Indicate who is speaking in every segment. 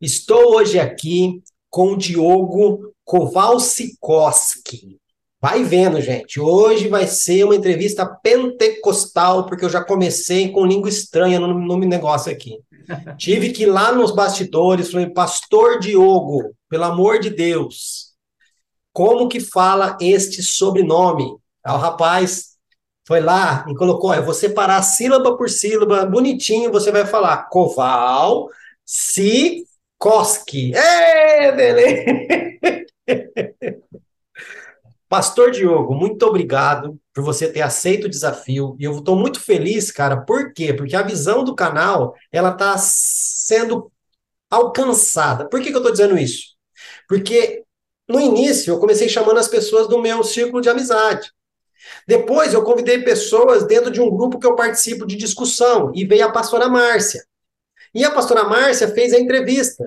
Speaker 1: Estou hoje aqui com o Diogo Kowalsikowski. Vai vendo, gente. Hoje vai ser uma entrevista pentecostal, porque eu já comecei com língua estranha no, no negócio aqui. Tive que ir lá nos bastidores, falei, Pastor Diogo, pelo amor de Deus, como que fala este sobrenome? Aí o rapaz foi lá e colocou, eu vou separar sílaba por sílaba, bonitinho, você vai falar Koval, si Koski. É, beleza! Pastor Diogo, muito obrigado por você ter aceito o desafio. E eu estou muito feliz, cara. Por quê? Porque a visão do canal, ela está sendo alcançada. Por que, que eu estou dizendo isso? Porque no início eu comecei chamando as pessoas do meu círculo de amizade. Depois eu convidei pessoas dentro de um grupo que eu participo de discussão e veio a pastora Márcia. E a pastora Márcia fez a entrevista.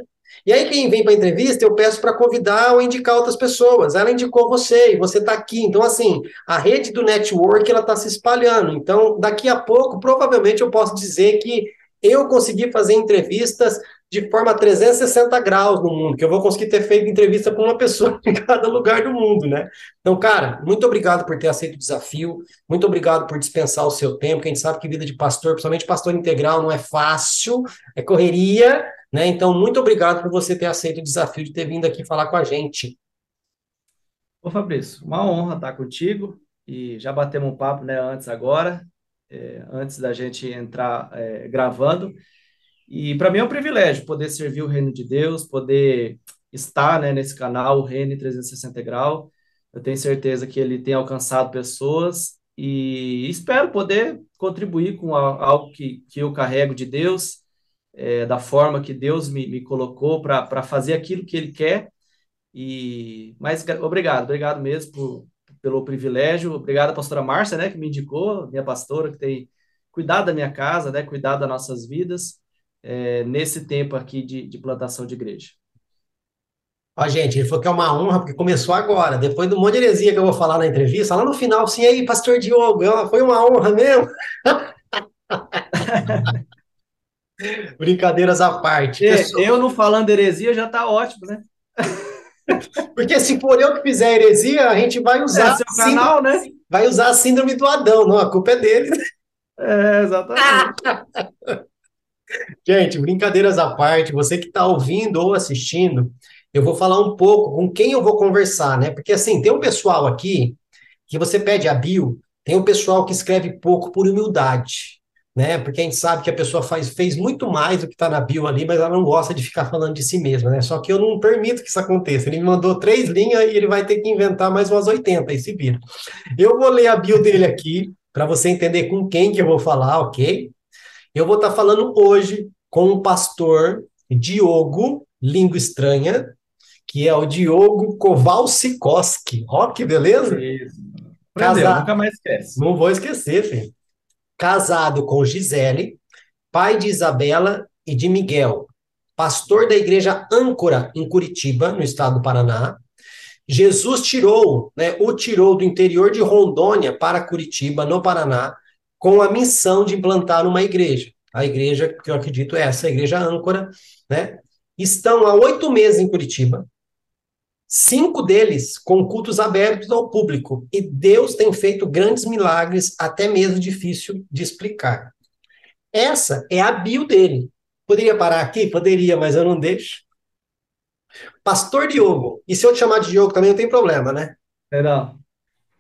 Speaker 1: E aí, quem vem para a entrevista, eu peço para convidar ou indicar outras pessoas. Ela indicou você e você está aqui. Então, assim, a rede do network ela está se espalhando. Então, daqui a pouco, provavelmente, eu posso dizer que eu consegui fazer entrevistas de forma 360 graus no mundo, que eu vou conseguir ter feito entrevista com uma pessoa em cada lugar do mundo, né? Então, cara, muito obrigado por ter aceito o desafio, muito obrigado por dispensar o seu tempo, que a gente sabe que vida de pastor, principalmente pastor integral, não é fácil, é correria, né? Então, muito obrigado por você ter aceito o desafio de ter vindo aqui falar com a gente.
Speaker 2: Ô Fabrício, uma honra estar contigo, e já batemos um papo, né, antes agora, é, antes da gente entrar é, gravando, e para mim é um privilégio poder servir o reino de Deus, poder estar né, nesse canal, o Reino 360 Grau. Eu tenho certeza que ele tem alcançado pessoas e espero poder contribuir com algo que, que eu carrego de Deus, é, da forma que Deus me, me colocou para fazer aquilo que Ele quer. E Mas obrigado, obrigado mesmo por, pelo privilégio. Obrigado, pastora Márcia, né, que me indicou, minha pastora, que tem cuidado da minha casa, né, cuidado das nossas vidas é, nesse tempo aqui de, de plantação de igreja.
Speaker 1: Ó, gente, ele falou que é uma honra, porque começou agora, depois do monte de heresia que eu vou falar na entrevista, lá no final, sim, aí, pastor Diogo, foi uma honra mesmo. Brincadeiras à parte.
Speaker 2: É, eu não falando heresia já tá ótimo, né?
Speaker 1: Porque se for eu que fizer heresia, a gente vai usar. É
Speaker 2: seu canal, síndrome, né?
Speaker 1: Vai usar a síndrome do Adão, não, a culpa é dele.
Speaker 2: É, exatamente.
Speaker 1: Gente, brincadeiras à parte, você que está ouvindo ou assistindo, eu vou falar um pouco com quem eu vou conversar, né? Porque assim, tem um pessoal aqui que você pede a bio, tem um pessoal que escreve pouco por humildade, né? Porque a gente sabe que a pessoa faz, fez muito mais do que está na bio ali, mas ela não gosta de ficar falando de si mesma, né? Só que eu não permito que isso aconteça. Ele me mandou três linhas e ele vai ter que inventar mais umas 80 esse vira. Eu vou ler a bio dele aqui para você entender com quem que eu vou falar, ok? Eu vou estar falando hoje com o pastor Diogo, língua estranha, que é o Diogo Kowalsikowski. Ó, que beleza!
Speaker 2: Casado... nunca mais esquece.
Speaker 1: Não vou esquecer, filho. Casado com Gisele, pai de Isabela e de Miguel, pastor da igreja Âncora, em Curitiba, no estado do Paraná. Jesus tirou, né, o tirou do interior de Rondônia para Curitiba, no Paraná, com a missão de implantar uma igreja. A igreja, que eu acredito é essa, a igreja Âncora, né? Estão há oito meses em Curitiba, cinco deles com cultos abertos ao público. E Deus tem feito grandes milagres, até mesmo difícil de explicar. Essa é a bio dele. Poderia parar aqui? Poderia, mas eu não deixo. Pastor Diogo. E se eu te chamar de Diogo também não tem problema, né?
Speaker 2: É não.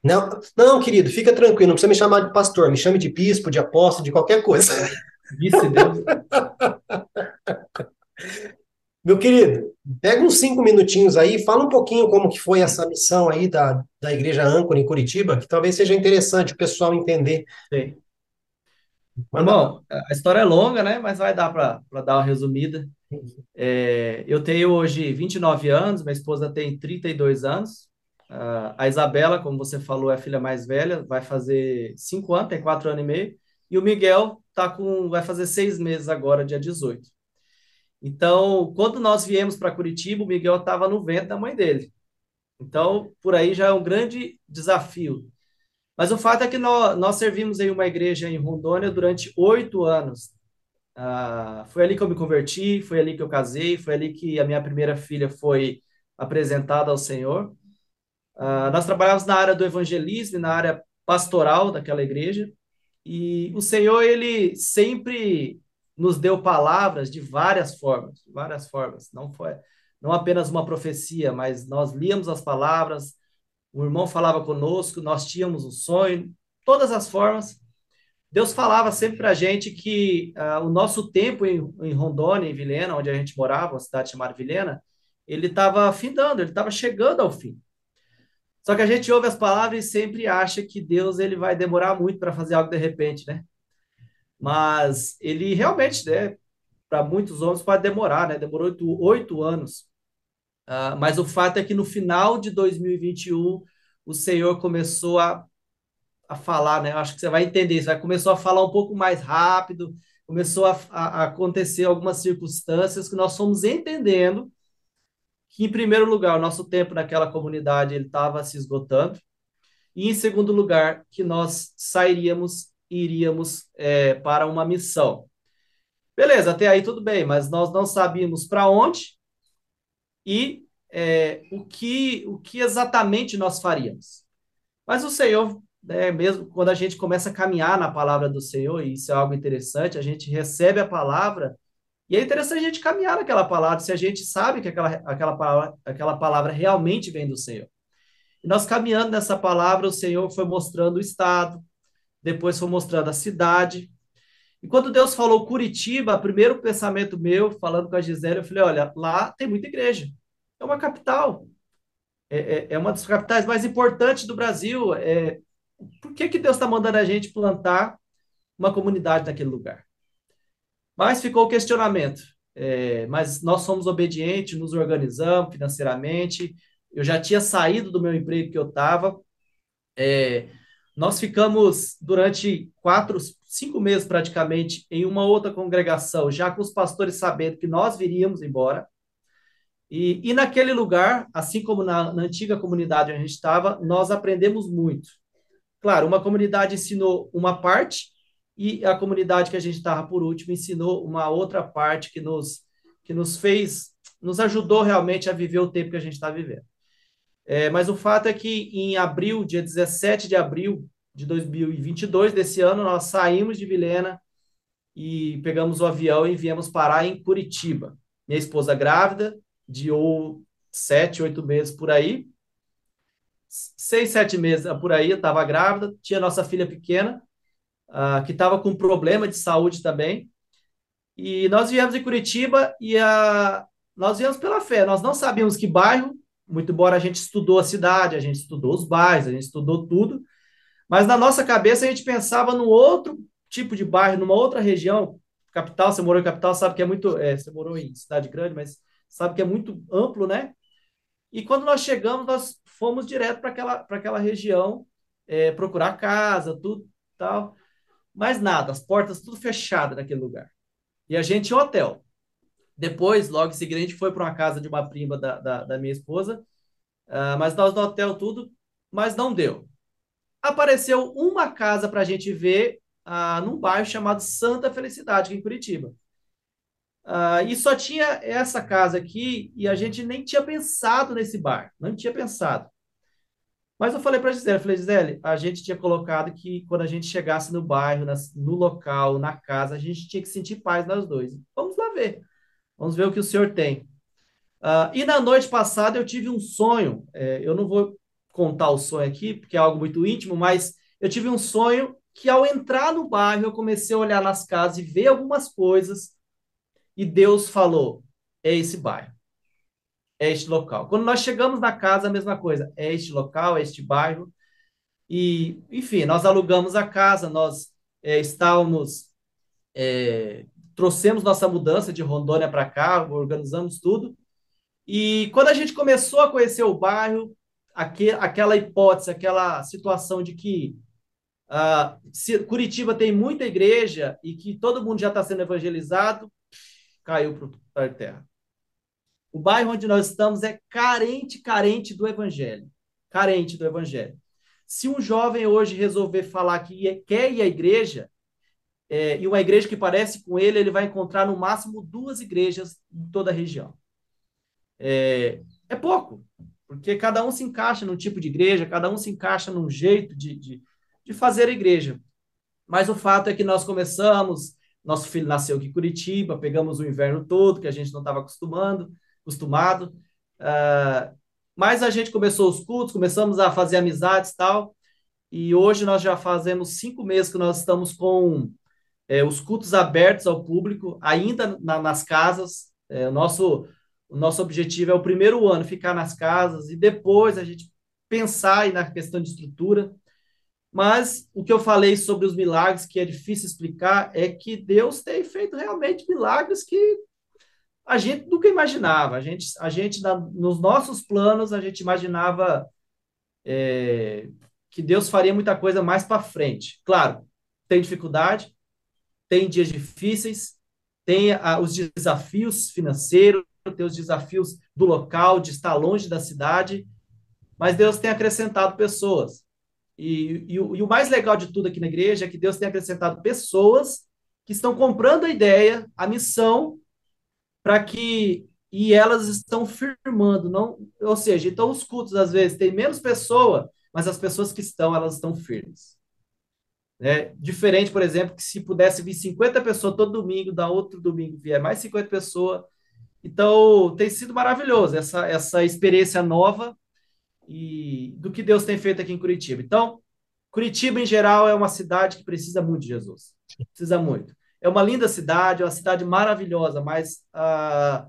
Speaker 1: Não, não, querido, fica tranquilo, não precisa me chamar de pastor, me chame de bispo, de apóstolo, de qualquer coisa.
Speaker 2: Disse Deus.
Speaker 1: Meu querido, pega uns cinco minutinhos aí, fala um pouquinho como que foi essa missão aí da, da Igreja Âncora em Curitiba, que talvez seja interessante o pessoal entender.
Speaker 2: Sim. Bom, a história é longa, né? Mas vai dar para dar uma resumida. É, eu tenho hoje 29 anos, minha esposa tem 32 anos. Uh, a Isabela, como você falou, é a filha mais velha, vai fazer 5 anos, tem 4 anos e meio. E o Miguel tá com, vai fazer 6 meses agora, dia 18. Então, quando nós viemos para Curitiba, o Miguel estava no vento da mãe dele. Então, por aí já é um grande desafio. Mas o fato é que nós, nós servimos em uma igreja em Rondônia durante oito anos. Ah, foi ali que eu me converti, foi ali que eu casei, foi ali que a minha primeira filha foi apresentada ao Senhor. Ah, nós trabalhávamos na área do evangelismo, na área pastoral daquela igreja, e o Senhor, ele sempre nos deu palavras de várias formas, de várias formas. Não foi não apenas uma profecia, mas nós líamos as palavras, o irmão falava conosco, nós tínhamos um sonho, todas as formas. Deus falava sempre para a gente que uh, o nosso tempo em, em, Rondônia, em Vilhena, onde a gente morava, uma cidade chamada Vilhena, ele estava findando, ele estava chegando ao fim. Só que a gente ouve as palavras e sempre acha que Deus ele vai demorar muito para fazer algo de repente, né? Mas ele realmente, né, para muitos homens pode demorar, né? Demorou oito, oito anos. Uh, mas o fato é que no final de 2021 o Senhor começou a, a falar, né? Acho que você vai entender isso. Vai começou a falar um pouco mais rápido, começou a, a, acontecer algumas circunstâncias que nós fomos entendendo que, em primeiro lugar, o nosso tempo naquela comunidade ele estava se esgotando, e, em segundo lugar, que nós sairíamos iríamos é, para uma missão. Beleza, até aí tudo bem, mas nós não sabíamos para onde e é, o, que, o que exatamente nós faríamos. Mas o Senhor, né, mesmo quando a gente começa a caminhar na palavra do Senhor, e isso é algo interessante, a gente recebe a palavra, e é interessante a gente caminhar naquela palavra, se a gente sabe que aquela, aquela, palavra, aquela palavra realmente vem do Senhor. E nós caminhando nessa palavra, o Senhor foi mostrando o estado, depois foi mostrando a cidade. E quando Deus falou Curitiba, primeiro pensamento meu, falando com a Gisele, eu falei: olha, lá tem muita igreja. É uma capital. É, é, é uma das capitais mais importantes do Brasil. É, por que, que Deus está mandando a gente plantar uma comunidade naquele lugar? Mas ficou o questionamento. É, mas nós somos obedientes, nos organizamos financeiramente. Eu já tinha saído do meu emprego que eu estava. É, nós ficamos durante quatro, cinco meses praticamente em uma outra congregação, já com os pastores sabendo que nós viríamos embora. E, e naquele lugar, assim como na, na antiga comunidade onde a gente estava, nós aprendemos muito. Claro, uma comunidade ensinou uma parte e a comunidade que a gente estava por último ensinou uma outra parte que nos, que nos fez, nos ajudou realmente a viver o tempo que a gente está vivendo. É, mas o fato é que em abril, dia 17 de abril de 2022 desse ano, nós saímos de Vilhena e pegamos o avião e viemos parar em Curitiba. Minha esposa grávida, de ou sete, oito meses por aí. Seis, sete meses por aí, eu estava grávida, tinha nossa filha pequena, uh, que estava com problema de saúde também. E nós viemos em Curitiba e uh, nós viemos pela fé. Nós não sabíamos que bairro, muito embora a gente estudou a cidade, a gente estudou os bairros, a gente estudou tudo, mas na nossa cabeça a gente pensava num outro tipo de bairro, numa outra região. Capital, você morou em capital, sabe que é muito. É, você morou em cidade grande, mas sabe que é muito amplo, né? E quando nós chegamos, nós fomos direto para aquela, aquela região, é, procurar casa, tudo tal. Mas nada, as portas tudo fechadas naquele lugar. E a gente um hotel. Depois, logo em seguida, a gente foi para uma casa de uma prima da, da, da minha esposa, uh, mas nós no hotel tudo, mas não deu. Apareceu uma casa para a gente ver uh, num bairro chamado Santa Felicidade, aqui em Curitiba. Uh, e só tinha essa casa aqui e a gente nem tinha pensado nesse bar, não tinha pensado. Mas eu falei para a Gisele, falei, Gisele, a gente tinha colocado que quando a gente chegasse no bairro, no local, na casa, a gente tinha que sentir paz nós dois. Vamos lá ver. Vamos ver o que o senhor tem. Uh, e na noite passada eu tive um sonho. É, eu não vou contar o sonho aqui, porque é algo muito íntimo, mas eu tive um sonho que ao entrar no bairro eu comecei a olhar nas casas e ver algumas coisas e Deus falou: é esse bairro, é este local. Quando nós chegamos na casa, a mesma coisa, é este local, é este bairro. E, enfim, nós alugamos a casa, nós é, estávamos, é, trouxemos nossa mudança de Rondônia para cá, organizamos tudo. E quando a gente começou a conhecer o bairro, aqu aquela hipótese, aquela situação de que uh, Curitiba tem muita igreja e que todo mundo já está sendo evangelizado, caiu para terra. O bairro onde nós estamos é carente, carente do evangelho. Carente do evangelho. Se um jovem hoje resolver falar que quer ir à igreja, é, e uma igreja que parece com ele, ele vai encontrar no máximo duas igrejas em toda a região. É, é pouco, porque cada um se encaixa num tipo de igreja, cada um se encaixa num jeito de, de, de fazer a igreja. Mas o fato é que nós começamos nosso filho nasceu aqui em Curitiba, pegamos o inverno todo, que a gente não estava acostumando, acostumado. Uh, mas a gente começou os cultos, começamos a fazer amizades e tal. E hoje nós já fazemos cinco meses que nós estamos com é, os cultos abertos ao público, ainda na, nas casas. É, o, nosso, o nosso objetivo é o primeiro ano ficar nas casas e depois a gente pensar na questão de estrutura. Mas o que eu falei sobre os milagres, que é difícil explicar, é que Deus tem feito realmente milagres que a gente nunca imaginava. A gente, a gente nos nossos planos, a gente imaginava é, que Deus faria muita coisa mais para frente. Claro, tem dificuldade, tem dias difíceis, tem a, os desafios financeiros, tem os desafios do local, de estar longe da cidade, mas Deus tem acrescentado pessoas. E, e, e, o, mais legal de tudo aqui na igreja é que Deus tem acrescentado pessoas que estão comprando a ideia, a missão, para que. E elas estão firmando, não, ou seja, então os cultos às vezes tem menos pessoa, mas as pessoas que estão, elas estão firmes. É, diferente, por exemplo, que se pudesse vir 50 pessoas todo domingo, da outro domingo vier mais 50 pessoas. Então, tem sido maravilhoso essa, essa experiência nova e do que Deus tem feito aqui em Curitiba. Então, Curitiba, em geral, é uma cidade que precisa muito de Jesus. Precisa muito. É uma linda cidade, é uma cidade maravilhosa, mas uh,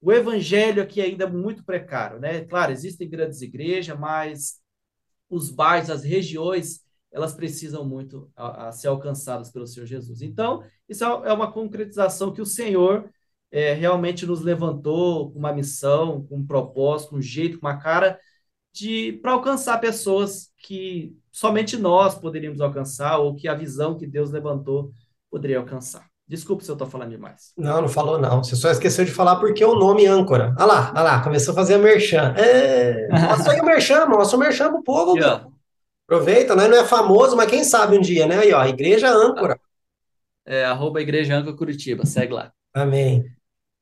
Speaker 2: o evangelho aqui ainda é muito precário, né? Claro, existem grandes igrejas, mas os bairros, as regiões, elas precisam muito a, a ser alcançadas pelo Senhor Jesus. Então, isso é, é uma concretização que o Senhor é, realmente nos levantou com uma missão, com um propósito, com um jeito, com uma cara de para alcançar pessoas que somente nós poderíamos alcançar ou que a visão que Deus levantou poderia alcançar. Desculpe se eu estou falando demais.
Speaker 3: Não, não falou não. Você só esqueceu de falar porque é o nome âncora. Olha lá, olha lá, começou a fazer a merchan. É, mostra aí o merchan, mostra o merchan pro povo. Yeah. Aproveita, né? Não é famoso, mas quem sabe um dia, né? Aí, ó, Igreja Âncora.
Speaker 2: É, arroba Igreja Âncora Curitiba, segue lá.
Speaker 3: Amém.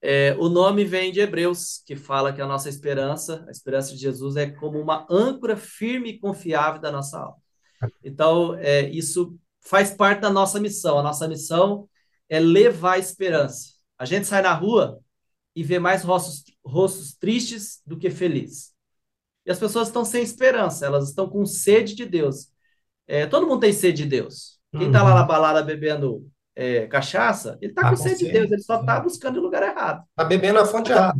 Speaker 2: É, o nome vem de Hebreus, que fala que a nossa esperança, a esperança de Jesus, é como uma âncora firme e confiável da nossa alma. Então, é, isso faz parte da nossa missão. A nossa missão é levar a esperança. A gente sai na rua e vê mais rostos, rostos tristes do que felizes. E as pessoas estão sem esperança, elas estão com sede de Deus. É, todo mundo tem sede de Deus. Quem está lá uhum. na balada bebendo é, cachaça, ele está tá com, com sede de Deus, ele só está buscando o lugar errado.
Speaker 3: Está bebendo a fonte errada.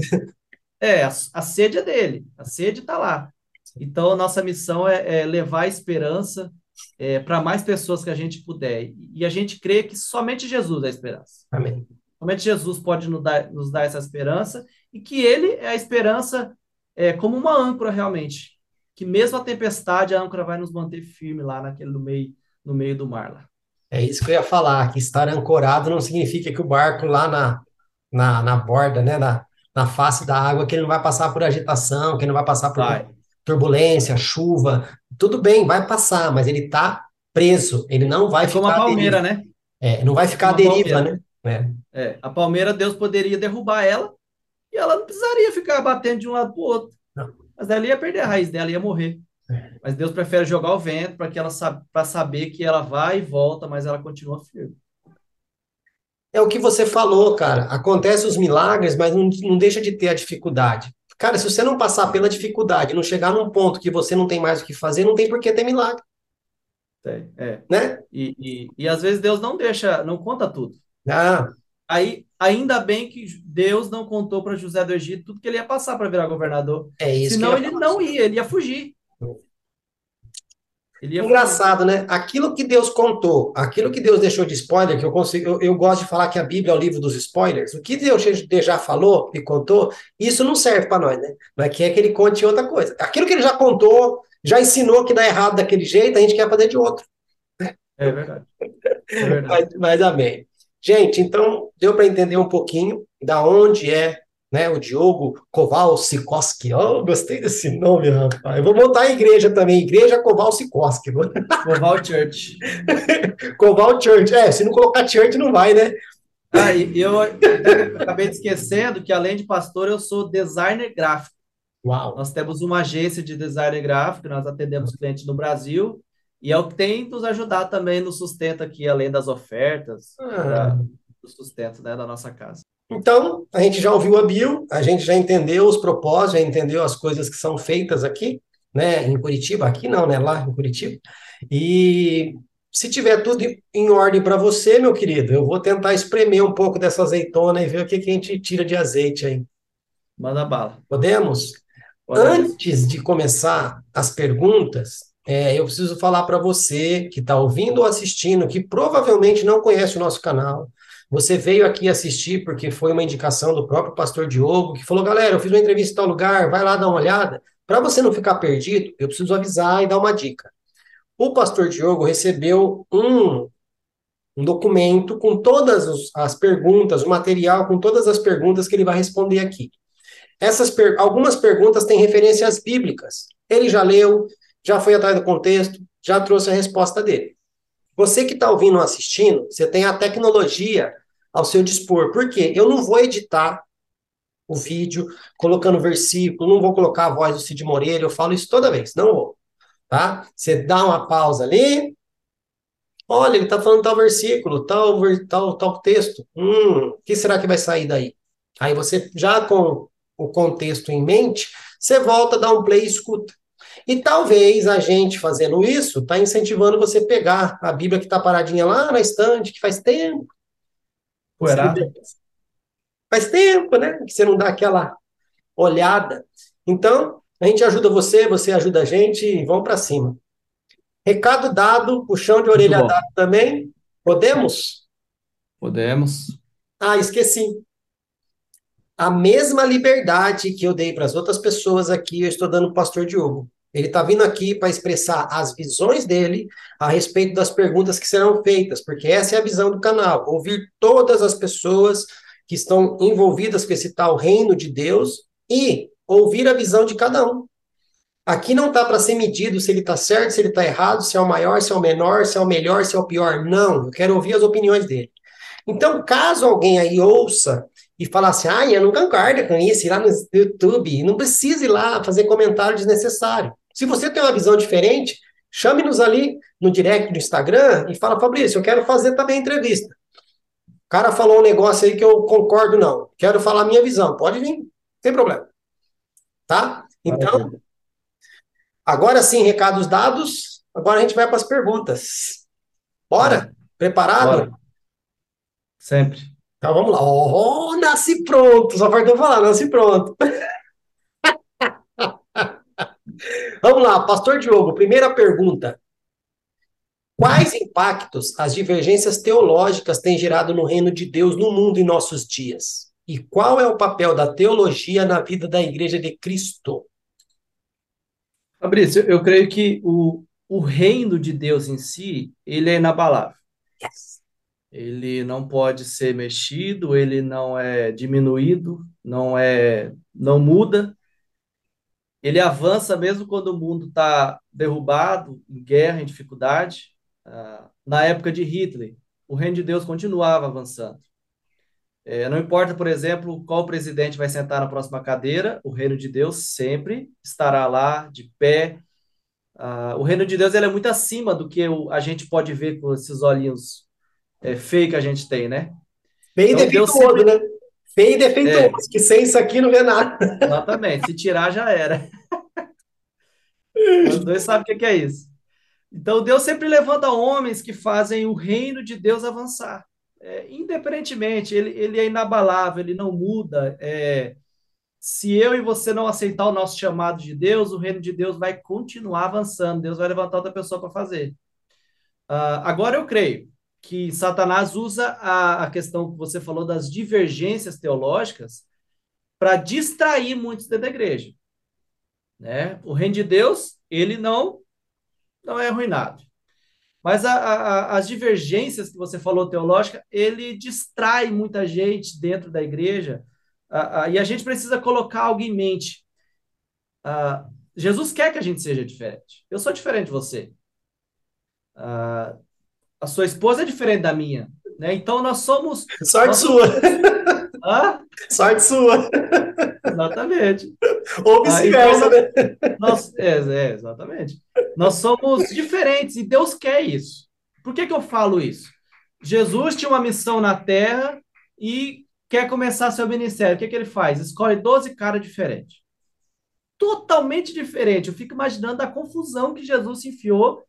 Speaker 2: É, a, a, sede é dele, a sede está lá. Então, a nossa missão é, é levar a esperança é, para mais pessoas que a gente puder. E, a gente crê que somente Jesus é a esperança.
Speaker 3: Amém.
Speaker 2: Somente Jesus pode nos dar, nos dar essa esperança e que ele é a esperança é, como uma âncora realmente. Que mesmo a tempestade, a âncora vai nos manter firme lá naquele no meio, no meio do mar lá.
Speaker 1: É isso que eu ia falar, que estar ancorado não significa que o barco lá na, na, na borda, né, na, na face da água, que ele não vai passar por agitação, que ele não vai passar por
Speaker 2: Vai.
Speaker 1: Turbulência, chuva. Tudo bem, vai passar, mas ele está preso, ele não vai
Speaker 2: É como a
Speaker 1: ficar à
Speaker 2: palmeira,
Speaker 1: deriva.
Speaker 2: né?
Speaker 1: É, não vai ficar à
Speaker 2: Como a
Speaker 1: deriva,
Speaker 2: palmeira.
Speaker 1: né? É.
Speaker 2: É, a palmeira, Deus poderia derrubar ela e ela não precisaria ficar batendo de um lado para o outro.
Speaker 1: Não.
Speaker 2: Mas ela ia perder a raiz dela, ia morrer. Mas Deus prefere jogar o vento para que ela para saber que ela vai e volta, mas ela continua firme.
Speaker 1: É o que você falou, cara. Acontece os milagres, mas não, não deixa de ter a dificuldade. Cara, se você não passar pela dificuldade, não chegar num ponto que você não tem mais o que fazer, não tem por que ter milagre,
Speaker 2: É, é.
Speaker 1: né?
Speaker 2: E, e, e às vezes Deus não deixa, não conta tudo.
Speaker 1: Ah,
Speaker 2: Aí, ainda bem que Deus não contou para José do Egito tudo que ele ia passar para virar governador.
Speaker 1: é isso
Speaker 2: Senão ele não ia, ele ia fugir.
Speaker 1: Engraçado, né? Aquilo que Deus contou, aquilo que Deus deixou de spoiler, que eu consigo, eu, eu gosto de falar que a Bíblia é o livro dos spoilers. O que Deus já falou e contou, isso não serve para nós, né? Mas quer que ele conte outra coisa. Aquilo que ele já contou, já ensinou que dá errado daquele jeito, a gente quer fazer de outro.
Speaker 2: É verdade. É verdade.
Speaker 1: Mas, mas amém. Gente, então deu para entender um pouquinho da onde é né, o Diogo Kowalski. Oh, gostei desse nome, rapaz. Eu vou montar a igreja também, Igreja Kowalski.
Speaker 2: Koval Church.
Speaker 1: Koval Church. É, se não colocar church, não vai, né?
Speaker 2: Ah, eu acabei de esquecendo que, além de pastor, eu sou designer gráfico.
Speaker 1: Uau.
Speaker 2: Nós temos uma agência de design gráfico, nós atendemos clientes no Brasil, e é o que tem nos ajudar também no sustento aqui, além das ofertas, da-
Speaker 1: Ah,
Speaker 2: do sustento, né, da nossa casa.
Speaker 1: Então, a gente já ouviu a Bill, a gente já entendeu os propósitos, já entendeu as coisas que são feitas aqui, né, em Curitiba, aqui não, né, lá em Curitiba. E se tiver tudo em- em ordem para você, meu querido, eu vou tentar espremer um pouco dessa azeitona e ver o que que a gente tira de azeite aí.
Speaker 2: Manda bala.
Speaker 1: Podemos?
Speaker 2: Podemos.
Speaker 1: Antes de começar as perguntas, é, eu preciso falar para você que está ouvindo ou assistindo, que provavelmente não conhece o nosso canal. Você veio aqui assistir porque foi uma indicação do próprio pastor Diogo, que falou: galera, eu fiz uma entrevista em tal lugar, vai lá dar uma olhada. Para você não ficar perdido, eu preciso avisar e dar uma dica. O pastor Diogo recebeu um, um documento com todas os- as perguntas, o material com todas as perguntas que ele vai responder aqui. Essas per- algumas perguntas têm referências bíblicas. Ele já leu, já foi atrás do contexto, já trouxe a resposta dele. Você que está ouvindo ou assistindo, você tem a tecnologia ao seu dispor. Por quê? Eu não vou editar o vídeo colocando versículo, não vou colocar a voz do Cid Moreira, eu falo isso toda vez, não vou. Tá? Você dá uma pausa ali. Olha, ele está falando tal versículo, tal, tal, tal texto. Hum, o que será que vai sair daí? Aí você, já com o contexto em mente, você volta, dá um play e escuta. E talvez a gente fazendo isso está incentivando você pegar a Bíblia que está paradinha lá na estante, que faz tempo.
Speaker 2: Poeirado.
Speaker 1: Faz tempo, né? Que você não dá aquela olhada. Então, a gente ajuda você, você ajuda a gente e vamos para cima. Recado dado, puxão de orelha dado também. Podemos?
Speaker 2: Podemos.
Speaker 1: Ah, esqueci. A mesma liberdade que eu dei para as outras pessoas aqui, eu estou dando para o pastor Diogo. Ele está vindo aqui para expressar as visões dele a respeito das perguntas que serão feitas, porque essa é a visão do canal. Ouvir todas as pessoas que estão envolvidas com esse tal reino de Deus e ouvir a visão de cada um. Aqui não está para ser medido se ele está certo, se ele está errado, se é o maior, se é o menor, se é o melhor, se é o pior. Não, eu quero ouvir as opiniões dele. Então, caso alguém aí ouça e fale assim, ah, eu não concordo com isso, ir lá no YouTube, não precisa ir lá fazer comentário desnecessário. Se você tem uma visão diferente, chame-nos ali no direct do Instagram e fala, Fabrício, eu quero fazer também entrevista. O cara falou um negócio aí que eu concordo, não. Quero falar a minha visão. Pode vir, sem problema. Tá? Então, agora sim, recados dados. Agora a gente vai para as perguntas. Bora? Preparado?
Speaker 2: Bora. Sempre.
Speaker 1: Então vamos lá. Oh, nasci pronto. Só faltou falar, nasci pronto. Vamos lá, Pastor Diogo, primeira pergunta. Quais impactos as divergências teológicas têm gerado no reino de Deus no mundo em nossos dias? E qual é o papel da teologia na vida da Igreja de Cristo?
Speaker 2: Fabrício, eu creio que o, o reino de Deus em si, ele é inabalável. Yes. Ele não pode ser mexido, ele não é diminuído, não é, não muda. Ele avança mesmo quando o mundo está derrubado, em guerra, em dificuldade. Ah, na época de Hitler, o reino de Deus continuava avançando. É, não importa, por exemplo, qual presidente vai sentar na próxima cadeira, o reino de Deus sempre estará lá, de pé. Ah, o reino de Deus ele é muito acima do que a gente pode ver com esses olhinhos é, feios que a gente tem, né?
Speaker 3: Feio então, defeituoso, sempre... né? Feio e defeituoso, é. que sem isso aqui não vê nada.
Speaker 2: Exatamente, se tirar já era. Os dois sabem o que é isso. Então, Deus sempre levanta homens que fazem o reino de Deus avançar. É, independentemente, ele, ele é inabalável, ele não muda. É, se eu e você não aceitar o nosso chamado de Deus, o reino de Deus vai continuar avançando. Deus vai levantar outra pessoa para fazer. Uh, agora, eu creio que Satanás usa a, a questão que você falou das divergências teológicas para distrair muitos dentro da igreja. Né? O reino de Deus, ele não não é arruinado. Mas a, a, as divergências que você falou teológica, ele distrai muita gente dentro da igreja, e a gente precisa colocar algo em mente. Jesus quer que a gente seja diferente. Eu sou diferente de você. A sua esposa é diferente da minha. Né? Então nós somos.
Speaker 3: Sorte
Speaker 2: nós
Speaker 3: sua! Hã? Sorte sua!
Speaker 2: Exatamente.
Speaker 3: Ou vice-versa, né?
Speaker 2: Nós, é, é, exatamente. Nós somos diferentes e Deus quer isso. Por que, que eu falo isso? Jesus tinha uma missão na terra e quer começar seu ministério. O que, que ele faz? Escolhe 12 caras diferentes. Totalmente diferente. Eu fico imaginando a confusão que Jesus se enfiou,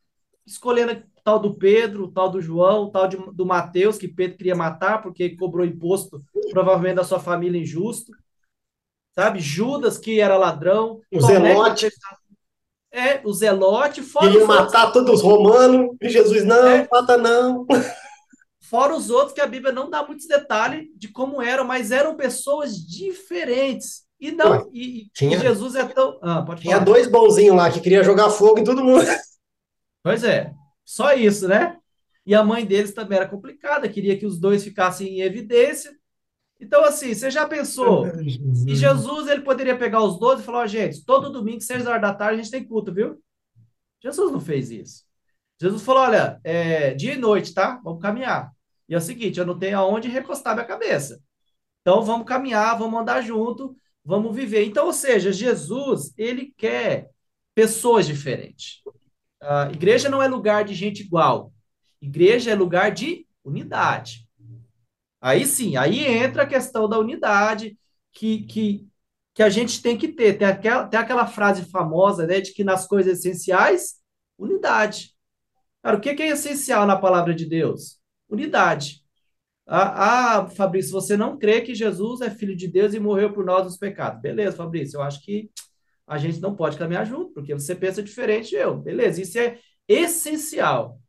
Speaker 2: escolhendo tal do Pedro, tal do João, tal de, do Mateus, que Pedro queria matar porque cobrou imposto, provavelmente da sua família injusto sabe? Judas, que era ladrão.
Speaker 3: O Zelote.
Speaker 2: É, o Zelote.
Speaker 3: Fora Queria matar outros... todos os romanos. E Jesus, não, é. mata não.
Speaker 2: Fora os outros, que a Bíblia não dá muitos detalhes de como eram, mas eram pessoas diferentes. E não, e, tinha, e Jesus é tão. Ah,
Speaker 3: tinha dois bonzinhos lá que queria jogar fogo em todo mundo.
Speaker 2: Pois é, só isso, né? E a mãe deles também era complicada, queria que os dois ficassem em evidência. Então, assim, você já pensou? E Jesus, ele poderia pegar os 12 e falar, oh, gente, todo domingo, 6 horas da tarde, a gente tem culto, viu? Jesus não fez isso. Jesus falou, olha, é, dia e noite, tá? Vamos caminhar. E é o seguinte, eu não tenho aonde recostar minha cabeça. Então, vamos caminhar, vamos andar junto, vamos viver. Então, ou seja, Jesus, ele quer pessoas diferentes. A igreja não é lugar de gente igual. Igreja é lugar de unidade. Aí sim, aí entra a questão da unidade que, que, que a gente tem que ter. Tem aquela, tem aquela frase famosa, né, de que nas coisas essenciais, unidade. Cara, o que é essencial na palavra de Deus? Unidade. Ah, ah, Fabrício, você não crê que Jesus é filho de Deus e morreu por nós nos pecados. Beleza, Fabrício, eu acho que a gente não pode caminhar junto, porque você pensa diferente de eu. Beleza, isso é essencial.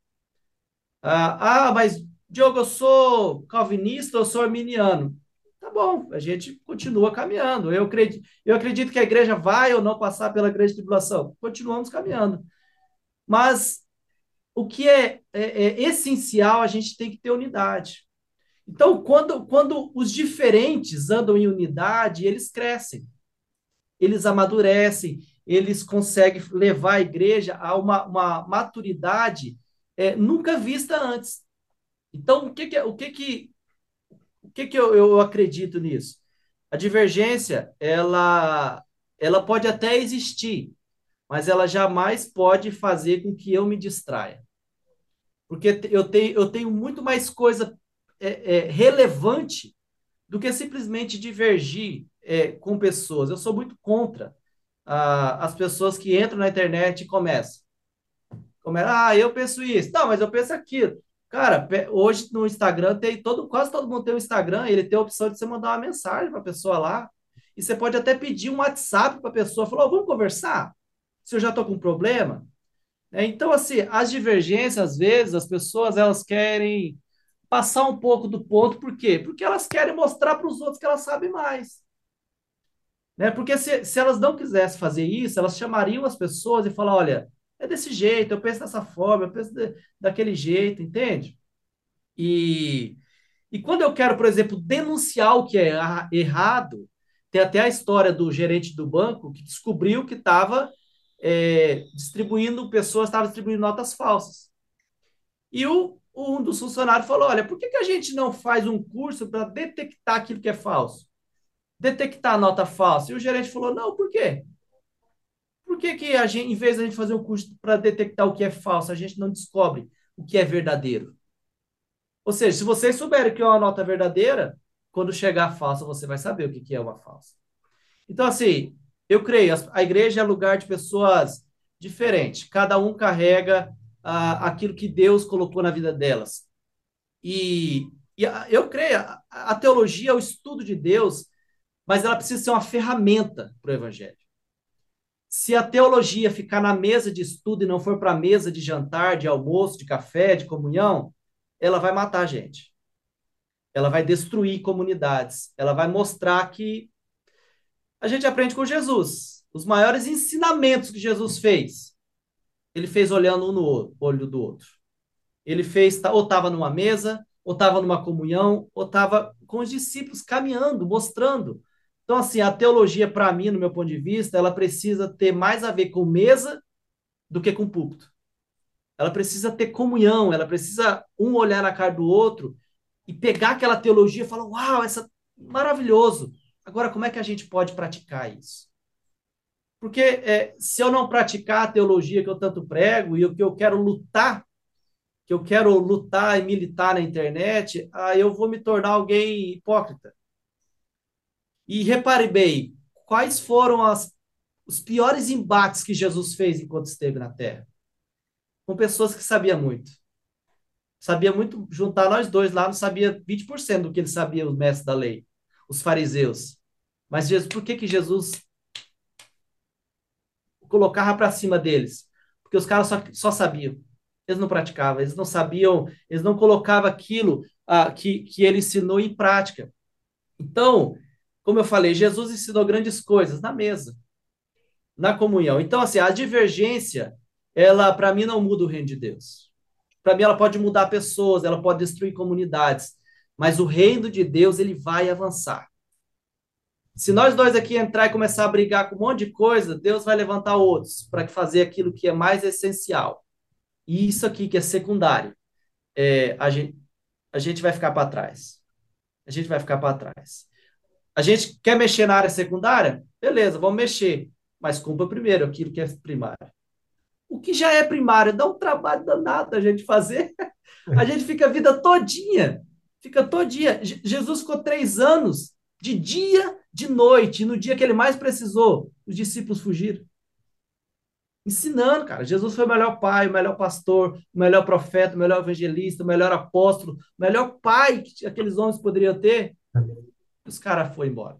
Speaker 2: Ah, ah mas Diogo, eu sou calvinista, eu sou arminiano. Tá bom, a gente continua caminhando. Eu acredito, eu acredito que a igreja vai ou não passar pela grande tribulação. Continuamos caminhando. Mas o que é, é, é essencial, a gente tem que ter unidade. Então, quando, quando os diferentes andam em unidade, eles crescem, eles amadurecem, eles conseguem levar a igreja a uma, uma maturidade é, nunca vista antes. Então, o que que, o que, que, o que, que eu, eu acredito nisso? A divergência, ela, ela pode até existir, mas ela jamais pode fazer com que eu me distraia. Porque eu tenho, eu tenho muito mais coisa é, é, relevante do que simplesmente divergir é, com pessoas. Eu sou muito contra ah, as pessoas que entram na internet e começam. Começam, ah, eu penso isso. Não, mas eu penso aquilo. Cara, hoje no Instagram tem todo, quase todo mundo tem um Instagram, ele tem a opção de você mandar uma mensagem para a pessoa lá. E você pode até pedir um WhatsApp para a pessoa, falar, oh, vamos conversar? Se eu já estou com um problema. É, então, assim, as divergências, às vezes, as pessoas elas querem passar um pouco do ponto, por quê? Porque elas querem mostrar para os outros que elas sabem mais. Né? Porque se, se elas não quisessem fazer isso, elas chamariam as pessoas e falar, olha, é desse jeito, eu penso dessa forma, eu penso de, daquele jeito, entende? E, e quando eu quero, por exemplo, denunciar o que é errado, tem até a história do gerente do banco que descobriu que estava é, distribuindo, pessoas estavam distribuindo notas falsas. E o, um dos funcionários falou: Olha, por que, que a gente não faz um curso para detectar aquilo que é falso? Detectar a nota falsa. E o gerente falou: Não, por quê? Por que, que a gente, em vez de a gente fazer um curso para detectar o que é falso, a gente não descobre o que é verdadeiro? Ou seja, se vocês souberem que é uma nota verdadeira, quando chegar a falsa, você vai saber o que, que é uma falsa. Então, assim, eu creio, a igreja é lugar de pessoas diferentes. Cada um carrega ah, aquilo que Deus colocou na vida delas. E, e eu creio, a, a teologia é o estudo de Deus, mas ela precisa ser uma ferramenta para o evangelho. Se a teologia ficar na mesa de estudo e não for para a mesa de jantar, de almoço, de café, de comunhão, ela vai matar a gente. Ela vai destruir comunidades. Ela vai mostrar que a gente aprende com Jesus. Os maiores ensinamentos que Jesus fez, ele fez olhando um no olho do outro. Ele fez, ou estava numa mesa, ou estava numa comunhão, ou estava com os discípulos caminhando, mostrando. Então, assim, a teologia, para mim, no meu ponto de vista, ela precisa ter mais a ver com mesa do que com púlpito. Ela precisa ter comunhão, ela precisa um olhar na cara do outro e pegar aquela teologia e falar: Uau, essa maravilhoso. Agora, como é que a gente pode praticar isso? Porque é, se eu não praticar a teologia que eu tanto prego e o que eu quero lutar, que eu quero lutar e militar na internet, aí eu vou me tornar alguém hipócrita. E repare bem, quais foram as, os piores embates que Jesus fez enquanto esteve na Terra? Com pessoas que sabiam muito. Sabia muito, juntar nós dois lá, não sabia 20% do que ele sabia, os mestres da lei os fariseus. Mas Jesus, por que, que Jesus colocava para cima deles? Porque os caras só, só sabiam. Eles não praticavam, eles não sabiam, eles não colocavam aquilo ah, que, que ele ensinou em prática. Então, como eu falei, Jesus ensinou grandes coisas na mesa, na comunhão. Então, assim, a divergência, ela, para mim, não muda o reino de Deus. Para mim, ela pode mudar pessoas, ela pode destruir comunidades, mas o reino de Deus ele vai avançar. Se nós dois aqui entrar e começar a brigar com um monte de coisa, Deus vai levantar outros para fazer aquilo que é mais essencial. E isso aqui que é secundário, é, a, gente, a gente vai ficar para trás. A gente vai ficar para trás. A gente quer mexer na área secundária? Beleza, vamos mexer. Mas cumpra primeiro aquilo que é primário. O que já é primário dá um trabalho danado a gente fazer. A gente fica a vida todinha Fica todo dia. Jesus ficou três anos, de dia, de noite. E no dia que ele mais precisou, os discípulos fugiram. Ensinando, cara. Jesus foi o melhor pai, o melhor pastor, o melhor profeta, o melhor evangelista, o melhor apóstolo, o melhor pai que aqueles homens poderiam ter. Os caras foram embora.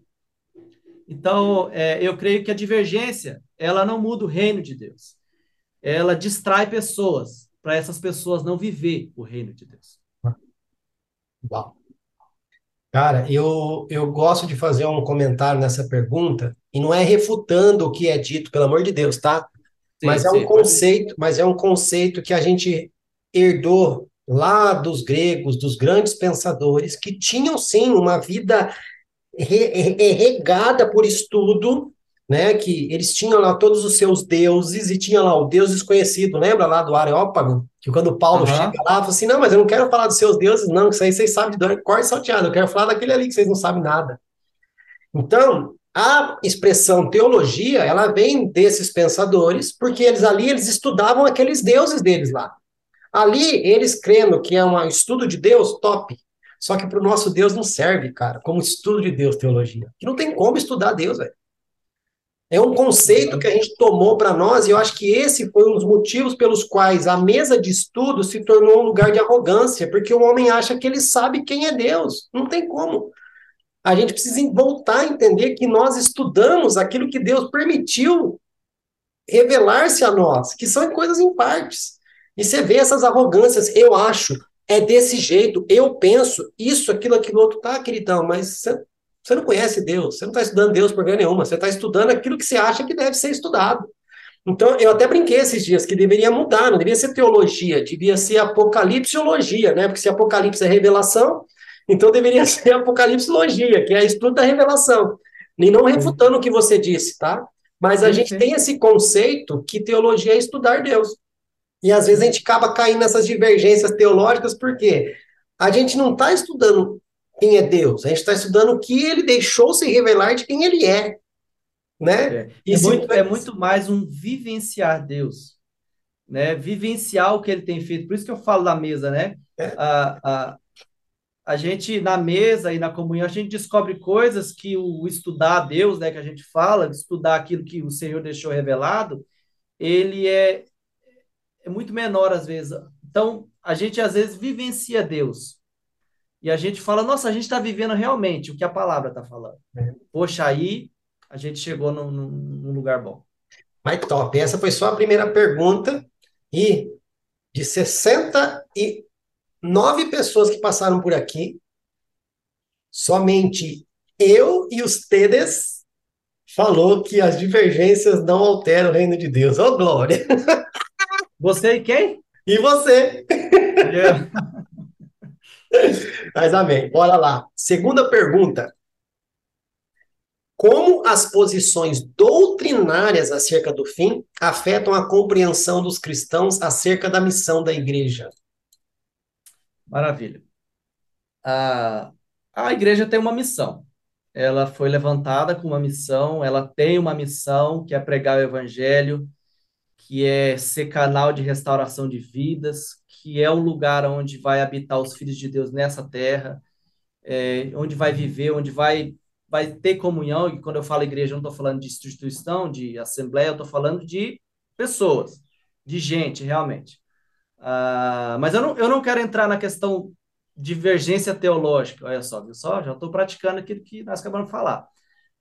Speaker 2: Então, é, eu creio que a divergência, ela não muda o reino de Deus. Ela distrai pessoas, para essas pessoas não viver o reino de Deus.
Speaker 1: Uau. Cara, eu, eu gosto de fazer um comentário nessa pergunta, e não é refutando o que é dito, pelo amor de Deus, tá? Sim, mas é um conceito, mas é um conceito que a gente herdou lá dos gregos, dos grandes pensadores, que tinham sim uma vida regada por estudo, né, que eles tinham lá todos os seus deuses e tinha lá o deus desconhecido, lembra lá do Areópago? Que quando Paulo uhum. chega lá, fala assim, não, mas eu não quero falar dos seus deuses, não, que isso aí vocês sabem de cor e salteado, eu quero falar daquele ali que vocês não sabem nada. Então, a expressão teologia, ela vem desses pensadores, porque eles ali, eles estudavam aqueles deuses deles lá. Ali, eles crendo que é um estudo de Deus, top. Só que para o nosso Deus não serve, cara, como estudo de Deus, teologia. Que não tem como estudar Deus, velho. É um conceito que a gente tomou para nós, e eu acho que esse foi um dos motivos pelos quais a mesa de estudo se tornou um lugar de arrogância, porque o homem acha que ele sabe quem é Deus. Não tem como. A gente precisa voltar a entender que nós estudamos aquilo que Deus permitiu revelar-se a nós, que são coisas em partes. E você vê essas arrogâncias, eu acho, é desse jeito, eu penso, isso, aquilo, aquilo outro, tá, queridão, mas você você não conhece Deus, você não está estudando Deus por ganho nenhuma, você está estudando aquilo que você acha que deve ser estudado. Então, eu até brinquei esses dias que deveria mudar, não deveria ser teologia, devia ser apocalipseologia, né? Porque se apocalipse é revelação, então deveria ser apocalipseologia, que é estudo da revelação. E não refutando o que você disse, tá? Mas a gente tem esse conceito que teologia é estudar Deus. E às vezes a gente acaba caindo nessas divergências teológicas, porque a gente não está estudando quem é Deus, a gente está estudando o que ele deixou se revelar de quem ele é né?
Speaker 2: É, é muito, é muito mais um vivenciar Deus, né? Vivenciar o que ele tem feito. Por isso que eu falo da mesa, né? É. A, a, a gente, na mesa e na comunhão, a gente descobre coisas que o estudar Deus, né, que a gente fala, estudar aquilo que o Senhor deixou revelado, ele é, é muito menor às vezes. Então, a gente às vezes vivencia Deus. E a gente fala, nossa, a gente está vivendo realmente o que a palavra está falando. É. Poxa, aí a gente chegou num, num lugar bom.
Speaker 1: Mas top. Essa foi só a primeira pergunta. E de 69 pessoas que passaram por aqui, somente eu e os Tedes falou que as divergências não alteram o reino de Deus. Ô, oh, glória!
Speaker 2: Você e quem?
Speaker 1: E você. Yeah. Mas amém. Bora lá. Segunda pergunta como as posições doutrinárias acerca do fim afetam a compreensão dos cristãos acerca da missão da igreja.
Speaker 2: Maravilha. A, a igreja tem uma missão. Ela foi levantada com uma missão, ela tem uma missão que é pregar o evangelho, que é ser canal de restauração de vidas, que é um lugar onde vai habitar os filhos de Deus nessa terra, é, onde vai viver, onde vai vai ter comunhão, e quando eu falo igreja, eu não estou falando de instituição, de assembleia, eu estou falando de pessoas, de gente, realmente. Uh, mas eu não, eu não quero entrar na questão divergência teológica, olha só, viu só? Já estou praticando aquilo que nós acabamos de falar.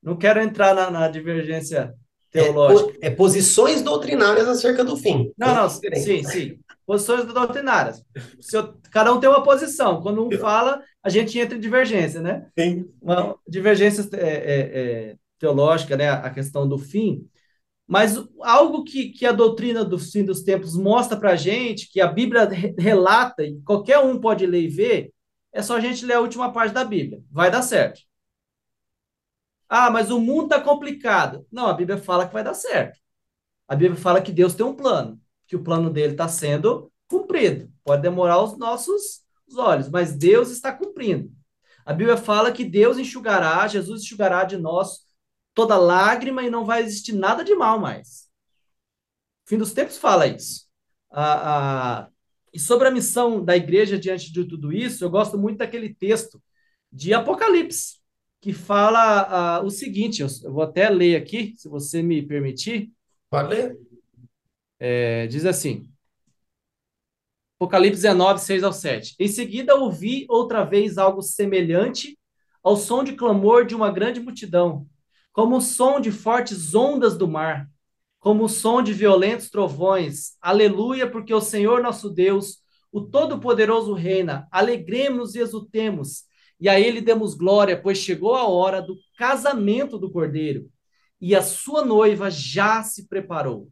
Speaker 2: Não quero entrar na, na divergência teológica.
Speaker 1: É, é, posições doutrinárias acerca do fim.
Speaker 2: Não, não, sim, sim. Posições doutrinárias. Eu, cada um tem uma posição. Quando um fala, a gente entra em divergência, né?
Speaker 1: Sim.
Speaker 2: Uma divergência é, é, é, teológica, né? A questão do fim. Mas algo que, que a doutrina do fim dos tempos mostra para a gente, que a Bíblia relata, e qualquer um pode ler e ver, é só a gente ler a última parte da Bíblia. Vai dar certo. Ah, mas o mundo está complicado. Não, a Bíblia fala que vai dar certo. A Bíblia fala que Deus tem um plano, que o plano dele está sendo cumprido. Pode demorar os nossos os olhos, mas Deus está cumprindo. A Bíblia fala que Deus enxugará, Jesus enxugará de nós toda lágrima e não vai existir nada de mal mais. O fim dos tempos fala isso. Ah, ah, e sobre a missão da igreja diante de tudo isso, eu gosto muito daquele texto de Apocalipse, que fala ah, o seguinte: eu, eu, vou até ler aqui, se você me permitir.
Speaker 1: Pode ler.
Speaker 2: É, diz assim: Apocalipse 19, 6 ao 7. Em seguida, ouvi outra vez algo semelhante ao som de clamor de uma grande multidão, como o som de fortes ondas do mar, como o som de violentos trovões. Aleluia, porque o Senhor nosso Deus, o Todo-Poderoso reina. Alegremos e exultemos, e a ele demos glória, pois chegou a hora do casamento do Cordeiro, e a sua noiva já se preparou.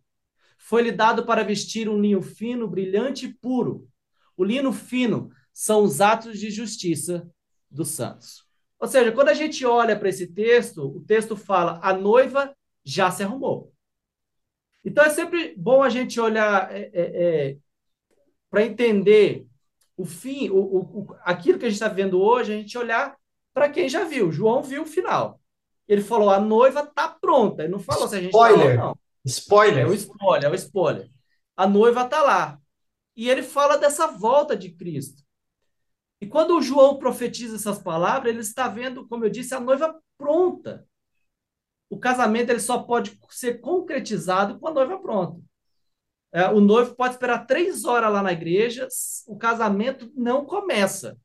Speaker 2: Foi-lhe dado para vestir um linho fino, brilhante e puro. O linho fino são os atos de justiça dos santos. Ou seja, quando a gente olha para esse texto, o texto fala: a noiva já se arrumou. Então é sempre bom a gente olhar é, é, é, para entender o fim, o, o, aquilo que a gente está vendo hoje, a gente olhar para quem já viu. João viu o final. Ele falou: a noiva está pronta. Ele não falou se a gente está
Speaker 1: ou não. Spoiler.
Speaker 2: É o spoiler, é o spoiler. A noiva está lá. E ele fala dessa volta de Cristo. E quando o João profetiza essas palavras, ele está vendo, como eu disse, a noiva pronta. O casamento ele só pode ser concretizado com a noiva pronta. É, o noivo pode esperar três horas lá na igreja, o casamento não começa.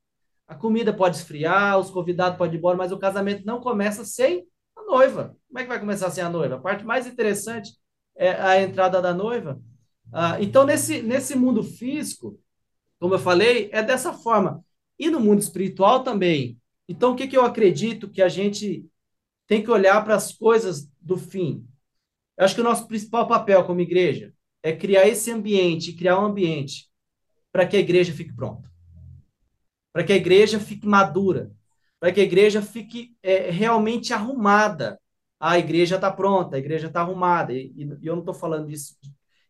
Speaker 2: A comida pode esfriar, os convidados podem ir embora, mas o casamento não começa sem a noiva. Como é que vai começar sem a noiva? A parte mais interessante é a entrada da noiva. Ah, então, nesse, nesse mundo físico, como eu falei, é dessa forma. E no mundo espiritual também. Então, o que, que eu acredito que a gente tem que olhar para as coisas do fim? Eu acho que o nosso principal papel como igreja é criar esse ambiente, criar um ambiente para que a igreja fique pronta, para que a igreja fique madura, para que a igreja fique é, realmente arrumada. a igreja está pronta, a igreja está arrumada. E, e, eu não estou falando disso,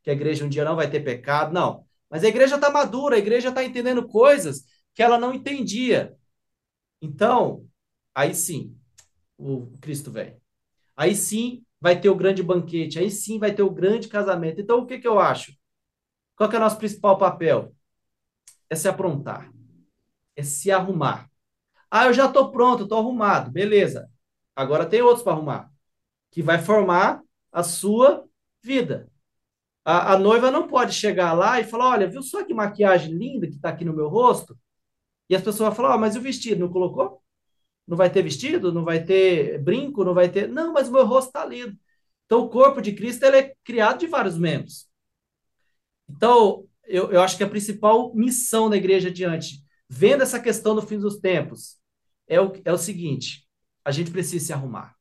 Speaker 2: que a igreja um dia não vai ter pecado, não. Mas a igreja está madura, a igreja está entendendo coisas que ela não entendia. Então, aí sim, o Cristo vem. Aí sim vai ter o grande banquete, aí sim vai ter o grande casamento. Então, o que, que eu acho? Qual que é o nosso principal papel? É se aprontar, é se arrumar. Ah, eu já estou pronto, estou arrumado. Beleza. Agora tem outros para arrumar, que vai formar a sua vida. A, a, noiva não pode chegar lá e falar: olha, viu só que maquiagem linda que está aqui no meu rosto? E as pessoas vão falar: oh, mas o vestido não colocou? Não vai ter vestido? Não vai ter brinco? Não vai ter. Não, mas o meu rosto está lindo. Então, o corpo de Cristo ele é criado de vários membros. Então, eu, eu acho que a principal missão da igreja adiante, vendo essa questão do fim dos tempos, é o, é o seguinte: a gente precisa se arrumar.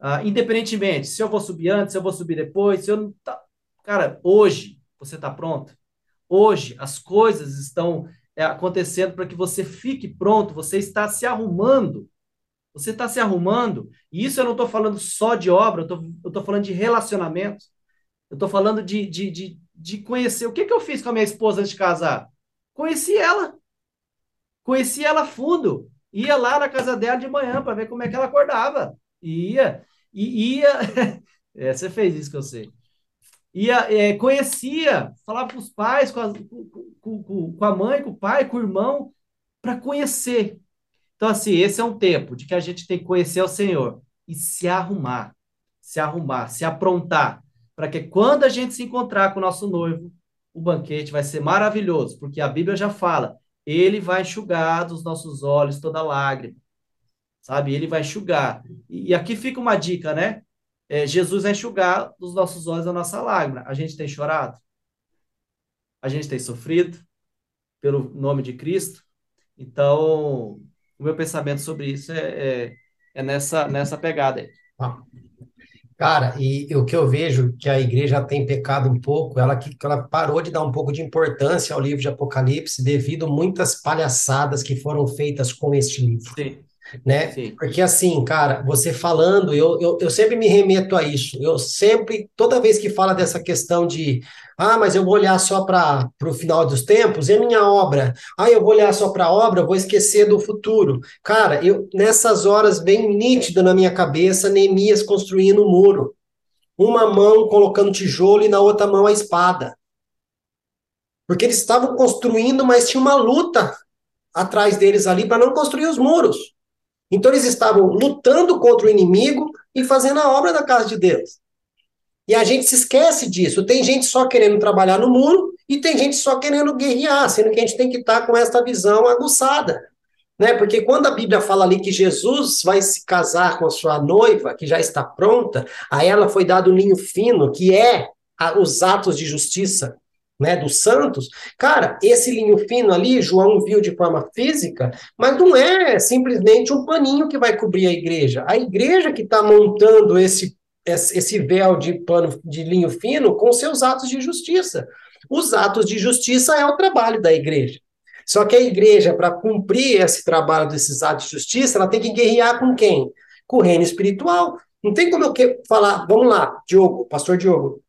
Speaker 2: Uh, independentemente se eu vou subir antes, se eu vou subir depois, se eu não. Tá... Cara, hoje você está pronto. Hoje as coisas estão acontecendo para que você fique pronto, você está se arrumando. Você está se arrumando, e isso eu não estou falando só de obra, eu estou falando de relacionamento. Eu estou falando de, de, de, de, conhecer. O que, que eu fiz com a minha esposa antes de casar? Conheci ela. Conheci ela fundo. Ia lá na casa dela de manhã para ver como é que ela acordava. Ia. E ia. é, você fez isso que eu sei. Ia, é, conhecia, falava com os pais, com a, com, com, a mãe, com o pai, com o irmão, para conhecer. Então, assim, esse é um tempo de que a gente tem que conhecer o Senhor e se arrumar, se arrumar, se aprontar, para que quando a gente se encontrar com o nosso noivo, o banquete vai ser maravilhoso, porque a Bíblia já fala ele vai enxugar dos nossos olhos toda lágrima. Sabe? Ele vai enxugar. E, e aqui fica uma dica, né? É, Jesus vai enxugar dos nossos olhos a nossa lágrima. A gente tem chorado? A gente tem sofrido pelo nome de Cristo? Então, o meu pensamento sobre isso é, é, é nessa, nessa pegada aí. Ah.
Speaker 1: Cara, e o que eu vejo que a igreja tem pecado um pouco, ela que ela parou de dar um pouco de importância ao livro de Apocalipse devido a muitas palhaçadas que foram feitas com este livro. Sim. Né? Sim. Porque assim, cara, você falando, eu, eu, eu sempre me remeto a isso. Eu sempre, toda vez que fala dessa questão de ah, mas eu vou olhar só para o final dos tempos, é minha obra. Ah, eu vou olhar só para a obra, vou esquecer do futuro. Cara, eu nessas horas bem nítido na minha cabeça, Neemias construindo o um muro. Uma mão colocando tijolo e na outra mão a espada. Porque eles estavam construindo, mas tinha uma luta atrás deles ali para não construir os muros. Então eles estavam lutando contra o inimigo e fazendo a obra da casa de Deus. E a gente se esquece disso. Tem gente só querendo trabalhar no muro e tem gente só querendo guerrear, sendo que a gente tem que estar com essa visão aguçada. Né? Porque quando a Bíblia fala ali que Jesus vai se casar com a sua noiva, que já está pronta, a ela foi dado um linho fino, que é a, os atos de justiça né, dos santos. Cara, esse linho fino ali, João viu de forma física, mas não é simplesmente um paninho que vai cobrir a igreja. A igreja que está montando esse esse véu de pano de linho fino com seus atos de justiça. Os atos de justiça é o trabalho da igreja. Só que a igreja, para cumprir esse trabalho desses atos de justiça, ela tem que guerrear com quem? Com o reino espiritual. Não tem como eu falar, vamos lá, Diogo, pastor Diogo,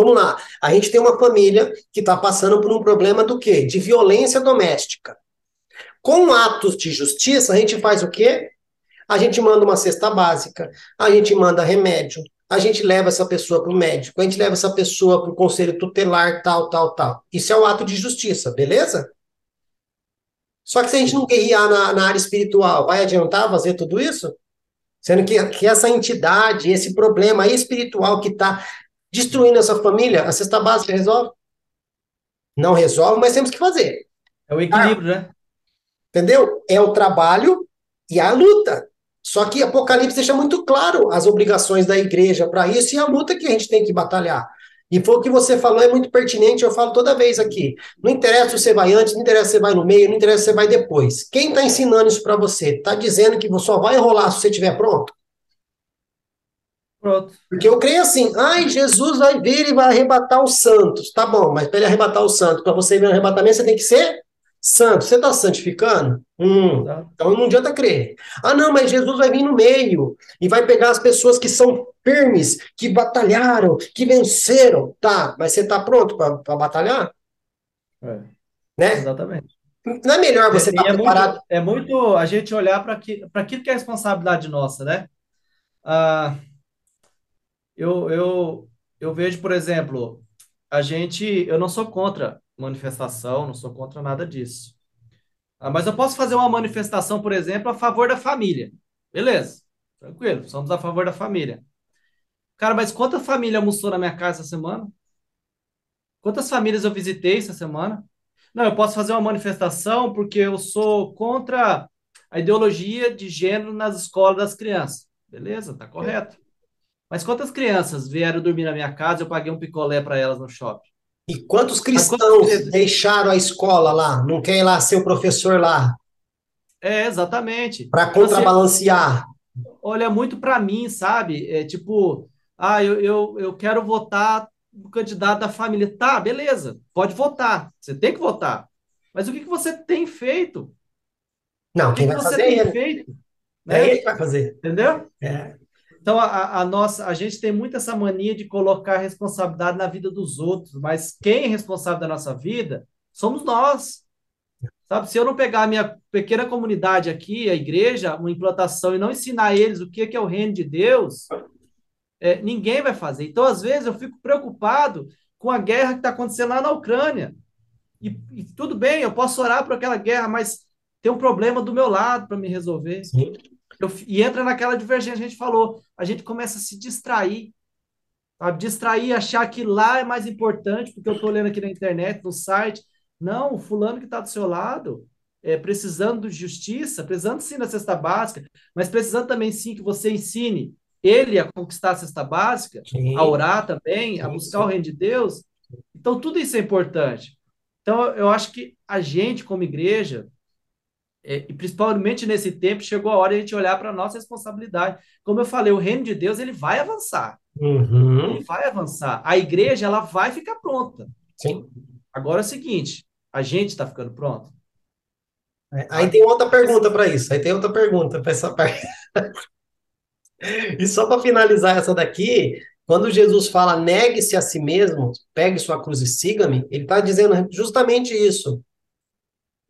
Speaker 1: vamos lá. A gente tem uma família que está passando por um problema do quê? De violência doméstica. Com atos de justiça, a gente faz o quê? A gente manda uma cesta básica, a gente manda remédio, a gente leva essa pessoa para o médico, a gente leva essa pessoa para o conselho tutelar, tal, tal, tal. Isso é o ato de justiça, beleza? Só que se a gente não guerrear na, na área espiritual, vai adiantar fazer tudo isso? Sendo que, que essa entidade, esse problema espiritual que está destruindo essa família, a cesta básica resolve? Não resolve, mas temos que fazer.
Speaker 2: É o equilíbrio, ah, né?
Speaker 1: Entendeu? É o trabalho e a luta. Só que Apocalipse deixa muito claro as obrigações da igreja para isso e a luta que a gente tem que batalhar. E foi o que você falou, é muito pertinente, eu falo toda vez aqui. Não interessa se você vai antes, não interessa se você vai no meio, não interessa se você vai depois. Quem está ensinando isso para você? Está dizendo que só vai enrolar se você estiver pronto?
Speaker 2: Pronto.
Speaker 1: Porque eu creio assim, ai, Jesus vai vir e vai arrebatar os santos. Tá bom, mas para ele arrebatar os santos, para você ver o arrebatamento, você tem que ser santo. Você está santificando? Hum, tá. Então não adianta crer. Ah, não, mas Jesus vai vir no meio e vai pegar as pessoas que são firmes, que batalharam, que venceram. Tá, mas você está pronto para batalhar?
Speaker 2: É.
Speaker 1: Né?
Speaker 2: Exatamente.
Speaker 1: Não é melhor você estar
Speaker 2: tá
Speaker 1: é preparado? Muito,
Speaker 2: é muito a gente olhar para aquilo que é responsabilidade nossa, né? Ah, eu, eu, eu vejo, por exemplo, a gente. Eu não sou contra manifestação, não sou contra nada disso. Ah, mas eu posso fazer uma manifestação, por exemplo, a favor da família. Beleza, tranquilo, somos a favor da família. Cara, mas quanta família almoçou na minha casa essa semana? Quantas famílias eu visitei essa semana? Não, eu posso fazer uma manifestação porque eu sou contra a ideologia de gênero nas escolas das crianças. Beleza, tá correto. Mas quantas crianças vieram dormir na minha casa eu paguei um picolé para elas no shopping?
Speaker 1: E quantos cristãos deixaram a escola lá? Não quer ir lá ser o professor lá?
Speaker 2: É, exatamente.
Speaker 1: Para contrabalancear.
Speaker 2: Você olha muito para mim, sabe? É tipo, ah, eu, eu, eu quero votar no candidato da família. Tá, beleza, pode votar. Você tem que votar. Mas o que, que você tem feito?
Speaker 1: Não, quem que vai fazer é ele.
Speaker 2: feito?
Speaker 1: É né? ele que vai fazer.
Speaker 2: Entendeu?
Speaker 1: É.
Speaker 2: Então, a, a, nossa, a gente tem muito essa mania de colocar responsabilidade na vida dos outros, mas quem é responsável da nossa vida somos nós. Sabe, se eu não pegar a minha pequena comunidade aqui, a igreja, uma implantação, e não ensinar eles o que é o reino de Deus, é, ninguém vai fazer. Então, às vezes, eu fico preocupado com a guerra que está acontecendo lá na Ucrânia. E, e, tudo bem, eu posso orar por aquela guerra, mas tem um problema do meu lado para me resolver.
Speaker 1: Sim.
Speaker 2: Eu, e entra naquela divergência que a gente falou. A gente começa a se distrair. Sabe? Distrair, achar que lá é mais importante, porque eu estou lendo aqui na internet, no site. Não, o fulano que está do seu lado, é, precisando de justiça, precisando sim da cesta básica, mas precisando também sim que você ensine ele a conquistar a cesta básica, sim. a orar também, a buscar sim. o reino de Deus. Então, tudo isso é importante. Então, eu acho que a gente, como igreja, e principalmente nesse tempo, chegou a hora de a gente olhar para a nossa responsabilidade. Como eu falei, o reino de Deus ele vai avançar.
Speaker 1: Uhum.
Speaker 2: Ele vai avançar. A igreja ela vai ficar pronta.
Speaker 1: Sim.
Speaker 2: Agora é o seguinte: a gente está ficando pronto?
Speaker 1: É, aí tem outra pergunta para isso. Aí tem outra pergunta para essa parte. e só para finalizar essa daqui, quando Jesus fala negue-se a si mesmo, pegue sua cruz e siga-me, ele está dizendo justamente isso.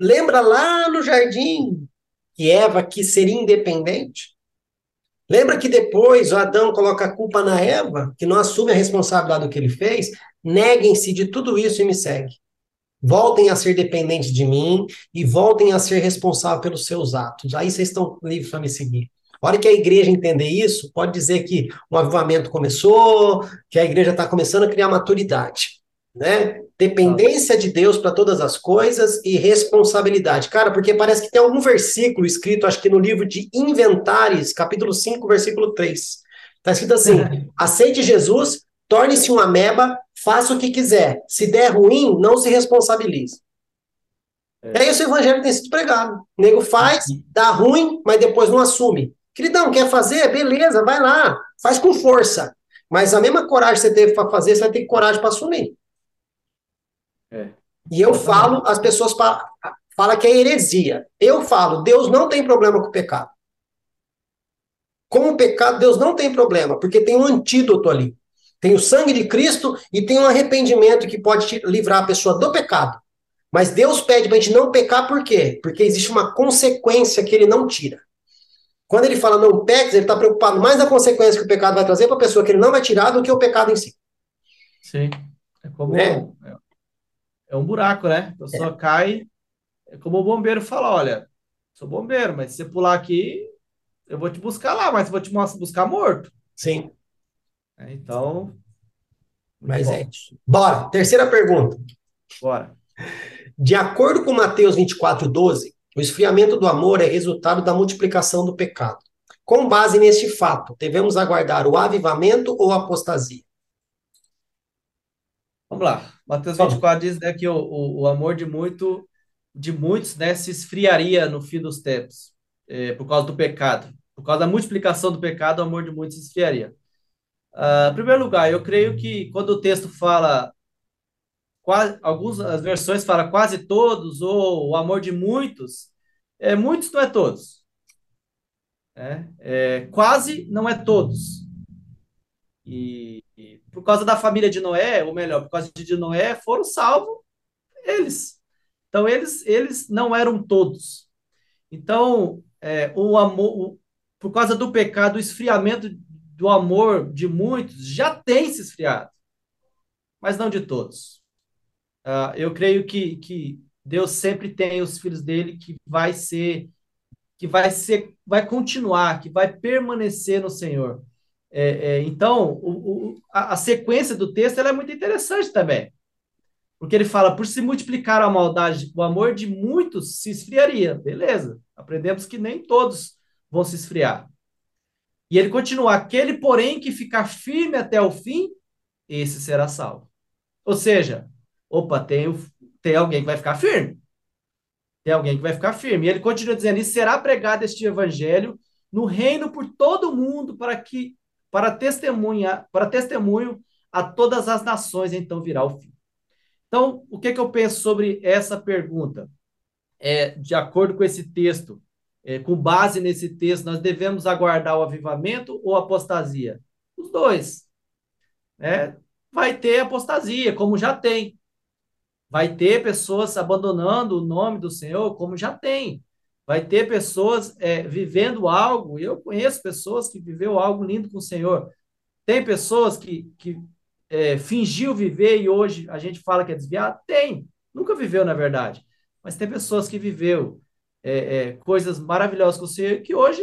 Speaker 1: Lembra lá no jardim que Eva quis ser independente? Lembra que depois o Adão coloca a culpa na Eva, que não assume a responsabilidade do que ele fez? Neguem-se de tudo isso e me seguem. Voltem a ser dependentes de mim e voltem a ser responsáveis pelos seus atos. Aí vocês estão livres para me seguir. A hora que a igreja entender isso, pode dizer que um avivamento começou, que a igreja está começando a criar maturidade né? Dependência de Deus para todas as coisas e responsabilidade. Cara, porque parece que tem algum versículo escrito, acho que no livro de Inventares, capítulo 5, versículo 3. Está escrito assim: aceite Jesus, torne-se uma ameba, faça o que quiser. Se der ruim, não se responsabilize. É. é isso o evangelho tem sido pregado. O nego faz, dá ruim, mas depois não assume. Queridão, quer fazer? Beleza, vai lá, faz com força. Mas a mesma coragem que você teve para fazer, você vai ter coragem para assumir.
Speaker 2: É.
Speaker 1: E eu falo, as pessoas falam que é heresia. Eu falo, Deus não tem problema com o pecado. Com o pecado, Deus não tem problema, porque tem um antídoto ali. Tem o sangue de Cristo e tem um arrependimento que pode livrar a pessoa do pecado. Mas Deus pede para a gente não pecar por quê? Porque existe uma consequência que ele não tira. Quando ele fala não peques, ele está preocupado mais na consequência que o pecado vai trazer para a pessoa que ele não vai tirar do que o pecado em si.
Speaker 2: Sim. É como né? É um buraco, né? A pessoa é. cai, é como o bombeiro fala, olha, sou bombeiro, mas se você pular aqui, eu vou te buscar lá, mas vou te buscar morto.
Speaker 1: Sim.
Speaker 2: É, então.
Speaker 1: Mas bom. é isso. Bora, terceira pergunta.
Speaker 2: Bora.
Speaker 1: De acordo com Mateus 24, 12, o esfriamento do amor é resultado da multiplicação do pecado. Com base neste fato, devemos aguardar o avivamento ou a apostasia?
Speaker 2: Vamos lá. Mateus 24 diz né, que o, o, o, amor de muito de muitos né, se esfriaria no fim dos tempos, é, por causa do pecado. Por causa da multiplicação do pecado, o amor de muitos se esfriaria. Uh, em primeiro lugar, eu creio que quando o texto fala quase, algumas versões falam quase todos ou o amor de muitos, é, muitos não é todos. É, é, quase não é todos. E, por causa da família de Noé, ou melhor, por causa de Noé, foram salvos eles. Então, eles, eles não eram todos. Então, é, o amor, o, por causa do pecado, o esfriamento do amor de muitos já tem se esfriado, mas não de todos. Uh, eu creio que, que Deus sempre tem os filhos dele que vai ser, que vai ser, vai continuar, que vai permanecer no Senhor. É, é, então, o, o, a, a, sequência do texto é muito interessante também. Porque ele fala, por se multiplicar a maldade, o amor de muitos se esfriaria. Beleza, aprendemos que nem todos vão se esfriar. E ele continua, aquele, porém, que ficar firme até o fim, esse será salvo. Ou seja, opa, tem, tem alguém que vai ficar firme. Tem alguém que vai ficar firme. E ele continua dizendo: e será pregado este evangelho no reino por todo mundo para que para testemunha, para testemunho a todas as nações, então virá o fim. Então, o que, que eu penso sobre essa pergunta? É, de acordo com esse texto, é, com base nesse texto, nós devemos aguardar o avivamento ou a apostasia? Os dois. Né? Vai ter apostasia, como já tem. Vai ter pessoas abandonando o nome do Senhor, como já tem. Vai ter pessoas é, vivendo algo, eu conheço pessoas que viveu algo lindo com o Senhor. Tem pessoas que, que é, fingiu viver e hoje a gente fala que é desviado? Tem. Nunca viveu, na verdade. Mas tem pessoas que viveu é, é, coisas maravilhosas com o Senhor que hoje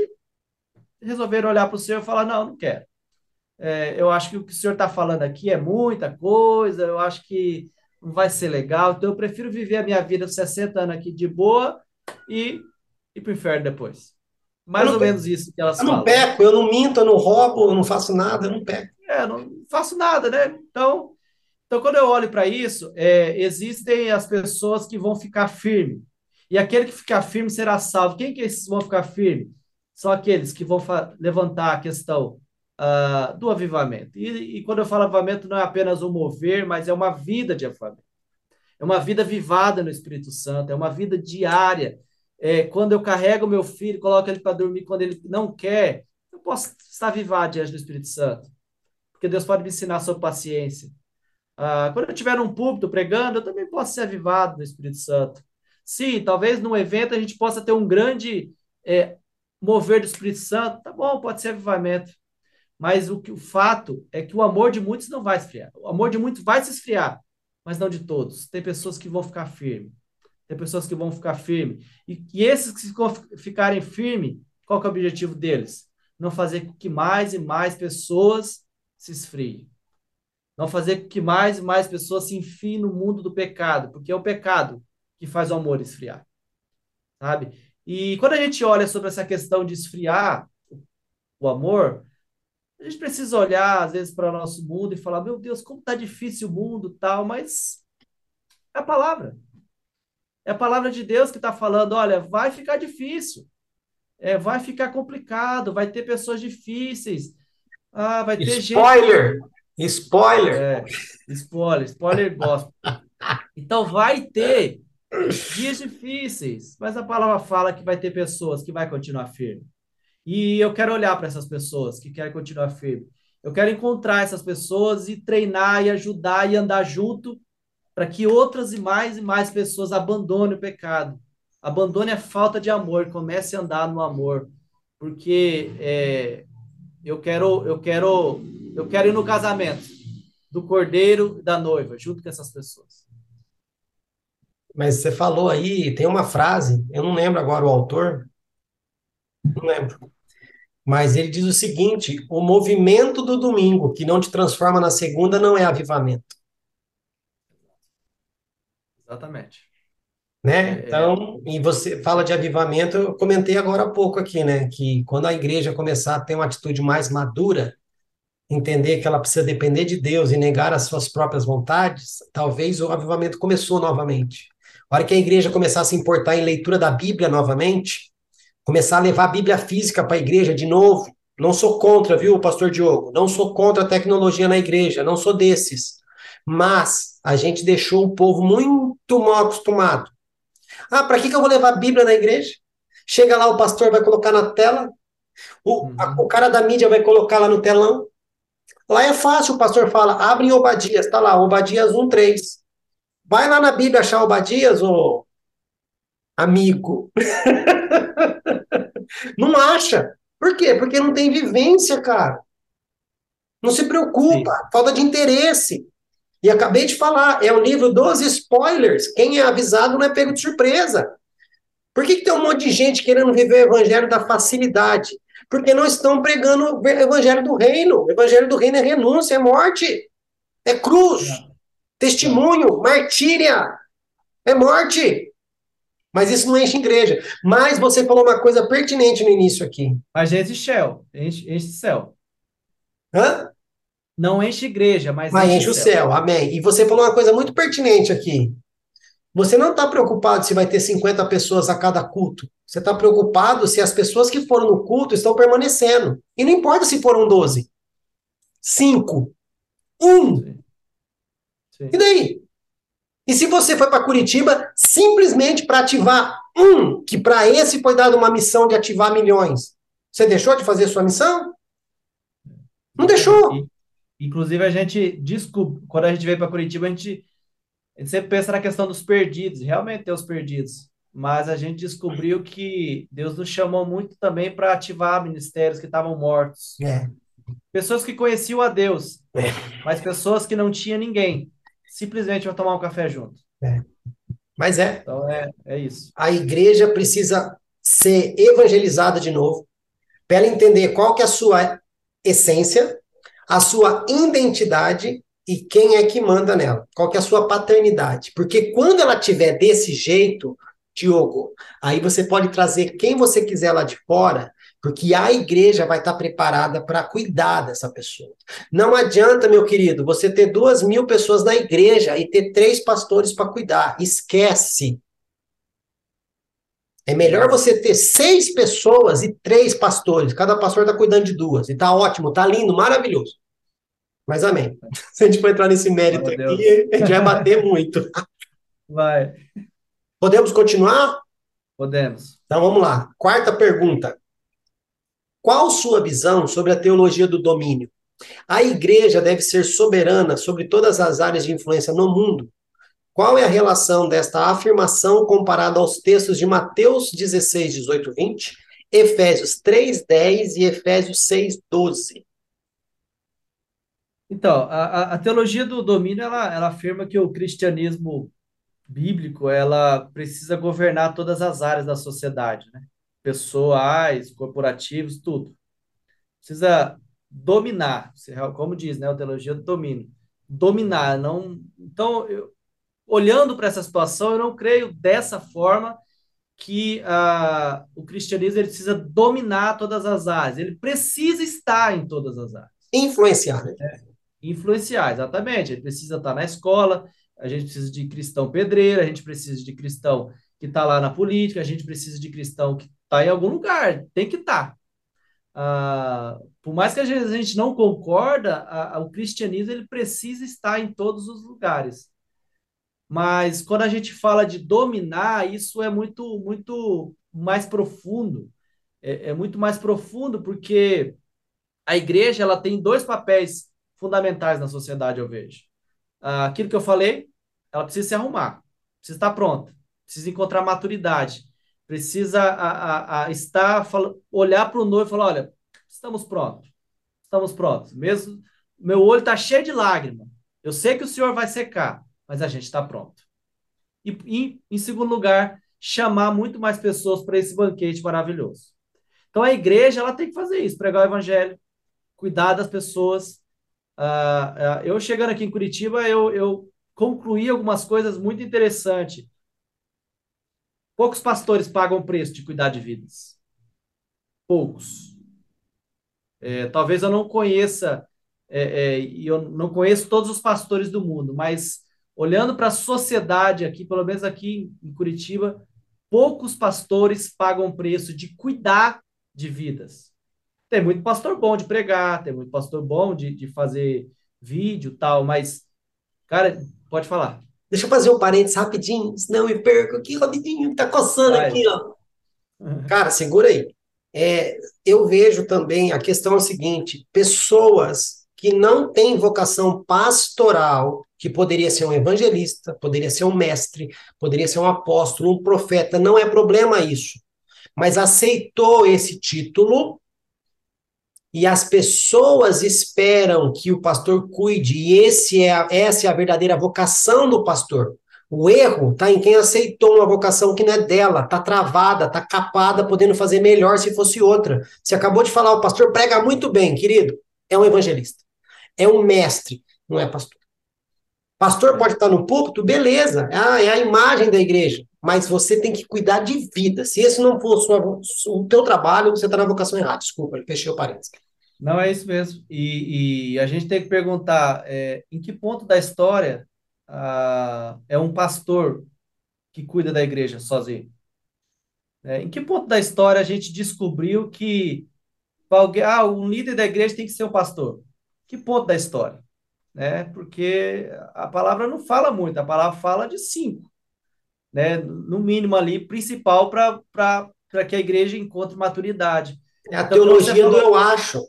Speaker 2: resolveram olhar para o Senhor e falar: não, não quero. É, eu acho que o que o Senhor está falando aqui é muita coisa, eu acho que não vai ser legal. Então eu prefiro viver a minha vida 60 anos aqui de boa e ir para o inferno depois. Mais ou menos isso que elas
Speaker 1: eu
Speaker 2: falam.
Speaker 1: Eu não peco, eu não minto, eu não roubo, eu não faço nada, eu não peco.
Speaker 2: É, não faço nada, né? Então, então quando eu olho para isso, é, existem as pessoas que vão ficar firmes. E aquele que ficar firme será salvo. Quem que esses vão ficar firmes? São aqueles que vão levantar a questão uh, do avivamento. E, e, quando eu falo avivamento, não é apenas um mover, mas é uma vida de avivamento. É uma vida vivada no Espírito Santo, é uma vida diária. É, quando eu carrego meu filho, coloco ele para dormir quando ele não quer, eu posso estar vivado diante do Espírito Santo. Porque Deus pode me ensinar sobre paciência. Ah, quando eu estiver num púlpito pregando, eu também posso ser avivado no Espírito Santo. Sim, talvez num evento a gente possa ter um grande é, mover do Espírito Santo. Tá bom, pode ser avivamento. Mas o, que, o fato é que o amor de muitos não vai esfriar. O amor de muitos vai se esfriar, mas não de todos. Tem pessoas que vão ficar firmes. Tem pessoas que vão ficar firmes. E, e esses que ficarem firmes, qual é o objetivo deles? Não fazer com que mais e mais pessoas se esfriem. Não fazer com que mais e mais pessoas se enfiem no mundo do pecado, porque é o pecado que faz o amor esfriar. Sabe? E quando a gente olha sobre essa questão de esfriar o amor, a gente precisa olhar, às vezes, para o nosso mundo e falar: meu Deus, como está difícil o mundo, tal, mas é a palavra. É a palavra de Deus que está falando: olha, vai ficar difícil, é, vai ficar complicado, vai ter pessoas difíceis, ah, vai ter
Speaker 1: spoiler,
Speaker 2: gente.
Speaker 1: Spoiler!
Speaker 2: É, spoiler, spoiler gospel. Então vai ter dias difíceis, mas a palavra fala que vai ter pessoas que vai continuar firme. E eu quero olhar para essas pessoas que querem continuar firme. Eu quero encontrar essas pessoas e treinar e ajudar e andar junto para que outras e mais e mais pessoas abandonem o pecado, abandonem a falta de amor, comecem a andar no amor, porque é, eu quero, eu quero, eu quero ir no casamento do cordeiro e da noiva, junto com essas pessoas.
Speaker 1: Mas você falou aí, tem uma frase, eu não lembro agora o autor, não lembro. Mas ele diz o seguinte: o movimento do domingo que não te transforma na segunda não é avivamento.
Speaker 2: Exatamente.
Speaker 1: Né? É, então, e você fala de avivamento, eu comentei agora há pouco aqui, né? Que quando a igreja começar a ter uma atitude mais madura, entender que ela precisa depender de Deus e negar as suas próprias vontades, talvez o avivamento começou novamente. A hora que a igreja começar a se importar em leitura da Bíblia novamente, começar a levar a Bíblia física para a igreja de novo, Não sou contra, viu, pastor Diogo? Não sou contra a tecnologia na igreja, não sou desses. Mas a gente deixou o povo muito mal acostumado. Ah, para que, que eu vou levar a Bíblia na igreja? Chega lá, o pastor vai colocar na tela, o, uhum. a, o cara da mídia vai colocar lá no telão. Lá é fácil, o pastor fala, abre Obadias, tá lá, Obadias 1, 3. Vai lá na Bíblia achar Obadias, ô amigo. não acha. Por quê? Porque não tem vivência, cara. Não se preocupa, Sim. falta de interesse. E acabei de falar, é o livro dos spoilers. Quem é avisado não é pego de surpresa. Por que, que tem um monte de gente querendo viver o evangelho da facilidade? Porque não estão pregando o evangelho do reino. O evangelho do reino é renúncia, é morte, é cruz, testemunho, martíria, é morte. Mas isso não enche igreja. Mas você falou uma coisa pertinente no início aqui.
Speaker 2: Mas enche céu, enche, enche céu.
Speaker 1: Hã?
Speaker 2: Não enche igreja, mas,
Speaker 1: mas enche, enche o céu. céu. Amém. E você falou uma coisa muito pertinente aqui. Você não está preocupado se vai ter 50 pessoas a cada culto. Você está preocupado se as pessoas que foram no culto estão permanecendo. E não importa se foram 12, 5, 1. E daí? E se você foi para Curitiba simplesmente para ativar um, que para esse foi dada uma missão de ativar milhões, você deixou de fazer sua missão? Não deixou.
Speaker 2: Inclusive, a gente descobre, quando a gente veio para Curitiba, a gente, a gente sempre pensa na questão dos perdidos, realmente tem os perdidos. Mas a gente descobriu que Deus nos chamou muito também para ativar ministérios que estavam mortos.
Speaker 1: É.
Speaker 2: Pessoas que conheciam a Deus, é. mas pessoas que não tinham ninguém simplesmente vão tomar um café junto.
Speaker 1: É. Mas é.
Speaker 2: Então é, é isso.
Speaker 1: A igreja precisa ser evangelizada de novo, para ela entender qual que é a sua essência, a sua identidade e quem é que manda nela, qual que é a sua paternidade. Porque quando ela tiver desse jeito, Diogo, aí você pode trazer quem você quiser lá de fora porque a igreja vai estar preparada para cuidar dessa pessoa. Não adianta, meu querido, você ter duas mil pessoas na igreja e ter três pastores para cuidar. Esquece. É melhor você ter seis pessoas e três pastores. Cada pastor está cuidando de duas. E tá ótimo, tá lindo, maravilhoso. Mas amém. Se a gente for entrar nesse mérito aqui, a gente vai bater muito.
Speaker 2: Vai.
Speaker 1: Podemos continuar?
Speaker 2: Podemos.
Speaker 1: Então vamos lá. Quarta pergunta. Qual sua visão sobre a teologia do domínio? A igreja deve ser soberana sobre todas as áreas de influência no mundo? Qual é a relação desta afirmação comparada aos textos de Mateus 16, 18, 20, Efésios 3, 10 e Efésios 6, 12?
Speaker 2: Então, a, a teologia do domínio, ela, ela afirma que o cristianismo bíblico, ela precisa governar todas as áreas da sociedade, né? pessoais, corporativos, tudo. Precisa dominar, como diz, né, a teologia do domínio. Dominar, não. Então, eu, olhando para essa situação, eu não creio dessa forma que uh, o cristianismo ele precisa dominar todas as áreas. Ele precisa estar em todas as áreas.
Speaker 1: Influenciar, né? É,
Speaker 2: influenciar, exatamente. Ele precisa estar na escola, a gente precisa de cristão pedreiro, a gente precisa de cristão que está lá na política, a gente precisa de cristão que Está em algum lugar, tem que estar. Tá. Ah, por mais que a gente, a gente não concorda, a, a, o cristianismo ele precisa estar em todos os lugares. Mas quando a gente fala de dominar, isso é muito, muito mais profundo. É, é muito mais profundo porque a igreja ela tem dois papéis fundamentais na sociedade, eu vejo. Ah, aquilo que eu falei, ela precisa se arrumar, precisa estar pronta, precisa encontrar maturidade precisa a, a, a estar, olhar para o noivo e falar: olha, estamos prontos, estamos prontos. Mesmo meu olho está cheio de lágrima. Eu sei que o Senhor vai secar, mas a gente está pronto. E, e, em segundo lugar, chamar muito mais pessoas para esse banquete maravilhoso. Então a igreja ela tem que fazer isso, pregar o evangelho, cuidar das pessoas. Uh, uh, eu chegando aqui em Curitiba, eu, eu concluí algumas coisas muito interessantes Poucos pastores pagam o preço de cuidar de vidas. Poucos. É, talvez eu não conheça, é, é, eu não conheço todos os pastores do mundo, mas olhando para a sociedade aqui, pelo menos aqui em Curitiba, poucos pastores pagam o preço de cuidar de vidas. Tem muito pastor bom de pregar, tem muito pastor bom de, de fazer vídeo tal, mas, cara, pode falar.
Speaker 1: Deixa eu fazer um parênteses rapidinho, senão eu me perco aqui rapidinho, tá coçando
Speaker 2: Vai.
Speaker 1: aqui, ó. Cara, segura aí. É, eu vejo também, a questão é o seguinte, pessoas que não têm vocação pastoral, que poderia ser um evangelista, poderia ser um mestre, poderia ser um apóstolo, um profeta, não é problema isso. Mas aceitou esse título e as pessoas esperam que o pastor cuide, e esse é a- essa é a verdadeira vocação do pastor. O erro está em quem aceitou uma vocação que não é dela, está travada, está capada, podendo fazer melhor se fosse outra. Você acabou de falar, o pastor prega muito bem, querido. É um evangelista. É um mestre, não é pastor. Pastor pode estar no púlpito, beleza, ah, é a imagem da igreja, mas você tem que cuidar de vida. Se esse não for sua- o teu trabalho, você está na vocação errada. Desculpa, fechei o parênteses.
Speaker 2: Não é isso mesmo. E, e a gente tem que perguntar é, em que ponto da história é um pastor que cuida da igreja sozinho? É, em que ponto da história a gente descobriu que alguém, ah, um líder da igreja tem que ser o pastor? Que ponto da história? Né? Porque a palavra não fala muito, a palavra fala de cinco, né? No mínimo ali, principal para que a igreja encontre maturidade.
Speaker 1: É a
Speaker 2: Então,
Speaker 1: teologia do
Speaker 2: falou-
Speaker 1: eu acho.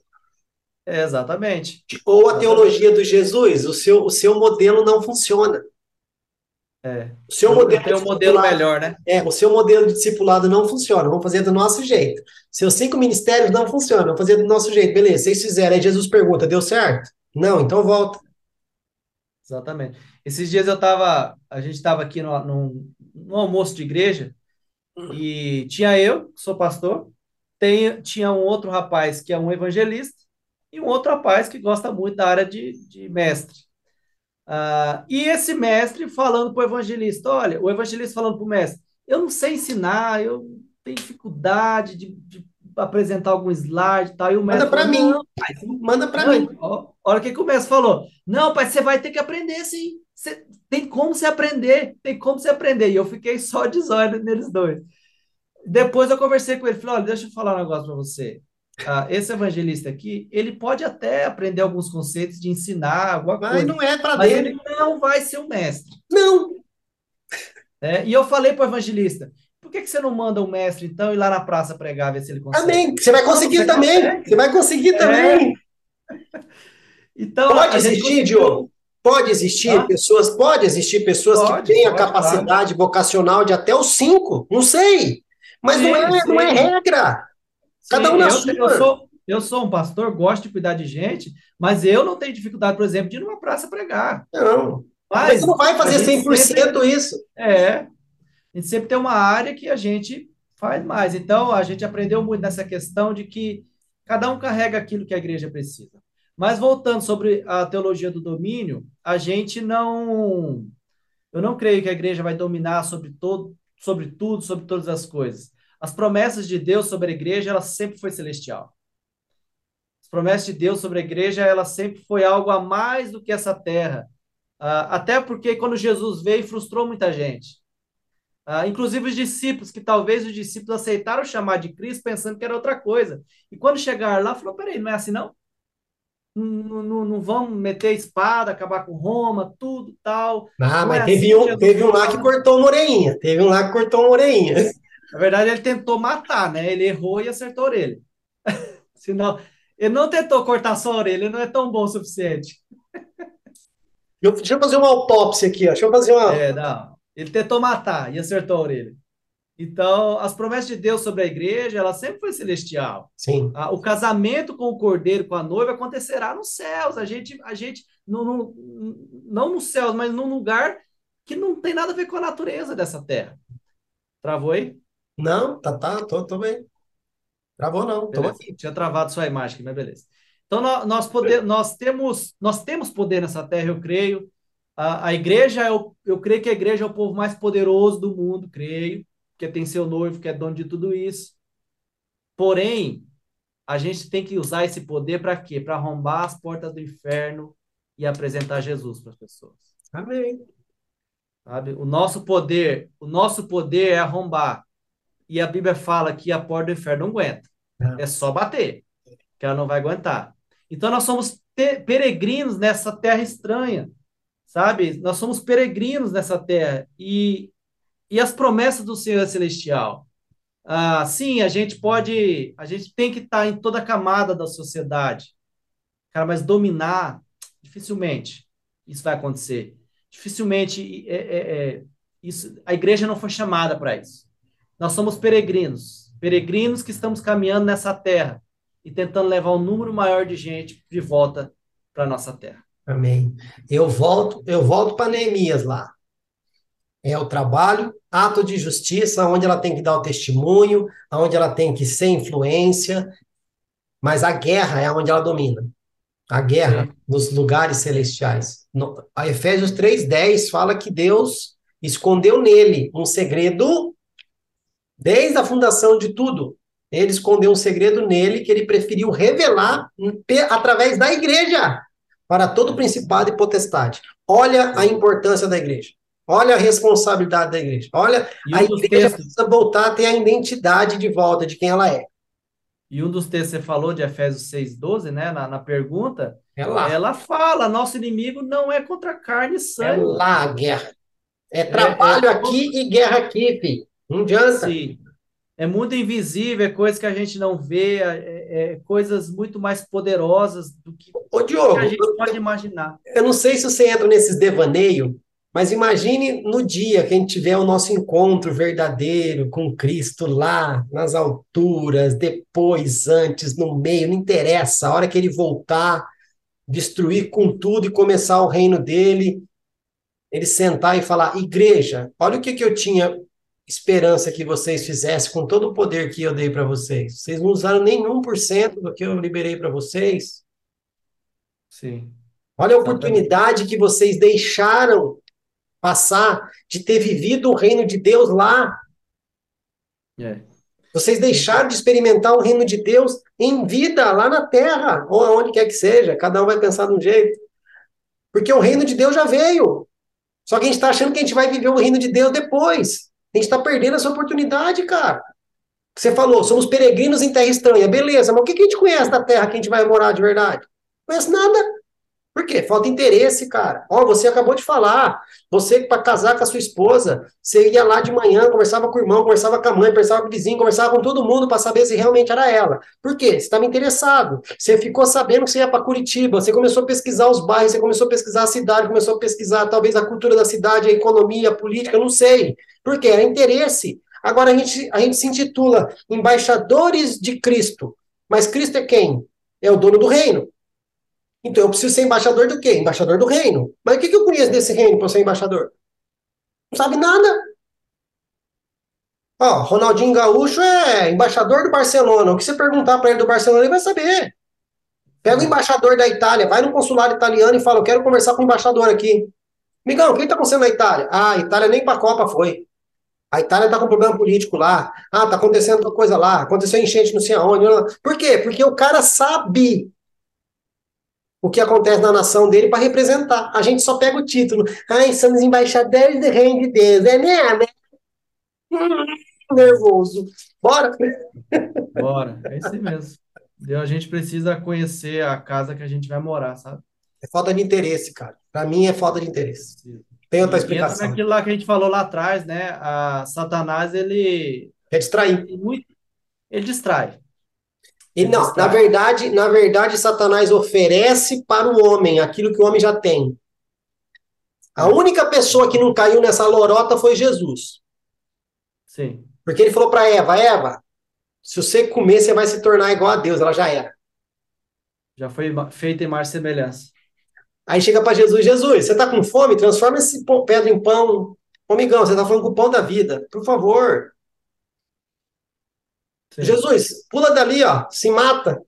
Speaker 2: É, exatamente.
Speaker 1: Ou a teologia do Jesus, o seu, o seu modelo não funciona.
Speaker 2: É.
Speaker 1: O seu modelo
Speaker 2: tem um
Speaker 1: de
Speaker 2: modelo melhor, né?
Speaker 1: É, o seu modelo de discipulado não funciona, vamos fazer do nosso jeito. Seus cinco ministérios não funcionam, vamos fazer do nosso jeito. Beleza, vocês fizeram. Aí Jesus pergunta, deu certo? Não, então volta.
Speaker 2: Exatamente. Esses dias eu tava, a gente estava aqui no, num, num almoço de igreja e tinha eu, que sou pastor, tem, tinha um outro rapaz que é um evangelista e um outro rapaz que gosta muito da área de, de mestre. Ah, e esse mestre falando para o evangelista, olha, o evangelista falando para o mestre, eu não sei ensinar, eu tenho dificuldade de, de apresentar algum slide e tal, e o mestre
Speaker 1: Manda
Speaker 2: falou,
Speaker 1: mim.
Speaker 2: "Não,
Speaker 1: Manda
Speaker 2: não,
Speaker 1: mim.
Speaker 2: ó, Olha o que o mestre falou. Não, pai, você vai ter que aprender sim. Você, tem como você aprender, tem como você aprender. E eu fiquei só de zóio neles dois. Depois eu conversei com ele, falei, olha, deixa eu falar um negócio para você. Ah, esse evangelista aqui, ele pode até aprender alguns conceitos de ensinar alguma
Speaker 1: Mas
Speaker 2: coisa,
Speaker 1: não é pra
Speaker 2: mas
Speaker 1: dele.
Speaker 2: ele não vai ser um mestre.
Speaker 1: Não.
Speaker 2: né? E eu falei para o evangelista, por que, que você não manda o mestre, então, ir lá na praça pregar, ver se ele consegue?
Speaker 1: Amém. Você vai conseguir
Speaker 2: Você
Speaker 1: também.
Speaker 2: consegue.
Speaker 1: Você vai conseguir também.
Speaker 2: Então,
Speaker 1: Pode existir,
Speaker 2: conseguiu-
Speaker 1: Diogo? Pode existir pessoas, pode existir pessoas
Speaker 2: Pode,
Speaker 1: que têm a capacidade vocacional de até os cinco. Não sei. Mas não
Speaker 2: Sim,
Speaker 1: é, não é regra. Cada
Speaker 2: Sim,
Speaker 1: um na
Speaker 2: eu,
Speaker 1: sua.
Speaker 2: eu sou, eu sou um pastor, gosto de cuidar de gente, mas eu não tenho dificuldade, por exemplo, de ir numa praça pregar.
Speaker 1: Não. Mas
Speaker 2: Mas
Speaker 1: você não vai fazer
Speaker 2: a gente
Speaker 1: 100%
Speaker 2: sempre-
Speaker 1: isso.
Speaker 2: É, a gente sempre tem uma área que a gente faz mais. Então, a gente aprendeu muito nessa questão de que cada um carrega aquilo que a igreja precisa. Mas voltando sobre a teologia do domínio, a gente não. Eu não creio que a igreja vai dominar sobre todo, sobre tudo, sobre todas as coisas. As promessas de Deus sobre a igreja, ela sempre foi celestial. As promessas de Deus sobre a igreja, ela sempre foi algo a mais do que essa terra. Ah, até porque quando Jesus veio, frustrou muita gente. Ah, inclusive os discípulos, que talvez os discípulos aceitaram chamar de Cristo pensando que era outra coisa. E quando chegaram lá, falou: peraí, não é assim não? Não, não, não vão meter espada, acabar com Roma, tudo tal.
Speaker 1: Ah,
Speaker 2: Não é
Speaker 1: mas teve
Speaker 2: assim,
Speaker 1: um, teve um lá que cortou uma orelhinha. Teve um lá que cortou uma orelhinha.
Speaker 2: Na verdade, ele tentou matar, né? Ele errou e acertou a orelha. Senão, ele não tentou cortar só a orelha, ele não é tão bom o suficiente.
Speaker 1: Eu- deixa eu fazer uma autópsia aqui, ó. Deixa eu fazer uma.
Speaker 2: É, não. Ele tentou matar e acertou a orelha. Então, as promessas de Deus sobre a igreja, ela sempre foi celestial.
Speaker 1: Sim.
Speaker 2: O casamento com o cordeiro, com a noiva, acontecerá nos céus. A gente, a gente no, no- não nos céus, mas num lugar que não tem nada a ver com a natureza dessa terra. Travou aí?
Speaker 1: Não, tá, tá, tô, tô bem. Travou não, tô
Speaker 2: Beleza.
Speaker 1: aqui.
Speaker 2: Tinha travado sua imagem aqui, mas beleza. Então, nós, nós, poder, nós, temos, nós temos poder nessa terra, eu creio. A, a igreja, é o, eu creio que a igreja é o povo mais poderoso do mundo, creio, porque tem seu noivo que é dono de tudo isso. Porém, a gente tem que usar esse poder para quê? Para arrombar as portas do inferno e apresentar Jesus para as pessoas.
Speaker 1: Amém.
Speaker 2: Sabe? O nosso poder, o nosso poder é arrombar. E a Bíblia fala que a porta do inferno não aguenta.
Speaker 1: Não.
Speaker 2: É só bater. que ela não vai aguentar. Então nós somos peregrinos nessa terra estranha, sabe? Nós somos peregrinos nessa terra e, e as promessas do Senhor Celestial. Ah, sim, a gente pode, a gente tem que estar em toda a camada da sociedade, cara, mas dominar dificilmente isso vai acontecer. Dificilmente é, é, é, isso, a igreja não foi chamada para isso. Nós somos peregrinos, peregrinos que estamos caminhando nessa terra e tentando levar um número maior de gente de volta para nossa terra.
Speaker 1: Amém. Eu volto, eu volto para Neemias lá. É o trabalho, ato de justiça, onde ela tem que dar o testemunho, onde ela tem que ser influência, mas a guerra é onde ela domina. A guerra nos lugares celestiais. No, a Efésios 3:10 fala que Deus escondeu nele um segredo desde a fundação de tudo. Ele escondeu um segredo nele que ele preferiu revelar através da igreja para todo principado e potestade. Olha a importância da igreja. Olha a responsabilidade da igreja. Olha, um a igreja textos... precisa voltar a ter a identidade de volta de quem ela é.
Speaker 2: E um dos textos que você falou de Efésios 6,12, né? Na, na pergunta, é ela fala: nosso inimigo não é contra carne e sangue. É
Speaker 1: lá a guerra. É trabalho é, é, aqui e guerra aqui, filho. Não adianta. Sim.
Speaker 2: É muito invisível, é coisa que a gente não vê, é, é, é coisas muito mais poderosas do que,
Speaker 1: Ô, Diogo,
Speaker 2: que a gente pode imaginar.
Speaker 1: Eu não sei se você entra nesses devaneios, mas imagine no dia que a gente tiver o nosso encontro verdadeiro com Cristo lá nas alturas, depois, antes, no meio, não interessa. A hora que ele voltar, destruir com tudo e começar o reino dele, ele sentar e falar: Igreja, olha o que, que eu tinha esperança que vocês fizessem com todo o poder que eu dei para vocês. Vocês não usaram nenhum por cento do que eu liberei para vocês.
Speaker 2: Sim.
Speaker 1: Olha a oportunidade que vocês deixaram passar de ter vivido o reino de Deus lá. É. Vocês deixaram de experimentar o reino de Deus em vida, lá na terra, ou aonde quer que seja. Cada um vai pensar de um jeito. Porque o reino de Deus já veio. Só que a gente está achando que a gente vai viver o reino de Deus depois. A gente está perdendo essa oportunidade, cara. Você falou, somos peregrinos em terra estranha. Beleza, mas o que a gente conhece da terra que a gente vai morar de verdade? Não conhece nada. Por quê? Falta interesse, cara. Ó, você acabou de falar. Você, para casar com a sua esposa, você ia lá de manhã, conversava com o irmão, conversava com a mãe, conversava com o vizinho, conversava com todo mundo para saber se realmente era ela. Por quê? Você estava interessado. Você ficou sabendo que você ia para Curitiba, você começou a pesquisar os bairros, você começou a pesquisar a cidade, começou a pesquisar talvez a cultura da cidade, a economia, a política, não sei. Por quê? Era interesse. Agora a gente, a gente se intitula embaixadores de Cristo. Mas Cristo é quem? É o dono do reino. Então eu preciso ser embaixador do quê? Embaixador do reino. Mas o que, que eu conheço desse reino para ser embaixador? Não sabe nada. Ó, Ronaldinho Gaúcho é embaixador do Barcelona. O que você perguntar para ele do Barcelona, ele vai saber. Pega o embaixador da Itália, vai no consulado italiano e fala: Eu quero conversar com o embaixador aqui. Migão, o que está acontecendo na Itália? Ah, a Itália nem para a Copa foi. A Itália está com problema político lá. Ah, está acontecendo coisa lá. Aconteceu enchente não sei aonde. Por quê? Porque o cara sabe o que acontece na nação dele para representar. A gente só pega o título. Ai, somos embaixadores do reino de Deus. É mesmo? Hum, nervoso. Bora?
Speaker 2: Bora, é isso mesmo. A gente precisa conhecer a casa que a gente vai morar, sabe?
Speaker 1: É falta de interesse, cara. Para mim é falta de interesse. Tem outra explicação. Entra
Speaker 2: naquilo lá que a gente falou lá atrás, né? A Satanás, ele...
Speaker 1: Quer distrair.
Speaker 2: Ele, ele distrai.
Speaker 1: E não, na verdade, na verdade, Satanás oferece para o homem aquilo que o homem já tem. A única pessoa que não caiu nessa lorota foi Jesus.
Speaker 2: Sim.
Speaker 1: Porque ele falou para Eva: Eva, se você comer, você vai se tornar igual a Deus. Ela já era.
Speaker 2: Já foi feita em mais semelhança.
Speaker 1: Aí chega para Jesus: Jesus, você está com fome? Transforma esse pedra em pão. Ô, amigão, você está falando com o pão da vida. Por favor, Sim. Jesus, pula dali, ó, se mata.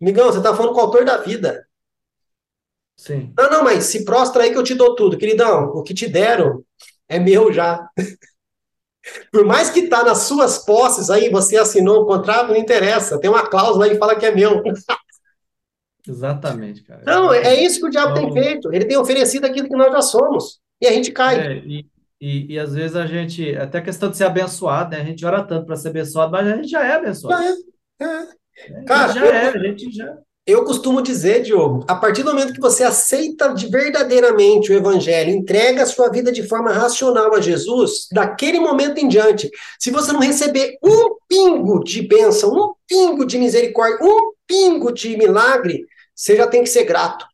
Speaker 1: Migão, você tá falando com o autor da vida.
Speaker 2: Sim.
Speaker 1: Não, não, mas se prostra aí que eu te dou tudo. Queridão, o que te deram é meu já. Por mais que tá nas suas posses aí, você assinou o contrato, não interessa. Tem uma cláusula aí que fala que é meu.
Speaker 2: Exatamente, cara.
Speaker 1: Não, é isso que o diabo então... tem feito. Ele tem oferecido aquilo que nós já somos. E a gente cai.
Speaker 2: É, e, e, e às vezes a gente, até a questão de ser abençoado, né? A gente ora tanto para ser abençoado, mas a gente já é abençoado.
Speaker 1: Já é, é. Cara,
Speaker 2: já
Speaker 1: eu-
Speaker 2: é, a gente já.
Speaker 1: Eu costumo dizer, Diogo, a partir do momento que você aceita de verdadeiramente o evangelho, entrega a sua vida de forma racional a Jesus, daquele momento em diante, se você não receber um pingo de bênção, um pingo de misericórdia, um pingo de milagre, você já tem que ser grato.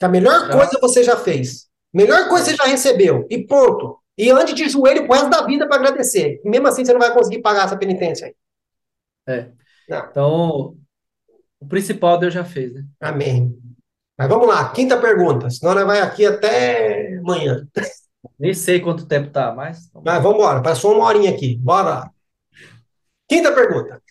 Speaker 1: Que a melhor
Speaker 2: Já.
Speaker 1: coisa você já fez. Melhor coisa você já recebeu. E ponto. E ande de joelho pro resto da vida para agradecer. E mesmo assim você não vai conseguir pagar essa penitência aí.
Speaker 2: É.
Speaker 1: Não.
Speaker 2: Então, o principal Deus já fez, né?
Speaker 1: Amém. Mas vamos lá, quinta pergunta, senão nós vai aqui até amanhã.
Speaker 2: Nem sei quanto tempo tá, mas.
Speaker 1: Mas vamos embora, passou uma horinha aqui, bora lá. Quinta pergunta.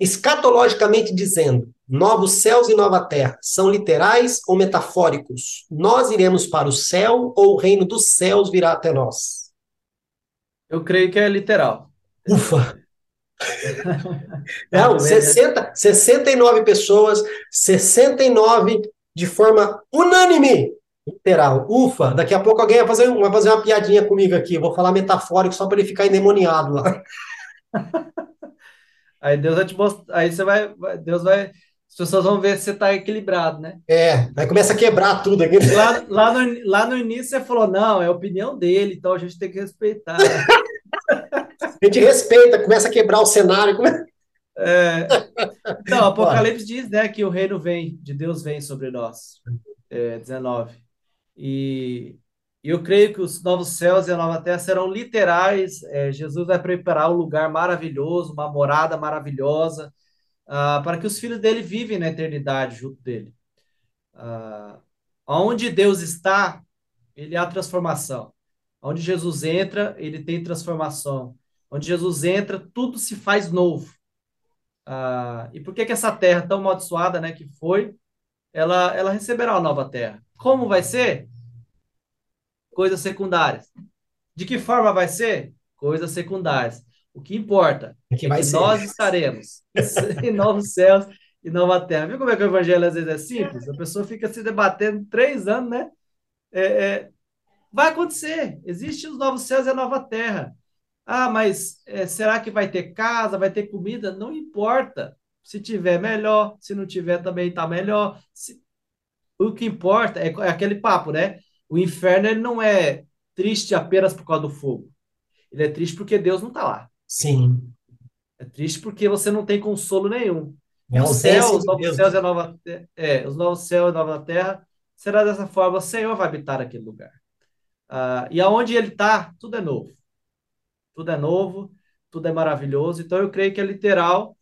Speaker 1: Escatologicamente dizendo, novos céus e nova terra são literais ou metafóricos? Nós iremos para o céu ou o reino dos céus virá até nós?
Speaker 2: Eu creio que é literal.
Speaker 1: Ufa!
Speaker 2: É,
Speaker 1: Não,
Speaker 2: também, né?
Speaker 1: 60, 69 pessoas, 69 de forma unânime. Literal. Ufa, daqui a pouco alguém vai fazer, vai fazer uma piadinha comigo aqui. Vou falar metafórico só para ele ficar endemoniado lá.
Speaker 2: Aí Deus vai te mostrar. Aí você vai- Deus vai. As pessoas vão ver se você está equilibrado, né?
Speaker 1: É, aí começa a quebrar tudo aqui.
Speaker 2: Lá, lá, no, lá no início você falou, não, é a opinião dele, então a gente tem que respeitar.
Speaker 1: A gente respeita, começa a quebrar o cenário.
Speaker 2: É, então, o Apocalipse diz, né, que o reino vem, de Deus vem sobre nós. É, 19. E eu creio que os novos céus e a nova terra serão literais. É, Jesus vai preparar um lugar maravilhoso, uma morada maravilhosa, ah, para que os filhos dele vivem na eternidade junto dele. Ah, onde Deus está, ele há transformação. Onde Jesus entra, ele tem transformação. Onde Jesus entra, tudo se faz novo. Ah, e por que que essa terra tão amaldiçoada, né, que foi, ela, ela receberá uma nova terra? Como vai ser? Coisas secundárias. De que forma vai ser? Coisas secundárias. O que importa
Speaker 1: É que
Speaker 2: é que nós estaremos em novos céus e nova terra. Viu como é que o evangelho às vezes é simples? A pessoa fica se debatendo três anos, né? É, é, vai acontecer. Existem os novos céus e a nova terra. Ah, mas é, será que vai ter casa, vai ter comida? Não importa. Se tiver, melhor. Se não tiver, também está melhor. Se- O que importa é, é aquele papo, né? O inferno ele não é triste apenas por causa do fogo. Ele é triste porque Deus não está lá.
Speaker 1: Sim.
Speaker 2: É triste porque você não tem consolo nenhum.
Speaker 1: É ausência
Speaker 2: céus, os novos
Speaker 1: Deus.
Speaker 2: céus e a nova, é, os novos céus e a nova terra será dessa forma. O Senhor vai habitar aquele lugar. Ah, e aonde ele está, tudo é novo. Tudo é novo, tudo é maravilhoso. Então eu creio que é literal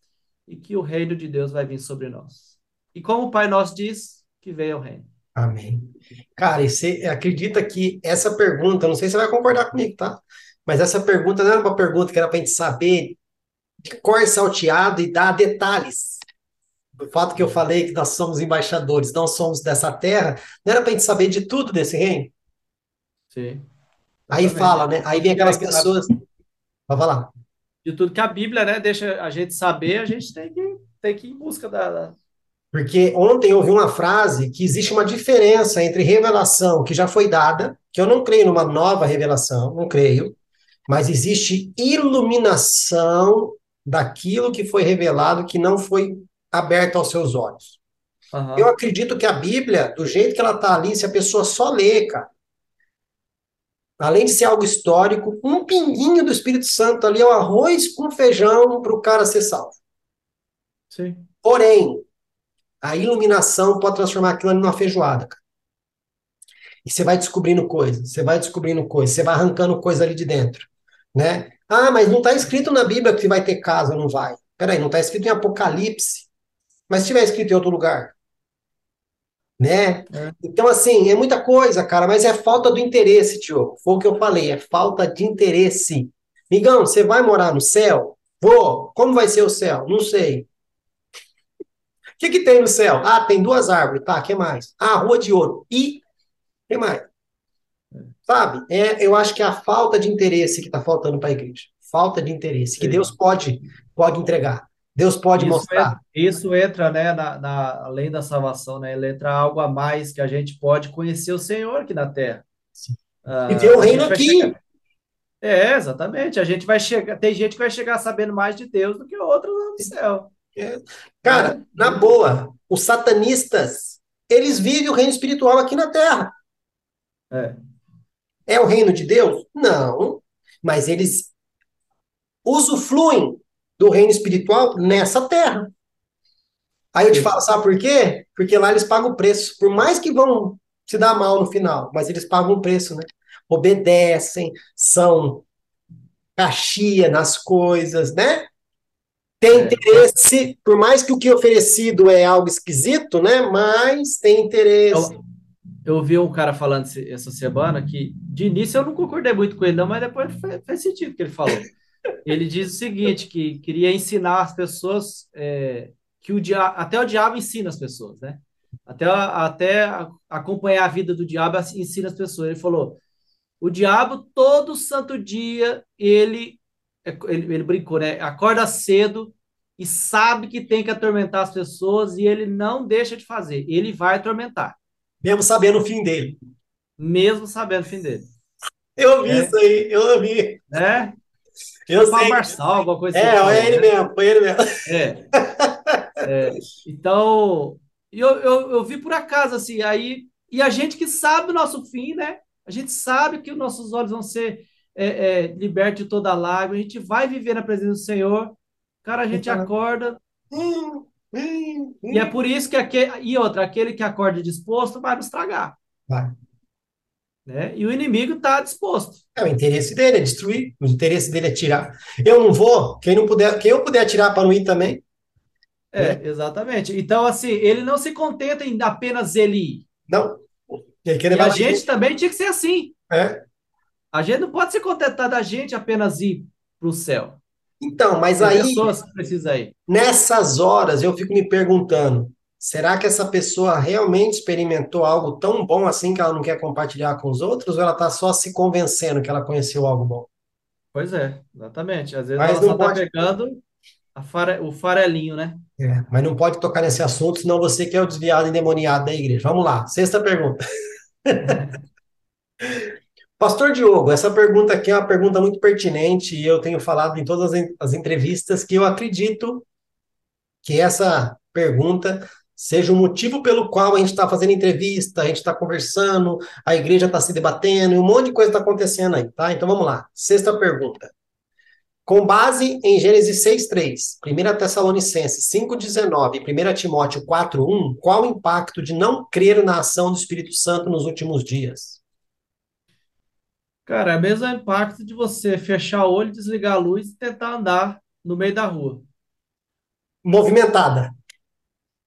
Speaker 2: e que o reino de Deus vai vir sobre nós. E como o Pai Nosso diz, que venha o reino.
Speaker 1: Amém. Cara, e você acredita que essa pergunta, não sei se você vai concordar comigo, tá? Mas essa pergunta não era uma pergunta que era para a gente saber de cor salteado e dar detalhes. O fato que eu falei que nós somos embaixadores, não somos dessa terra, não era para a gente saber de tudo desse reino?
Speaker 2: Sim.
Speaker 1: Aí
Speaker 2: Exatamente.
Speaker 1: fala, né? Aí vem aquelas pessoas. Vai falar.
Speaker 2: De tudo que a Bíblia, né, deixa a gente saber, a gente tem que, tem que ir em busca da-
Speaker 1: Porque ontem eu ouvi uma frase que existe uma diferença entre revelação que já foi dada, que eu não creio numa nova revelação, não creio, mas existe iluminação daquilo que foi revelado que não foi aberto aos seus olhos.
Speaker 2: Aham.
Speaker 1: Eu acredito que a Bíblia, do jeito que ela está ali, se a pessoa só lê, cara, além de ser algo histórico, um pinguinho do Espírito Santo ali é o arroz com feijão para o cara ser salvo.
Speaker 2: Sim.
Speaker 1: Porém, a iluminação pode transformar aquilo numa feijoada, cara. E você vai descobrindo coisas, você vai descobrindo coisas, você vai arrancando coisa ali de dentro, né? Ah, mas não está escrito na Bíblia que vai ter casa, não vai. Peraí, não está escrito em Apocalipse. Mas se tiver escrito em outro lugar, né?
Speaker 2: É.
Speaker 1: Então, assim, é muita coisa, cara, mas é falta do interesse, tio. Foi o que eu falei, é falta de interesse. Migão, você vai morar no céu? Vou. Como vai ser o céu? Não sei. O que que tem no céu? Ah, tem duas árvores. Tá, que mais? Ah, rua de ouro. E que mais? Sabe? É, eu acho que é a falta de interesse que está faltando para a igreja. Falta de interesse, que
Speaker 2: Sim.
Speaker 1: Deus pode, pode entregar. Deus pode
Speaker 2: Isso
Speaker 1: mostrar.
Speaker 2: entra, isso entra, né, na, na- além da salvação, né? Ele entra algo a mais que a gente pode conhecer o Senhor aqui na Terra. Ah,
Speaker 1: E ver o reino aqui.
Speaker 2: chegar- É, exatamente. A gente vai chegar. Tem gente que vai chegar sabendo mais de Deus do que outros lá no céu.
Speaker 1: É. Cara, é. na boa, os satanistas, eles vivem o reino espiritual aqui na Terra.
Speaker 2: É.
Speaker 1: É o reino de Deus? Não. Mas eles usufruem do reino espiritual nessa terra. Aí eu te falo, sabe por quê? Porque lá eles pagam o preço. Por mais que vão se dar mal no final, mas eles pagam o preço, né? Obedecem, são caxia nas coisas, né? Tem é. interesse, por mais que o que é oferecido é algo esquisito, né? Mas tem interesse.
Speaker 2: Eu, ouvi um cara falando essa semana que, de início, eu não concordei muito com ele, não, mas depois faz, sentido o que ele falou. Ele diz o seguinte, que queria ensinar as pessoas é, que o diabo, até o diabo ensina as pessoas, né? Até, até acompanhar a vida do diabo ensina as pessoas. Ele falou, o diabo, todo santo dia, ele, ele, ele brincou, né? Acorda cedo e sabe que tem que atormentar as pessoas e ele não deixa de fazer. Ele vai atormentar.
Speaker 1: Mesmo sabendo o fim dele.
Speaker 2: Mesmo sabendo o fim dele.
Speaker 1: Eu vi é. isso aí, eu vi.
Speaker 2: É?
Speaker 1: Eu sei.
Speaker 2: Marçal, alguma coisa
Speaker 1: é, assim. É, ele né? mesmo, foi ele mesmo.
Speaker 2: É. é. Então, eu, eu, eu vi por acaso, assim, aí. E a gente que sabe o nosso fim, né? A gente sabe que os nossos olhos vão ser é, é, libertos de toda lágrima, a gente vai viver na presença do Senhor. Cara, a gente então, acorda. Hum, hum, hum. E é por isso que aquele, e outra, aquele que acorda disposto vai nos tragar.
Speaker 1: Vai.
Speaker 2: Né? E o inimigo está disposto.
Speaker 1: É, o interesse dele é destruir, o interesse dele é tirar. Eu não vou, quem não puder, quem eu puder tirar para não ir também.
Speaker 2: É, né? exatamente. Então, assim, ele não se contenta em apenas ele ir.
Speaker 1: Não.
Speaker 2: E a gente também tinha que ser assim.
Speaker 1: É.
Speaker 2: A gente não pode se contentar da gente apenas ir para o céu.
Speaker 1: Então, mas Tem aí.
Speaker 2: pessoas que precisam ir.
Speaker 1: Nessas horas, eu fico me perguntando: Será que essa pessoa realmente experimentou algo tão bom assim que ela não quer compartilhar com os outros? Ou ela está só se convencendo que ela conheceu algo bom?
Speaker 2: Pois é, exatamente. Às vezes mas ela só está pode... pegando fare... o farelinho, né?
Speaker 1: É, mas não pode tocar nesse assunto, senão você que é o desviado endemoniado da igreja. Vamos lá, sexta pergunta. Pastor Diogo, essa pergunta aqui é uma pergunta muito pertinente e eu tenho falado em todas as entrevistas que eu acredito que essa pergunta seja o motivo pelo qual a gente está fazendo entrevista, a gente está conversando, a igreja está se debatendo, um monte de coisa está acontecendo aí, tá? Então vamos lá. Sexta pergunta. Com base em Gênesis 6.3, 1 Tessalonicenses 5.19 e 1 Timóteo 4.1, qual o impacto de não crer na ação do Espírito Santo nos últimos dias?
Speaker 2: Cara, é o mesmo impacto de você fechar o olho, desligar a luz e tentar andar no meio da rua.
Speaker 1: Movimentada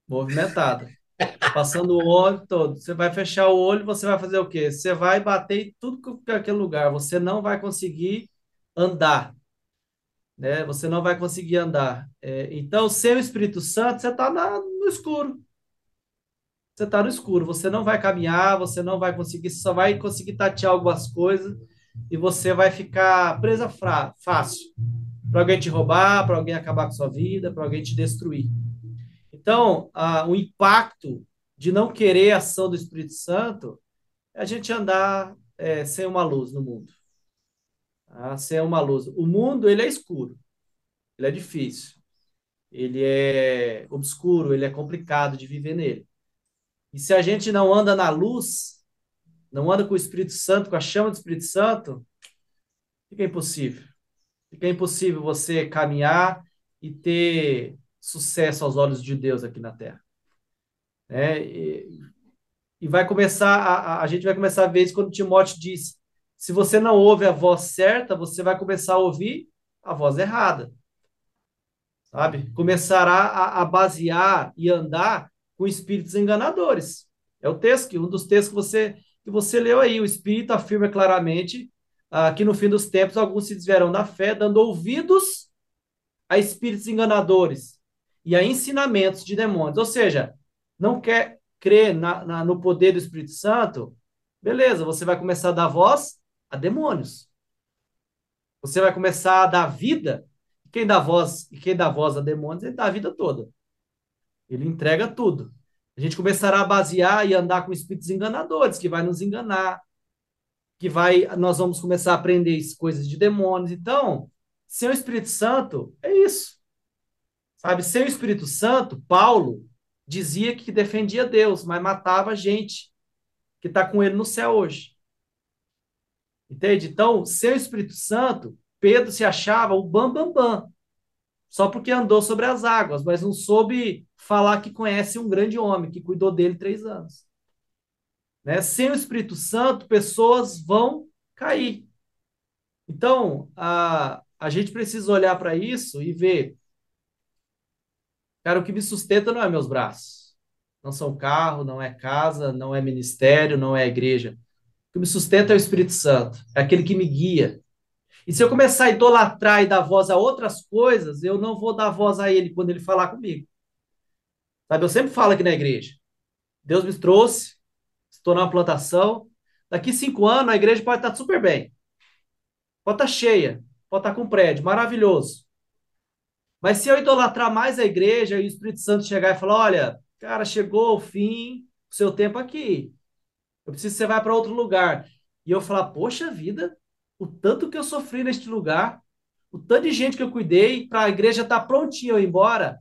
Speaker 2: movimentada. Passando o olho todo. Você vai fechar o olho, você vai fazer o quê? Você vai bater em tudo que é aquele lugar. Você não vai conseguir andar. Né? Você não vai conseguir andar. É, então, sem o Espírito Santo, você está no escuro. Você está no escuro. Você não vai caminhar, você não vai conseguir, só vai conseguir tatear algumas coisas e você vai ficar presa fácil. Para alguém te roubar, para alguém acabar com sua vida, para alguém te destruir. Então, a, o impacto de não querer a ação do Espírito Santo é a gente andar é, sem uma luz no mundo. Tá? Sem uma luz. O mundo, ele é escuro. Ele é difícil. Ele é obscuro, ele é complicado de viver nele. E se a gente não anda na luz, não anda com o Espírito Santo, com a chama do Espírito Santo, fica impossível. Fica impossível você caminhar e ter sucesso aos olhos de Deus aqui na Terra. É, e, e, vai começar, a, a, gente vai começar a ver isso quando Timóteo diz: se você não ouve a voz certa, você vai começar a ouvir a voz errada. Sabe? Começará a, a basear e andar com espíritos enganadores. É o texto, que um dos textos que você, que você leu aí. O Espírito afirma claramente ah, que no fim dos tempos alguns se desviarão da fé, dando ouvidos a espíritos enganadores e a ensinamentos de demônios. Ou seja, não quer crer na, na, no poder do Espírito Santo, beleza, você vai começar a dar voz a demônios. Você vai começar a dar vida. Quem dá voz e quem dá voz a demônios, ele dá a vida toda. Ele entrega tudo. A gente começará a basear e andar com espíritos enganadores, que vai nos enganar, que vai, nós vamos começar a aprender coisas de demônios. Então, sem o Espírito Santo, é isso. Sabe, sem o Espírito Santo, Paulo dizia que defendia Deus, mas matava gente que está com ele no céu hoje. Entende? Então, sem o Espírito Santo, Pedro se achava o bam, bam, bam, só porque andou sobre as águas, mas não soube falar que conhece um grande homem que cuidou dele três anos. Né? Sem o Espírito Santo, pessoas vão cair. Então, a, a gente precisa olhar para isso e ver. Cara, o que me sustenta não é meus braços. Não são carro, não é casa, não é ministério, não é igreja. O que me sustenta é o Espírito Santo. É aquele que me guia. E se eu começar a idolatrar e dar voz a outras coisas, eu não vou dar voz a ele quando ele falar comigo. Sabe, eu sempre falo aqui na igreja. Deus me trouxe, estou numa plantação. Daqui cinco anos a igreja pode estar super bem. Pode estar cheia, pode estar com prédio, maravilhoso. Mas se eu idolatrar mais a igreja e o Espírito Santo chegar e falar: olha, cara, chegou o fim, o seu tempo aqui. Eu preciso que você vá para outro lugar. E eu falar: poxa vida, o tanto que eu sofri neste lugar, o tanto de gente que eu cuidei, para a igreja estar tá prontinha eu ir embora,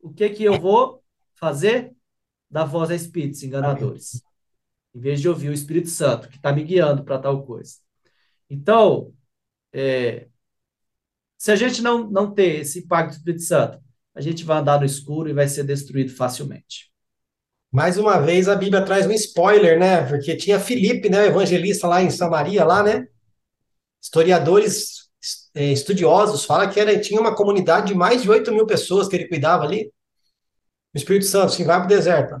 Speaker 2: o que que eu vou fazer? Dar voz a espíritos enganadores. Em vez de ouvir o Espírito Santo, que está me guiando para tal coisa. Então, é, se a gente não, não ter esse impacto do Espírito Santo, a gente vai andar no escuro e vai ser destruído facilmente.
Speaker 1: Mais uma vez, a Bíblia traz um spoiler, né? Porque tinha Filipe, né, evangelista lá em Samaria, lá, né? Historiadores é, estudiosos falam que era, tinha uma comunidade de mais de 8 mil pessoas que ele cuidava ali. O Espírito Santo, assim, vai para o deserto.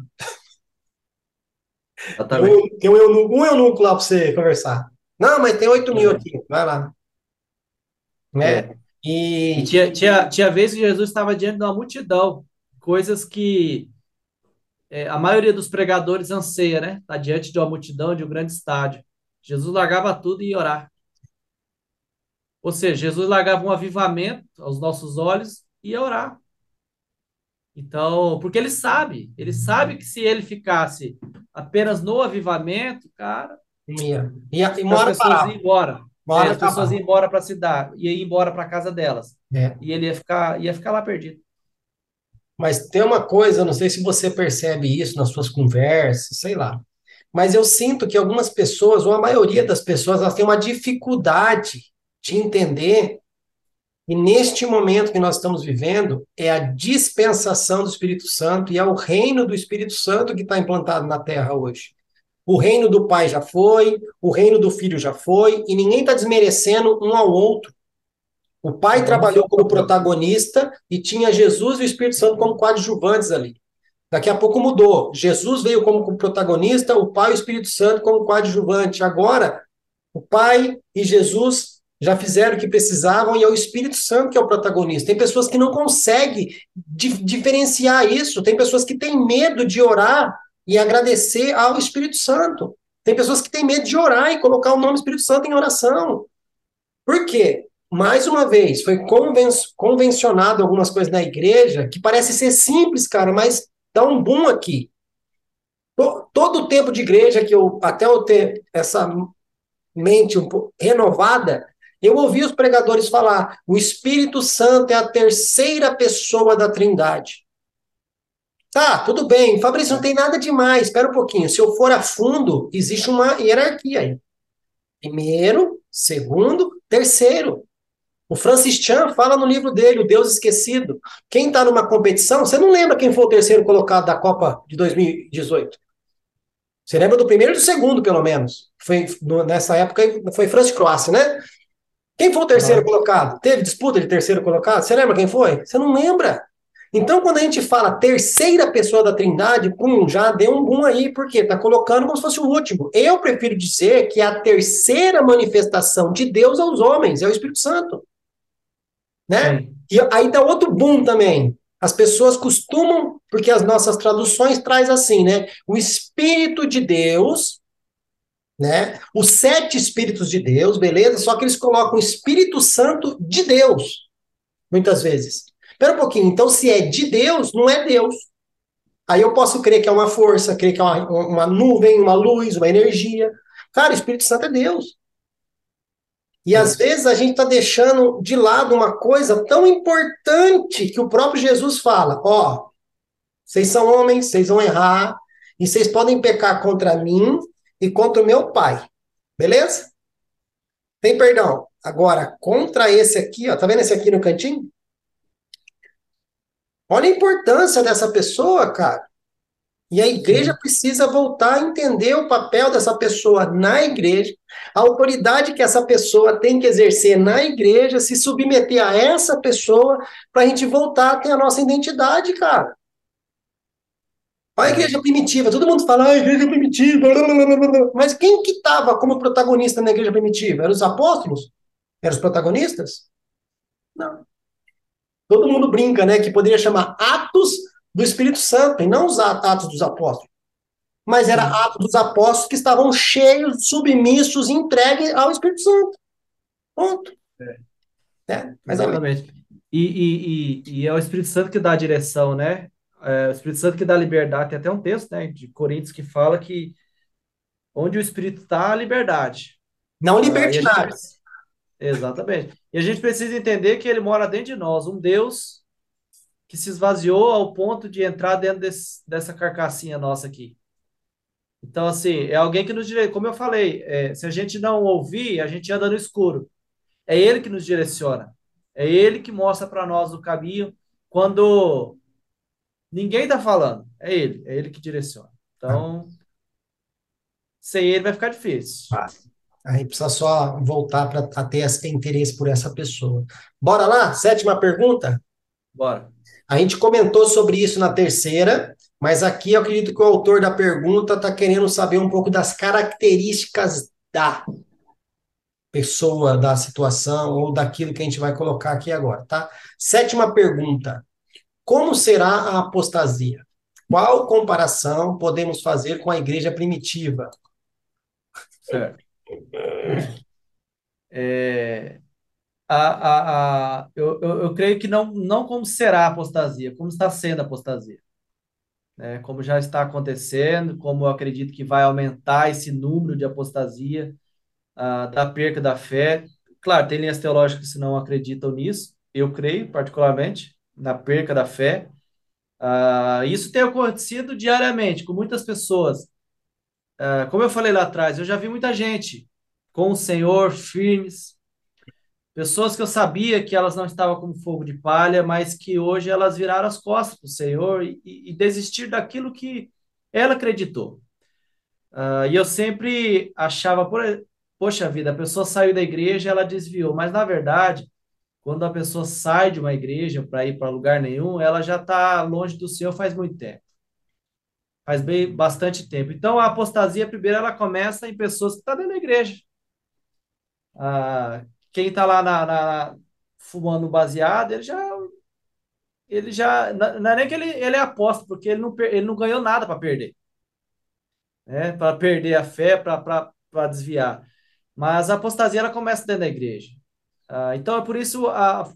Speaker 1: Exatamente. Tem um eunuco, um eunuco lá para você conversar. Não, mas tem 8 mil aqui, vai lá.
Speaker 2: Né? É. E... e tinha, tinha, tinha vezes que Jesus estava diante de uma multidão, coisas que é, a maioria dos pregadores anseia, né? Está diante de uma multidão, de um grande estádio. Jesus largava tudo e ia orar. Ou seja, Jesus largava um avivamento aos nossos olhos e ia orar. Então, porque ele sabe, ele sabe que se ele ficasse apenas no avivamento, cara,
Speaker 1: ia, ia,
Speaker 2: ia as pessoas iam embora. É, as pessoas iam embora para a cidade, ia embora para a casa delas. É. E ele ia ficar, ia ficar lá perdido.
Speaker 1: Mas tem uma coisa, não sei se você percebe isso nas suas conversas, sei lá. Mas eu sinto que algumas pessoas, ou a maioria das pessoas, elas têm uma dificuldade de entender e neste momento que nós estamos vivendo, é a dispensação do Espírito Santo e é o reino do Espírito Santo que está implantado na terra hoje. O reino do Pai já foi, o reino do Filho já foi, e ninguém está desmerecendo um ao outro. O Pai trabalhou como protagonista e tinha Jesus e o Espírito Santo como coadjuvantes ali. Daqui a pouco mudou. Jesus veio como protagonista, o Pai e o Espírito Santo como coadjuvante. Agora, o Pai e Jesus já fizeram o que precisavam e é o Espírito Santo que é o protagonista. Tem pessoas que não conseguem di diferenciar isso, tem pessoas que têm medo de orar e agradecer ao Espírito Santo. Tem pessoas que têm medo de orar e colocar o nome Espírito Santo em oração. Por quê? Mais uma vez, foi conven convencionado algumas coisas na igreja que parece ser simples, cara, mas dá um boom aqui. Todo o tempo de igreja que eu, até eu ter essa mente um renovada, eu ouvi os pregadores falar: o Espírito Santo é a terceira pessoa da Trindade. Tá, tudo bem, Fabrício, não tem nada demais, espera um pouquinho. Se eu for a fundo, existe uma hierarquia aí. Primeiro, segundo, terceiro. O Francis Chan fala no livro dele, O Deus Esquecido. Quem está numa competição, você não lembra quem foi o terceiro colocado da Copa de 2018? Você lembra do primeiro e do segundo, pelo menos. Foi, nessa época foi Francis Croácia, né? Quem foi o terceiro colocado? Teve disputa de terceiro colocado? Você lembra quem foi? Você não lembra. Então, quando a gente fala terceira pessoa da Trindade, pum, já deu um boom aí, porque tá colocando como se fosse o último. Eu prefiro dizer que a terceira manifestação de Deus aos homens é o Espírito Santo. Né? Sim. E aí dá outro boom também. As pessoas costumam, porque as nossas traduções traz assim, né? O Espírito de Deus né? Os sete Espíritos de Deus, beleza? Só que eles colocam o Espírito Santo de Deus, muitas vezes. Espera um pouquinho, então se é de Deus, não é Deus. Aí eu posso crer que é uma força, crer que é uma, uma nuvem, uma luz, uma energia. Cara, o Espírito Santo é Deus. E às vezes a gente está deixando de lado uma coisa tão importante que o próprio Jesus fala: ó, vocês são homens, vocês vão errar, e vocês podem pecar contra mim e contra o meu pai. Beleza? Tem perdão. Agora, contra esse aqui, ó, tá vendo esse aqui no cantinho? Olha a importância dessa pessoa, cara. E a igreja Sim. precisa voltar a entender o papel dessa pessoa na igreja, a autoridade que essa pessoa tem que exercer na igreja, se submeter a essa pessoa, para a gente voltar a ter a nossa identidade, cara. Olha a igreja primitiva, todo mundo fala, ah, igreja primitiva, mas quem que estava como protagonista na igreja primitiva? Eram os apóstolos? Eram os protagonistas? Não. Todo mundo brinca, né, que poderia chamar Atos do Espírito Santo, e não os Atos dos Apóstolos. Mas era Atos dos Apóstolos que estavam cheios, submissos, entregues ao Espírito Santo. Ponto. É.
Speaker 2: É, Exatamente. E, e, e, e, é o Espírito Santo que dá a direção, né? É o Espírito Santo que dá liberdade. Tem até um texto né, de Coríntios que fala que onde o Espírito está, a liberdade.
Speaker 1: Não libertinagem.
Speaker 2: Exatamente. E a gente precisa entender que ele mora dentro de nós, um Deus que se esvaziou ao ponto de entrar dentro desse, dessa carcassinha nossa aqui. Então, assim, é alguém que nos direciona. Como eu falei, é, se a gente não ouvir, a gente anda no escuro. É ele que nos direciona. É ele que mostra para nós o caminho quando ninguém está falando. É ele. É ele que direciona. Então, sem ele vai ficar difícil.
Speaker 1: Ah. A gente precisa só voltar para ter esse interesse por essa pessoa. Bora lá? Sétima pergunta?
Speaker 2: Bora.
Speaker 1: A gente comentou sobre isso na terceira, mas aqui eu acredito que o autor da pergunta está querendo saber um pouco das características da pessoa, da situação ou daquilo que a gente vai colocar aqui agora, tá? Sétima pergunta. Como será a apostasia? Qual comparação podemos fazer com a igreja primitiva?
Speaker 2: Certo. É, a, a, a, eu, eu, eu, creio que não, não como será a apostasia, como está sendo a apostasia. Né? Como já está acontecendo, como eu acredito que vai aumentar esse número de apostasia, uh, da perca da fé. Claro, tem linhas teológicas que não acreditam nisso, eu creio particularmente na perca da fé. Uh, isso tem acontecido diariamente com muitas pessoas Uh, como eu falei lá atrás, eu já vi muita gente com o Senhor firmes, pessoas que eu sabia que elas não estavam como fogo de palha, mas que hoje elas viraram as costas para o Senhor e, e, desistir daquilo que ela acreditou. Uh, e eu sempre achava, poxa vida, a pessoa saiu da igreja, ela desviou, mas na verdade, quando a pessoa sai de uma igreja para ir para lugar nenhum, ela já está longe do Senhor faz muito tempo faz bem bastante tempo. Então, a apostasia, primeiro, ela começa em pessoas que estão tá dentro da igreja. Ah, quem está lá na, na, fumando baseado, ele já. Ele já. Não é nem que ele, ele é aposta, porque ele não, ele não ganhou nada para perder. Né? Para perder a fé, para desviar. Mas a apostasia ela começa dentro da igreja. Ah, então é por isso a,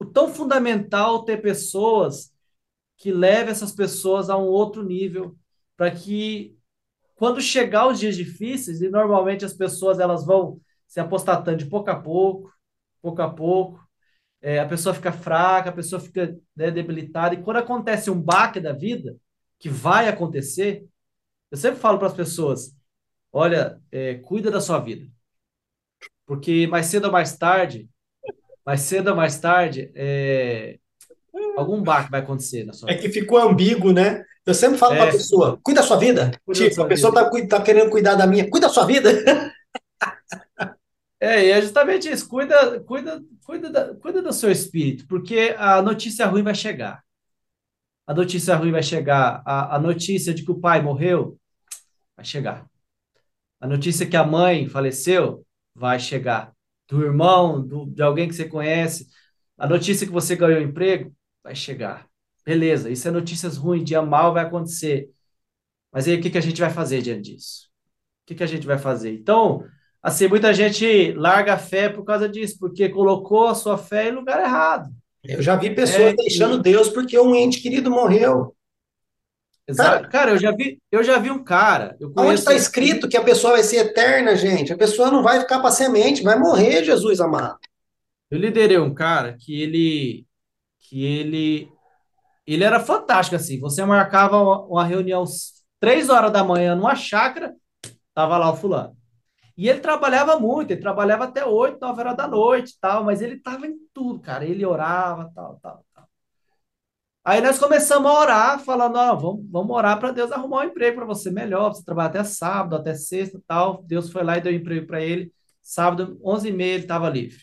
Speaker 2: o tão fundamental ter pessoas que leve essas pessoas a um outro nível, para que quando chegar os dias difíceis, e normalmente as pessoas elas vão se apostatando de pouco a pouco, pouco a pouco, é, a pessoa fica fraca, a pessoa fica né, debilitada, e quando acontece um baque da vida, que vai acontecer, eu sempre falo para as pessoas, olha, é, cuida da sua vida, porque mais cedo ou mais tarde, mais cedo ou mais tarde, é, algum baque vai acontecer na sua
Speaker 1: É que ficou ambíguo, né? Eu sempre falo é. para a pessoa, cuida da sua vida. Cuida tipo, sua a pessoa está tá querendo cuidar da minha, cuida da sua vida.
Speaker 2: É, e é justamente isso. Cuida, cuida, cuida, da, cuida do seu espírito, porque a notícia ruim vai chegar. A notícia ruim vai chegar. A, a notícia de que o pai morreu vai chegar. A notícia que a mãe faleceu vai chegar. Do irmão, do, de alguém que você conhece. A notícia que você ganhou emprego vai chegar. Beleza, isso é notícias ruins, dia mal vai acontecer. Mas aí o que, que a gente vai fazer diante disso? O que, que a gente vai fazer? Então, assim, muita gente larga a fé por causa disso, porque colocou a sua fé em lugar errado.
Speaker 1: Eu já vi pessoas é, deixando Deus porque um ente querido morreu.
Speaker 2: Exato. Cara, eu já vi, eu já vi um cara. Eu
Speaker 1: Onde está escrito que a pessoa vai ser eterna, gente? A pessoa não vai ficar para semente, vai morrer, Jesus amado.
Speaker 2: Eu liderei um cara que ele que ele ele era fantástico assim. Você marcava uma reunião três horas da manhã numa chácara, tava lá o fulano. E ele trabalhava muito, ele trabalhava até oito, nove horas da noite, tal, mas ele tava em tudo, cara. Ele orava, tal, tal. Aí nós começamos a orar, falando, ó, vamos, vamos orar para Deus arrumar um emprego para você melhor, pra você trabalhar até sábado, até sexta, tal. Deus foi lá e deu um emprego para ele. Sábado, onze e meia, ele estava livre.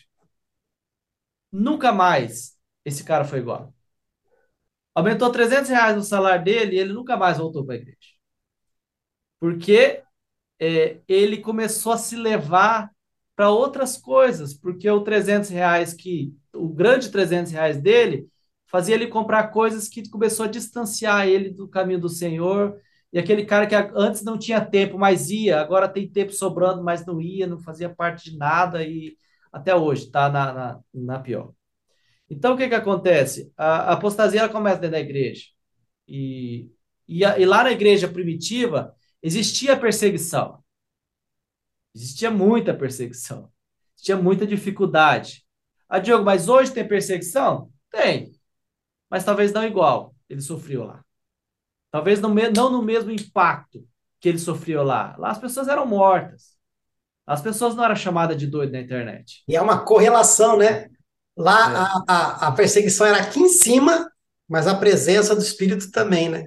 Speaker 2: Nunca mais esse cara foi igual. Aumentou 300 reais no salário dele e ele nunca mais voltou para a igreja. Porque é, ele começou a se levar para outras coisas, porque o 300 reais que, o grande 300 reais dele, fazia ele comprar coisas que começou a distanciar ele do caminho do Senhor, e aquele cara que antes não tinha tempo, mas ia, agora tem tempo sobrando, mas não ia, não fazia parte de nada, e até hoje está na, na, na, pior. Então, o que, que acontece? A, apostasia começa dentro da igreja. E, e, a, e lá na igreja primitiva, existia perseguição. Existia muita perseguição. Existia muita dificuldade. Ah, Diogo, mas hoje tem perseguição? Tem. Mas talvez não igual ele sofreu lá. Talvez não, não no mesmo impacto que ele sofreu lá. Lá as pessoas eram mortas. As pessoas não eram chamadas de doido na internet.
Speaker 1: E é uma correlação, né? Lá é. a, a, a, perseguição era aqui em cima, mas a presença do Espírito também, né?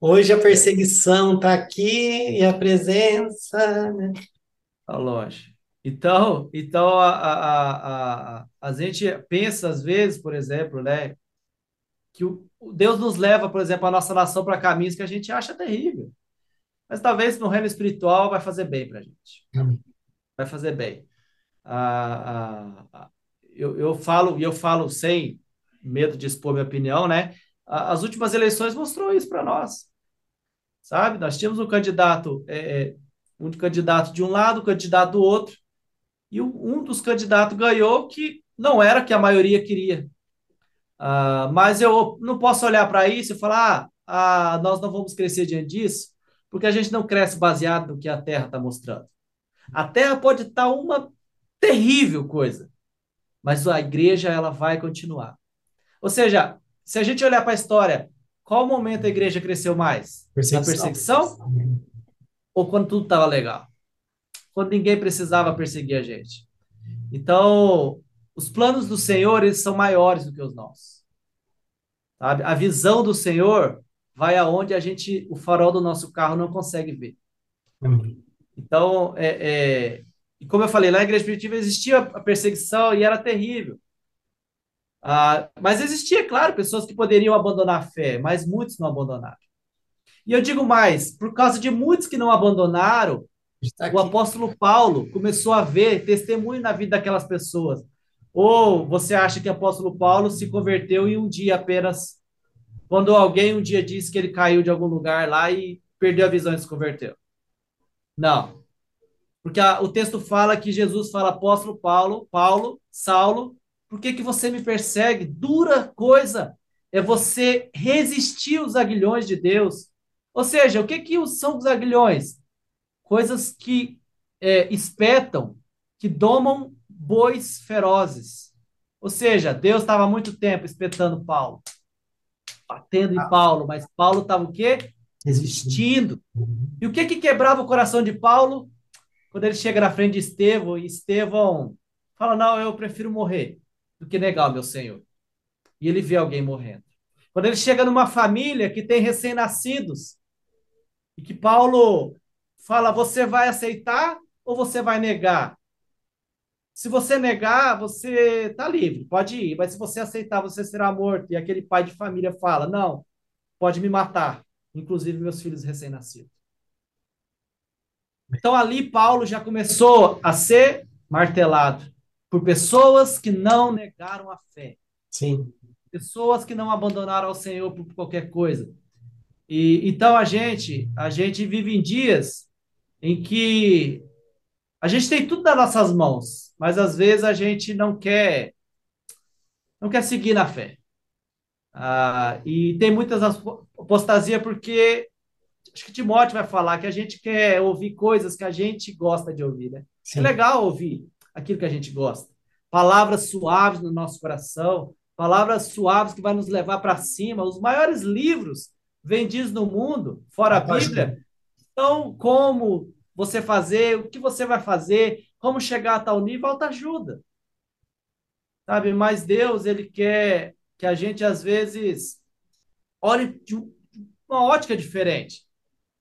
Speaker 1: Hoje a é. perseguição está aqui e a presença. Né?
Speaker 2: Tá longe. Então, então a, a, a, a, gente pensa, às vezes, por exemplo, né, que o, Deus nos leva, por exemplo, a nossa nação para caminhos que a gente acha terrível. Mas talvez no reino espiritual vai fazer bem para a gente. Vai fazer bem. Ah, ah, eu, eu falo, e eu falo sem medo de expor minha opinião, né? As últimas eleições mostrou isso para nós. Sabe? Nós tínhamos um candidato, é, é, um candidato de um lado, um candidato do outro, e um dos candidatos ganhou que não era que a maioria queria. Uh, mas eu não posso olhar para isso e falar, ah, ah, nós não vamos crescer diante disso, porque a gente não cresce baseado no que a Terra está mostrando. A Terra pode estar tá uma terrível coisa, mas a igreja ela vai continuar. Ou seja, se a gente olhar para a história, qual momento a igreja cresceu mais? Perseguição. Na perseguição? Ou quando tudo estava legal? Quando ninguém precisava perseguir a gente. Então, os planos do Senhor, eles são maiores do que os nossos. Sabe? A visão do Senhor vai aonde a gente, o farol do nosso carro não consegue ver. Então, é, é, e como eu falei, lá na igreja primitiva existia a perseguição e era terrível. Ah, mas existia, claro, pessoas que poderiam abandonar a fé, mas muitos não abandonaram. E eu digo mais, por causa de muitos que não abandonaram, o apóstolo Paulo começou a ver testemunho na vida daquelas pessoas. Ou você acha que o apóstolo Paulo se converteu em um dia apenas, quando alguém um dia disse que ele caiu de algum lugar lá e perdeu a visão e se converteu? Não. Porque a, o texto fala que Jesus fala, apóstolo Paulo, Paulo, Saulo, por que, que você me persegue? Dura coisa é você resistir aos aguilhões de Deus. Ou seja, o que, que são os aguilhões? Coisas que é, espetam, que domam bois ferozes. Ou seja, Deus estava muito tempo espetando Paulo, batendo em. Paulo, mas Paulo estava o quê? Resistindo. E o que que quebrava o coração de Paulo? Quando ele chega na frente de Estevão e Estevão fala: Não, eu prefiro morrer do que negar o meu Senhor. E ele vê alguém morrendo. Quando ele chega numa família que tem recém-nascidos e que Paulo fala: Você vai aceitar ou você vai negar? Se você negar, você está livre, pode ir. Mas se você aceitar, você será morto. E aquele pai de família fala: Não, pode me matar, inclusive meus filhos recém-nascidos. Então ali Paulo já começou a ser martelado por pessoas que não negaram a fé.
Speaker 1: Sim.
Speaker 2: Pessoas que não abandonaram ao Senhor por qualquer coisa. E então a gente, a gente vive em dias em que a gente tem tudo nas nossas mãos, mas às vezes a gente não quer não quer seguir na fé. Ah, e tem muitas apostasia porque acho que Timóteo vai falar que a gente quer ouvir coisas que a gente gosta de ouvir, né? Sim. É legal ouvir aquilo que a gente gosta. Palavras suaves no nosso coração, palavras suaves que vai nos levar para cima. Os maiores livros vendidos no mundo, fora a Bíblia, são como você fazer, o que você vai fazer, como chegar a tal nível, autoajuda. Sabe? Mas Deus, ele quer que a gente, às vezes, olhe de uma ótica diferente.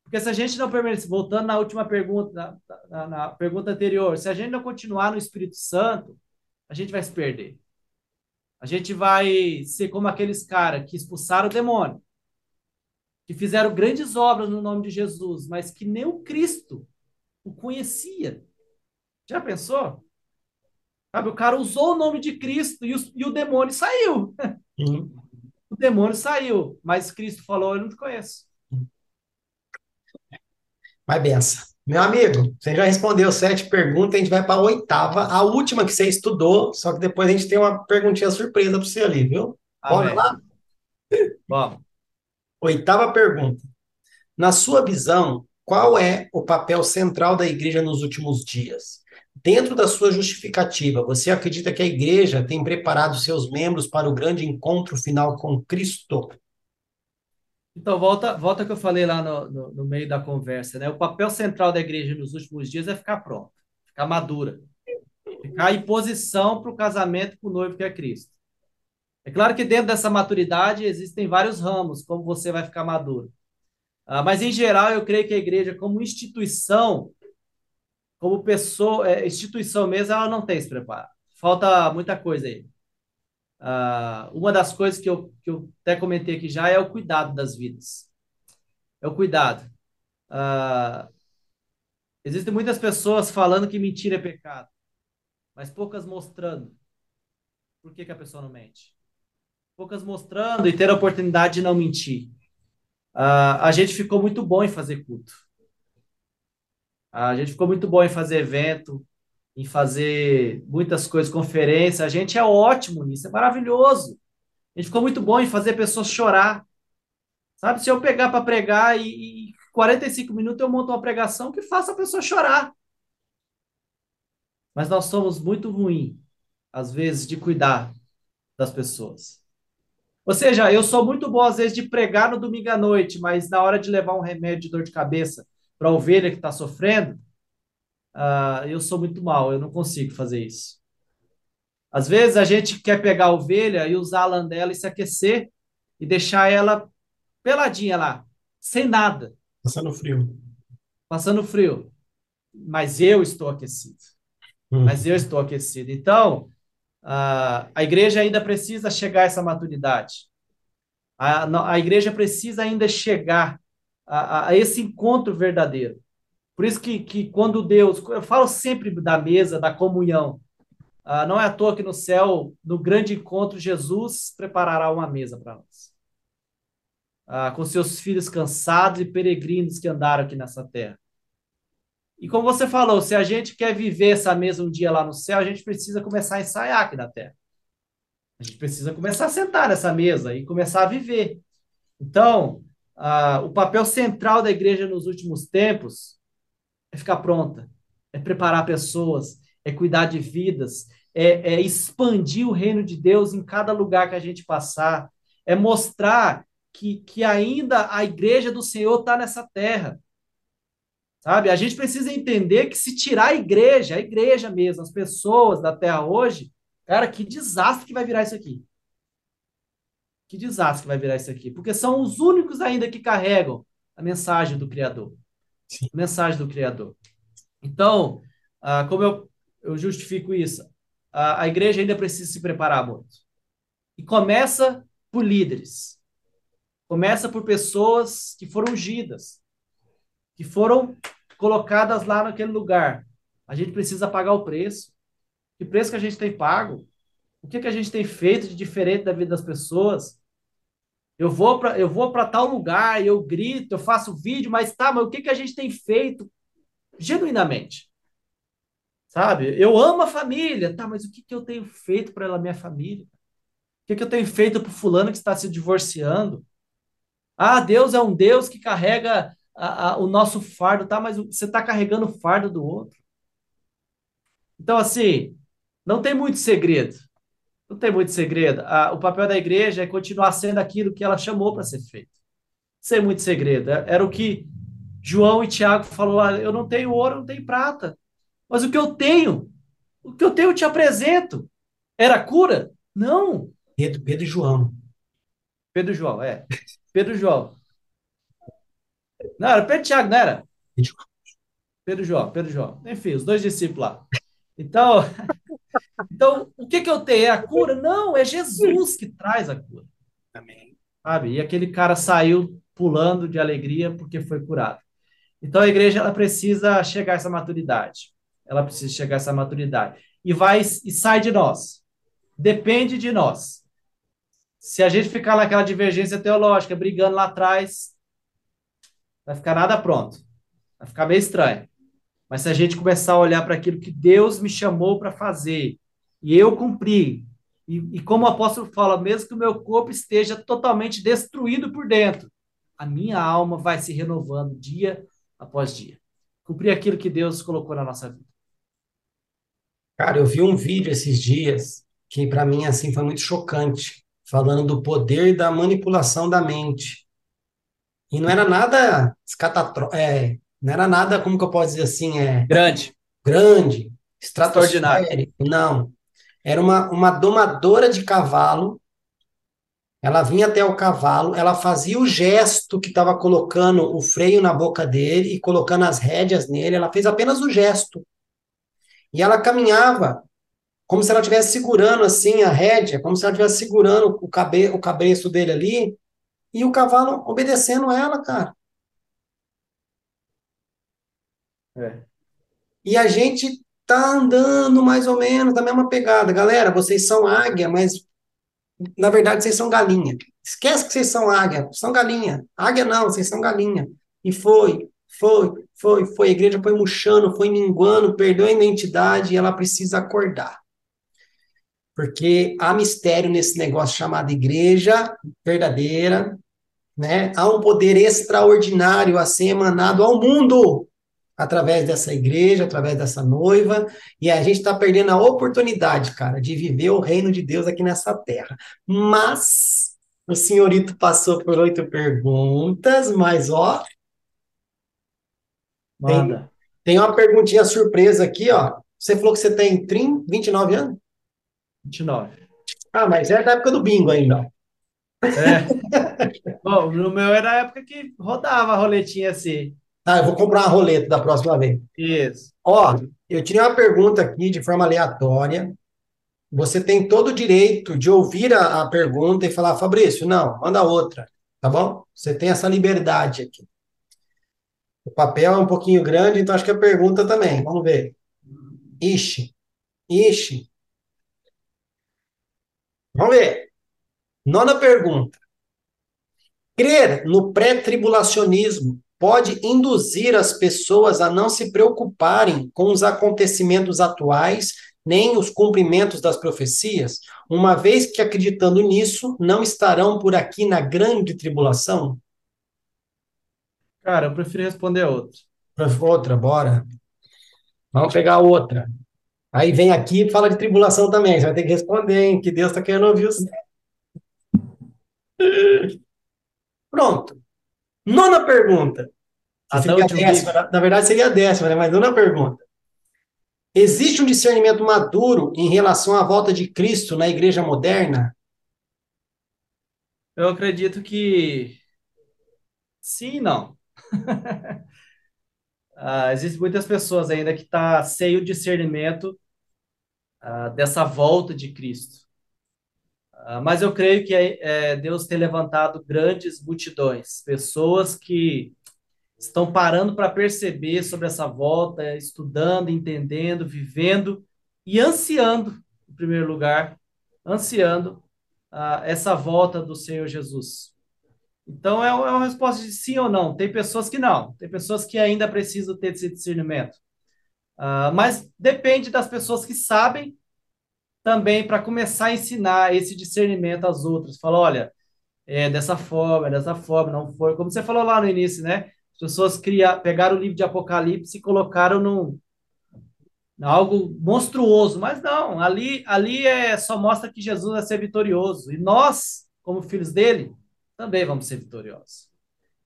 Speaker 2: Porque se a gente não permanecer, voltando na última pergunta, na, na, na, pergunta anterior, se a gente não continuar no Espírito Santo, a gente vai se perder. A gente vai ser como aqueles caras que expulsaram o demônio, que fizeram grandes obras no nome de Jesus, mas que nem o Cristo o conhecia. Já pensou? Sabe, o cara usou o nome de Cristo e o, e o demônio saiu. Uhum. O demônio saiu, mas Cristo falou: Eu não te conheço.
Speaker 1: Vai benção. Meu amigo, você já respondeu sete perguntas, a gente vai para a oitava, a última que você estudou, só que depois a gente tem uma perguntinha surpresa para você ali, viu? Bora lá?
Speaker 2: Vamos.
Speaker 1: Oitava pergunta. Na sua visão, qual é o papel central da igreja nos últimos dias? Dentro da sua justificativa, você acredita que a igreja tem preparado seus membros para o grande encontro final com Cristo?
Speaker 2: Então, volta, volta que eu falei lá no, no, no, meio da conversa, né? O papel central da igreja nos últimos dias é ficar pronta, ficar madura, ficar em posição para o casamento com o noivo que é Cristo. É claro que dentro dessa maturidade existem vários ramos, como você vai ficar maduro. Ah, mas, em geral, eu creio que a igreja, como instituição, como pessoa, é, instituição mesmo, ela não tem esse preparo. Falta muita coisa aí. Uh, uma das coisas que eu, que eu até comentei aqui já é o cuidado das vidas. É o cuidado. Uh, existem muitas pessoas falando que mentira é pecado, mas poucas mostrando por que, que a pessoa não mente. Poucas mostrando e ter a oportunidade de não mentir. Uh, a gente ficou muito bom em fazer culto. A gente ficou muito bom em fazer evento, em fazer muitas coisas, conferências. A gente é ótimo nisso, é maravilhoso. A gente ficou muito bom em fazer pessoas chorar. Sabe, se eu pegar para pregar e, e 45 minutos eu monto uma pregação que faça a pessoa chorar. Mas nós somos muito ruins, às vezes, de cuidar das pessoas. Ou seja, eu sou muito bom, às vezes, de pregar no domingo à noite, mas na hora de levar um remédio de dor de cabeça para a ovelha que está sofrendo, uh, eu sou muito mal, eu não consigo fazer isso. Às vezes a gente quer pegar a ovelha e usar a lã dela e se aquecer e deixar ela peladinha lá, sem nada.
Speaker 1: Passando frio.
Speaker 2: Passando frio. Mas eu estou aquecido. Hum. Mas eu estou aquecido. Então, uh, a igreja ainda precisa chegar a essa maturidade. A, a igreja precisa ainda chegar a, a esse encontro verdadeiro. Por isso que, que quando Deus, eu falo sempre da mesa, da comunhão, ah, não é à toa que no céu, no grande encontro, Jesus preparará uma mesa para nós. Ah, com seus filhos cansados e peregrinos que andaram aqui nessa terra. E como você falou, se a gente quer viver essa mesa um dia lá no céu, a gente precisa começar a ensaiar aqui na terra. A gente precisa começar a sentar nessa mesa e começar a viver. Então, ah, o papel central da igreja nos últimos tempos é ficar pronta, é preparar pessoas, é cuidar de vidas, é, é expandir o reino de Deus em cada lugar que a gente passar, é mostrar que, que ainda a igreja do Senhor está nessa terra. Sabe? A gente precisa entender que se tirar a igreja, a igreja mesmo, as pessoas da terra hoje, cara, que desastre que vai virar isso aqui. Que desastre vai virar isso aqui. Porque são os únicos ainda que carregam a mensagem do Criador. Sim. mensagem do Criador. Então, ah, como eu, eu justifico isso? A, a igreja ainda precisa se preparar muito. E começa por líderes. Começa por pessoas que foram ungidas, que foram colocadas lá naquele lugar. A gente precisa pagar o preço. Que preço que a gente tem pago? O que, que a gente tem feito de diferente da vida das pessoas? Eu vou para eu vou para tal lugar, eu grito, eu faço vídeo, mas tá, mas o que que a gente tem feito genuinamente? Sabe? Eu amo a família, tá, mas o que que eu tenho feito para ela minha família? O que que eu tenho feito para fulano que está se divorciando? Ah, Deus é um Deus que carrega a, a, o nosso fardo, tá? Mas você está carregando o fardo do outro. Então, assim, não tem muito segredo. Não tem muito segredo. A, o papel da igreja é continuar sendo aquilo que ela chamou para ser feito. Sem muito segredo. É, era o que João e Tiago falou: eu não tenho ouro, não tenho prata. Mas o que eu tenho, o que eu tenho eu te apresento. Era cura? Não.
Speaker 1: Pedro, Pedro e João.
Speaker 2: Pedro e João, é. Pedro e João. Não, era Pedro e Tiago, não era? Pedro e João, Pedro e João. Enfim, os dois discípulos lá. Então, então o que, que eu tenho? É a cura? Não, é Jesus que traz a cura.
Speaker 1: Amém.
Speaker 2: Sabe? E aquele cara saiu pulando de alegria porque foi curado. Então a igreja ela precisa chegar a essa maturidade. Ela precisa chegar a essa maturidade. E vai e sai de nós. Depende de nós. Se a gente ficar naquela divergência teológica, brigando lá atrás, vai ficar nada pronto. Vai ficar meio estranho. Mas se a gente começar a olhar para aquilo que Deus me chamou para fazer, e eu cumpri, e, e, como o apóstolo fala, mesmo que o meu corpo esteja totalmente destruído por dentro, a minha alma vai se renovando dia após dia. Cumprir aquilo que Deus colocou na nossa vida.
Speaker 1: Cara, eu vi um vídeo esses dias que para mim assim foi muito chocante, falando do poder da manipulação da mente. E não era nada escatatro... é, não era nada, como que eu posso dizer assim, é
Speaker 2: grande,
Speaker 1: grande, extraordinário. Não. Era uma, uma domadora de cavalo. Ela vinha até o cavalo, ela fazia o gesto que estava colocando o freio na boca dele e colocando as rédeas nele. Ela fez apenas o gesto. E ela caminhava como se ela estivesse segurando assim a rédea, como se ela estivesse segurando o, cabe, o cabeço dele ali, e o cavalo obedecendo ela, cara.
Speaker 2: É.
Speaker 1: E a gente tá andando mais ou menos da mesma pegada. Galera, vocês são águia, mas na verdade vocês são galinha. Esquece que vocês são águia, são galinha. Águia não, vocês são galinha. E foi, foi, foi, foi. A igreja foi murchando, foi minguando, perdeu a identidade e ela precisa acordar. Porque há mistério nesse negócio chamado igreja verdadeira, né? Há um poder extraordinário a ser emanado ao mundo através dessa igreja, através dessa noiva, e a gente está perdendo a oportunidade, cara, de viver o reino de Deus aqui nessa terra. Mas o senhorito passou por oito perguntas, mas ó. Tem, tem uma perguntinha surpresa aqui, ó. Você falou que você tem 30, 29 anos?
Speaker 2: 29.
Speaker 1: Ah, mas é da época do bingo ainda.
Speaker 2: É. Bom, no meu era a época que rodava a roletinha assim.
Speaker 1: Ah, eu vou comprar uma roleta da próxima vez.
Speaker 2: Isso.
Speaker 1: Ó, eu tirei uma pergunta aqui de forma aleatória. Você tem todo o direito de ouvir a, a pergunta e falar, Fabrício, não, manda outra, tá bom? Você tem essa liberdade aqui. O papel é um pouquinho grande, então acho que a pergunta também. Vamos ver. Ixi, ixi. Vamos ver. Nona pergunta. Crer no pré-tribulacionismo pode induzir as pessoas a não se preocuparem com os acontecimentos atuais, nem os cumprimentos das profecias, uma vez que acreditando nisso, não estarão por aqui na grande tribulação?
Speaker 2: Cara, eu prefiro responder outra.
Speaker 1: Outra, bora. Vamos pegar outra. Aí vem aqui e fala de tribulação também. Você vai ter que responder, hein? Que Deus está querendo ouvir os. Pronto. Nona pergunta. Seria a décima, na, na verdade, seria a décima, né? Mas nona pergunta. Existe um discernimento maduro em relação à volta de Cristo na igreja moderna?
Speaker 2: Eu acredito que sim e não. ah, Existem muitas pessoas ainda que estão tá sem o discernimento ah, dessa volta de Cristo. Ah, mas eu creio que é, é, Deus tem levantado grandes multidões, pessoas que estão parando para perceber sobre essa volta, estudando, entendendo, vivendo e ansiando, em primeiro lugar, ansiando uh, essa volta do Senhor Jesus. Então é, é uma resposta de sim ou não. Tem pessoas que não, tem pessoas que ainda precisam ter esse discernimento. Uh, mas depende das pessoas que sabem também para começar a ensinar esse discernimento às outras. Fala, olha, é dessa forma, é dessa forma, não foi. Como você falou lá no início, né? As pessoas cria, pegaram o livro de Apocalipse e colocaram num, algo monstruoso, mas não, ali, ali é, só mostra que Jesus vai ser vitorioso, e nós, como filhos dele, também vamos ser vitoriosos.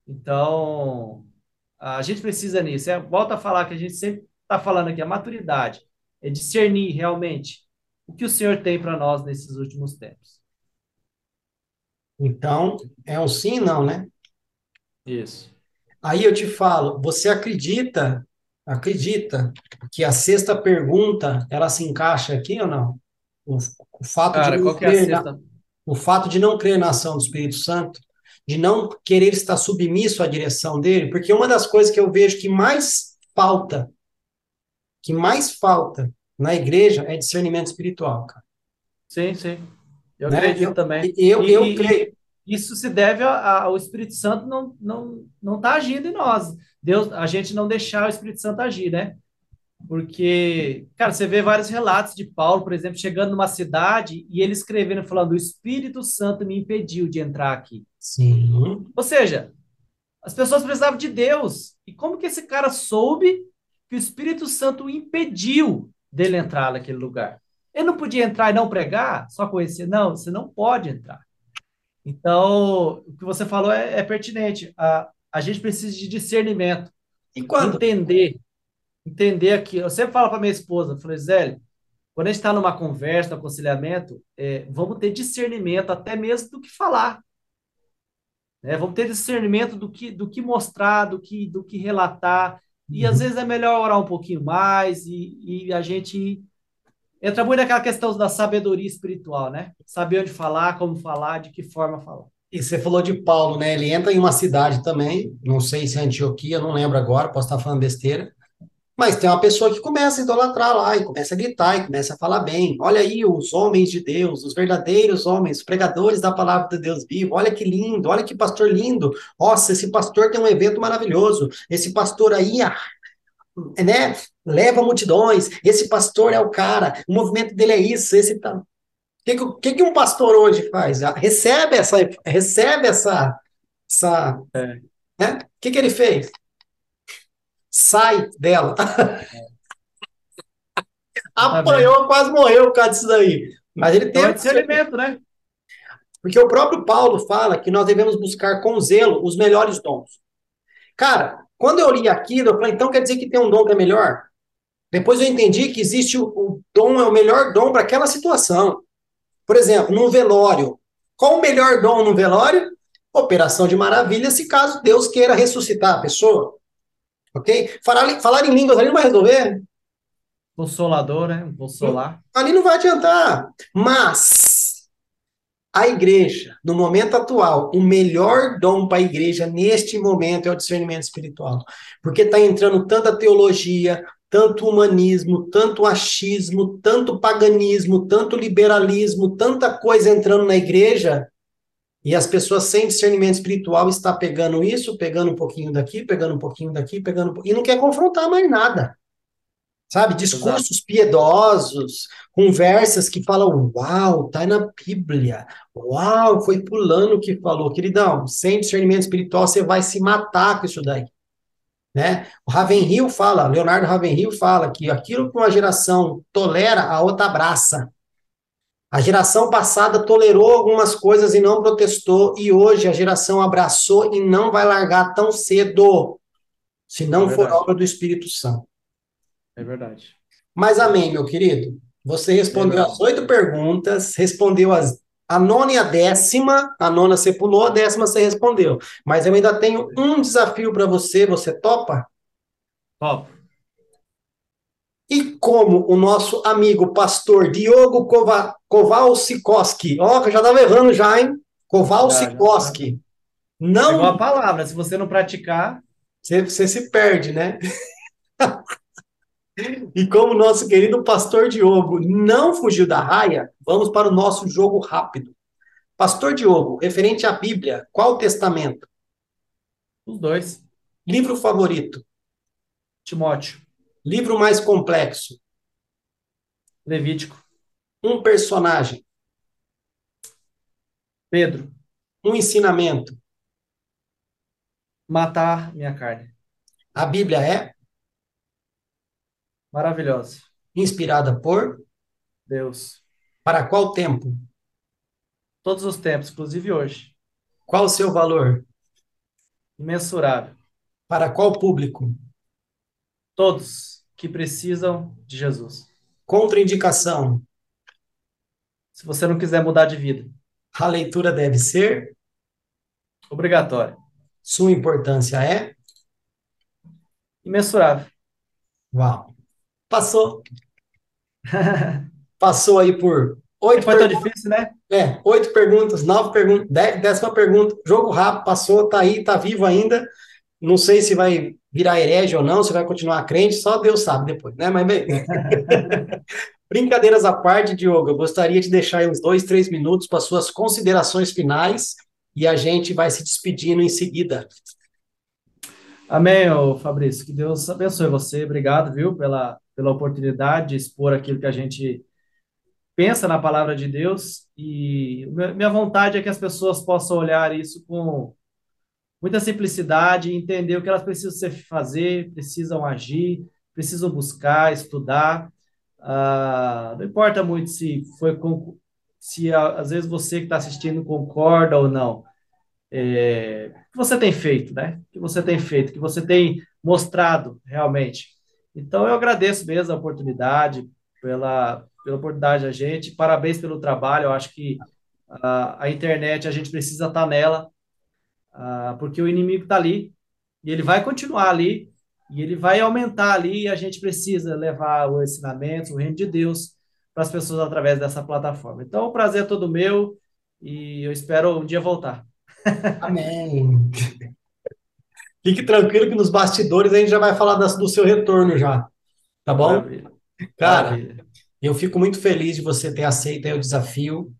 Speaker 2: Então, a gente precisa nisso, é, volta a falar que a gente sempre está falando aqui, a maturidade, é discernir realmente o que o Senhor tem para nós nesses últimos tempos.
Speaker 1: Então, é um sim não, né?
Speaker 2: Isso.
Speaker 1: Aí eu te falo, você acredita Acredita que a sexta pergunta ela se encaixa aqui ou não? O, o fato
Speaker 2: Cara,
Speaker 1: de
Speaker 2: não crer é na,
Speaker 1: o fato de não crer na ação do Espírito Santo, de não querer estar submisso à direção dele, porque uma das coisas que eu vejo que mais falta, que mais falta na igreja é discernimento espiritual, cara.
Speaker 2: Sim, sim. Eu né? acredito eu, também.
Speaker 1: Eu, e, eu creio.
Speaker 2: Isso se deve ao Espírito Santo não não não tá agindo em nós. Deus, a gente não deixar o Espírito Santo agir, né? Porque, cara, você vê vários relatos de Paulo, por exemplo, chegando numa cidade e ele escrevendo, falando: o Espírito Santo me impediu de entrar aqui.
Speaker 1: Sim.
Speaker 2: Ou seja, as pessoas precisavam de Deus. E como que esse cara soube que o Espírito Santo o impediu dele entrar naquele lugar? Ele não podia entrar e não pregar, só conhecer? Não, você não pode entrar. Então, o que você falou é, é pertinente. A, a gente precisa de discernimento.
Speaker 1: E quando?
Speaker 2: Entender. Entender aqui. Eu sempre falo para minha esposa, falei, Zé, quando a gente está numa conversa, no aconselhamento, é, vamos ter discernimento até mesmo do que falar. É, vamos ter discernimento do que, do que mostrar, do que, do que relatar. E às vezes é melhor orar um pouquinho mais e, e a gente entra muito naquela questão da sabedoria espiritual, né? Saber onde falar, como falar, de que forma falar.
Speaker 1: E você falou de Paulo, né? Ele entra em uma cidade também, não sei se é Antioquia, não lembro agora, posso estar falando besteira. Mas tem uma pessoa que começa a idolatrar lá, e começa a gritar, e começa a falar bem. Olha aí os homens de Deus, os verdadeiros homens, os pregadores da palavra de Deus vivo. Olha que lindo, olha que pastor lindo. Nossa, esse pastor tem um evento maravilhoso. Esse pastor aí, ah, né, leva multidões. Esse pastor é o cara, o movimento dele é isso, esse tá que, que, que um pastor hoje faz? Ah, recebe essa, recebe essa, essa, é. né? O que, que ele fez? Sai dela. É. Apanhou, quase morreu por causa disso daí. Mas ele tem.
Speaker 2: Então, alimento, né?
Speaker 1: Porque o próprio Paulo fala que nós devemos buscar com zelo os melhores dons. Cara, quando eu li aquilo, eu falei, então quer dizer que tem um dom que é melhor? Depois eu entendi que existe o, o dom, é o melhor dom para aquela situação. Por exemplo, num velório. Qual o melhor dom no velório? Operação de maravilha, se caso Deus queira ressuscitar a pessoa. Ok? Falar, falar em línguas ali não vai resolver.
Speaker 2: Consolador, né? Consolar.
Speaker 1: Ali não vai adiantar. Mas a igreja, no momento atual, o melhor dom para a igreja neste momento é o discernimento espiritual. Porque está entrando tanta teologia, tanto humanismo, tanto achismo, tanto paganismo, tanto liberalismo, tanta coisa entrando na igreja, e as pessoas sem discernimento espiritual está pegando isso, pegando um pouquinho daqui, pegando um pouquinho daqui, pegando e não quer confrontar mais nada. Sabe, discursos Exato. piedosos, conversas que falam, uau, tá na Bíblia. Uau, foi pulando que falou. Queridão, sem discernimento espiritual você vai se matar com isso daí. Né? O Ravenhill fala, Leonardo Ravenhill fala que aquilo que uma geração tolera, a outra abraça. A geração passada tolerou algumas coisas e não protestou, e hoje a geração abraçou e não vai largar tão cedo, se não é for obra do Espírito Santo.
Speaker 2: É verdade.
Speaker 1: Mas amém, meu querido. Você respondeu é as oito perguntas, respondeu as a nona e a décima, a nona você pulou, a décima você respondeu. Mas eu ainda tenho um desafio para você, você topa?
Speaker 2: Topo.
Speaker 1: E como o nosso amigo pastor Diogo Kova, ó, que eu já estava errando já, hein? Kowalsikowski. Não.
Speaker 2: Pegou a palavra, se você não praticar.
Speaker 1: Você, você se perde, né? E como nosso querido pastor Diogo não fugiu da raia, vamos para o nosso jogo rápido. Pastor Diogo, referente à Bíblia, qual testamento?
Speaker 2: Os dois.
Speaker 1: Livro favorito?
Speaker 2: Timóteo.
Speaker 1: Livro mais complexo?
Speaker 2: Levítico.
Speaker 1: Um personagem?
Speaker 2: Pedro.
Speaker 1: Um ensinamento?
Speaker 2: matar minha carne.
Speaker 1: A Bíblia é
Speaker 2: Maravilhosa.
Speaker 1: inspirada por
Speaker 2: Deus.
Speaker 1: para qual tempo?
Speaker 2: Todos os tempos, inclusive hoje.
Speaker 1: Qual o seu valor?
Speaker 2: Imensurável.
Speaker 1: Para qual público?
Speaker 2: Todos que precisam de Jesus.
Speaker 1: Contraindicação.
Speaker 2: Se você não quiser mudar de vida.
Speaker 1: A leitura deve ser.
Speaker 2: Obrigatório.
Speaker 1: Sua importância é.
Speaker 2: Imensurável.
Speaker 1: Uau. Passou. Passou aí por oito
Speaker 2: Foi tão difícil, né?
Speaker 1: É, oito perguntas, nove perguntas, dez, décima pergunta. Jogo rápido, passou, tá aí, tá vivo ainda. Não sei se vai virar herege ou não, se vai continuar crente, só Deus sabe depois, né? Mas bem. Brincadeiras à parte, Diogo, eu gostaria de deixar uns dois, três minutos para suas considerações finais e a gente vai se despedindo em seguida.
Speaker 2: Amém, Fabrício. Que Deus abençoe você. Obrigado, viu, pela, pela oportunidade de expor aquilo que a gente pensa na palavra de Deus. E minha vontade é que as pessoas possam olhar isso com muita simplicidade entender o que elas precisam fazer, precisam agir, precisam buscar, estudar. Ah, não importa muito se foi se às vezes você que está assistindo concorda ou não. É, o que você tem feito, né? O que você tem feito, o que você tem mostrado realmente. Então, eu agradeço mesmo a oportunidade, pela, pela oportunidade da gente, parabéns pelo trabalho, eu acho que a, a internet, a gente precisa estar nela, uh, porque o inimigo está ali, e ele vai continuar ali, e ele vai aumentar ali, e a gente precisa levar o ensinamento, o reino de Deus, para as pessoas através dessa plataforma. Então, o prazer é todo meu, e eu espero um dia voltar.
Speaker 1: Amém. Fique tranquilo que nos bastidores a gente já vai falar do seu retorno já. Tá bom?
Speaker 2: Maravilha.
Speaker 1: Cara,
Speaker 2: Maravilha.
Speaker 1: eu fico muito feliz de você ter aceito o desafio.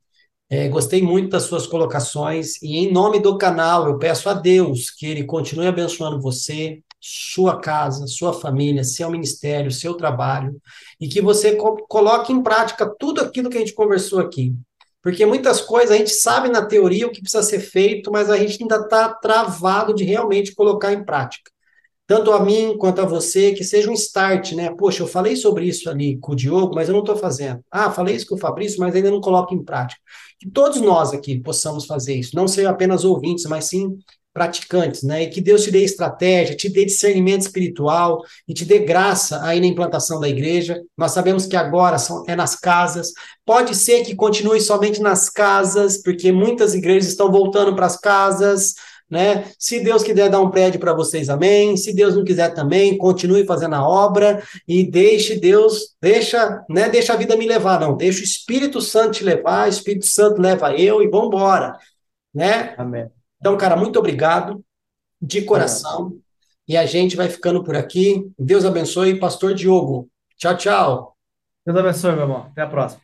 Speaker 1: É, gostei muito das suas colocações e em nome do canal eu peço a Deus que Ele continue abençoando você, sua casa, sua família, seu ministério, seu trabalho e que você co coloque em prática tudo aquilo que a gente conversou aqui. Porque muitas coisas a gente sabe na teoria o que precisa ser feito, mas a gente ainda está travado de realmente colocar em prática. Tanto a mim quanto a você, que seja um start, né? Poxa, eu falei sobre isso ali com o Diogo, mas eu não estou fazendo. Ah, falei isso com o Fabrício, mas ainda não coloco em prática. Que todos nós aqui possamos fazer isso, não ser apenas ouvintes, mas sim praticantes, né? E que Deus te dê estratégia, te dê discernimento espiritual e te dê graça aí na implantação da igreja. Nós sabemos que agora são, é nas casas. Pode ser que continue somente nas casas, porque muitas igrejas estão voltando para as casas, né? Se Deus quiser dar um prédio para vocês, amém. Se Deus não quiser também, continue fazendo a obra e deixe Deus, deixa, né? Deixa a vida me levar, não. Deixa o Espírito Santo te levar, o Espírito Santo leva eu e vamos embora, né?
Speaker 2: Amém.
Speaker 1: Então, cara, muito obrigado de coração. E a gente vai ficando por aqui. Deus abençoe, Pastor Diogo. Tchau, tchau.
Speaker 2: Deus abençoe, meu irmão. Até a próxima.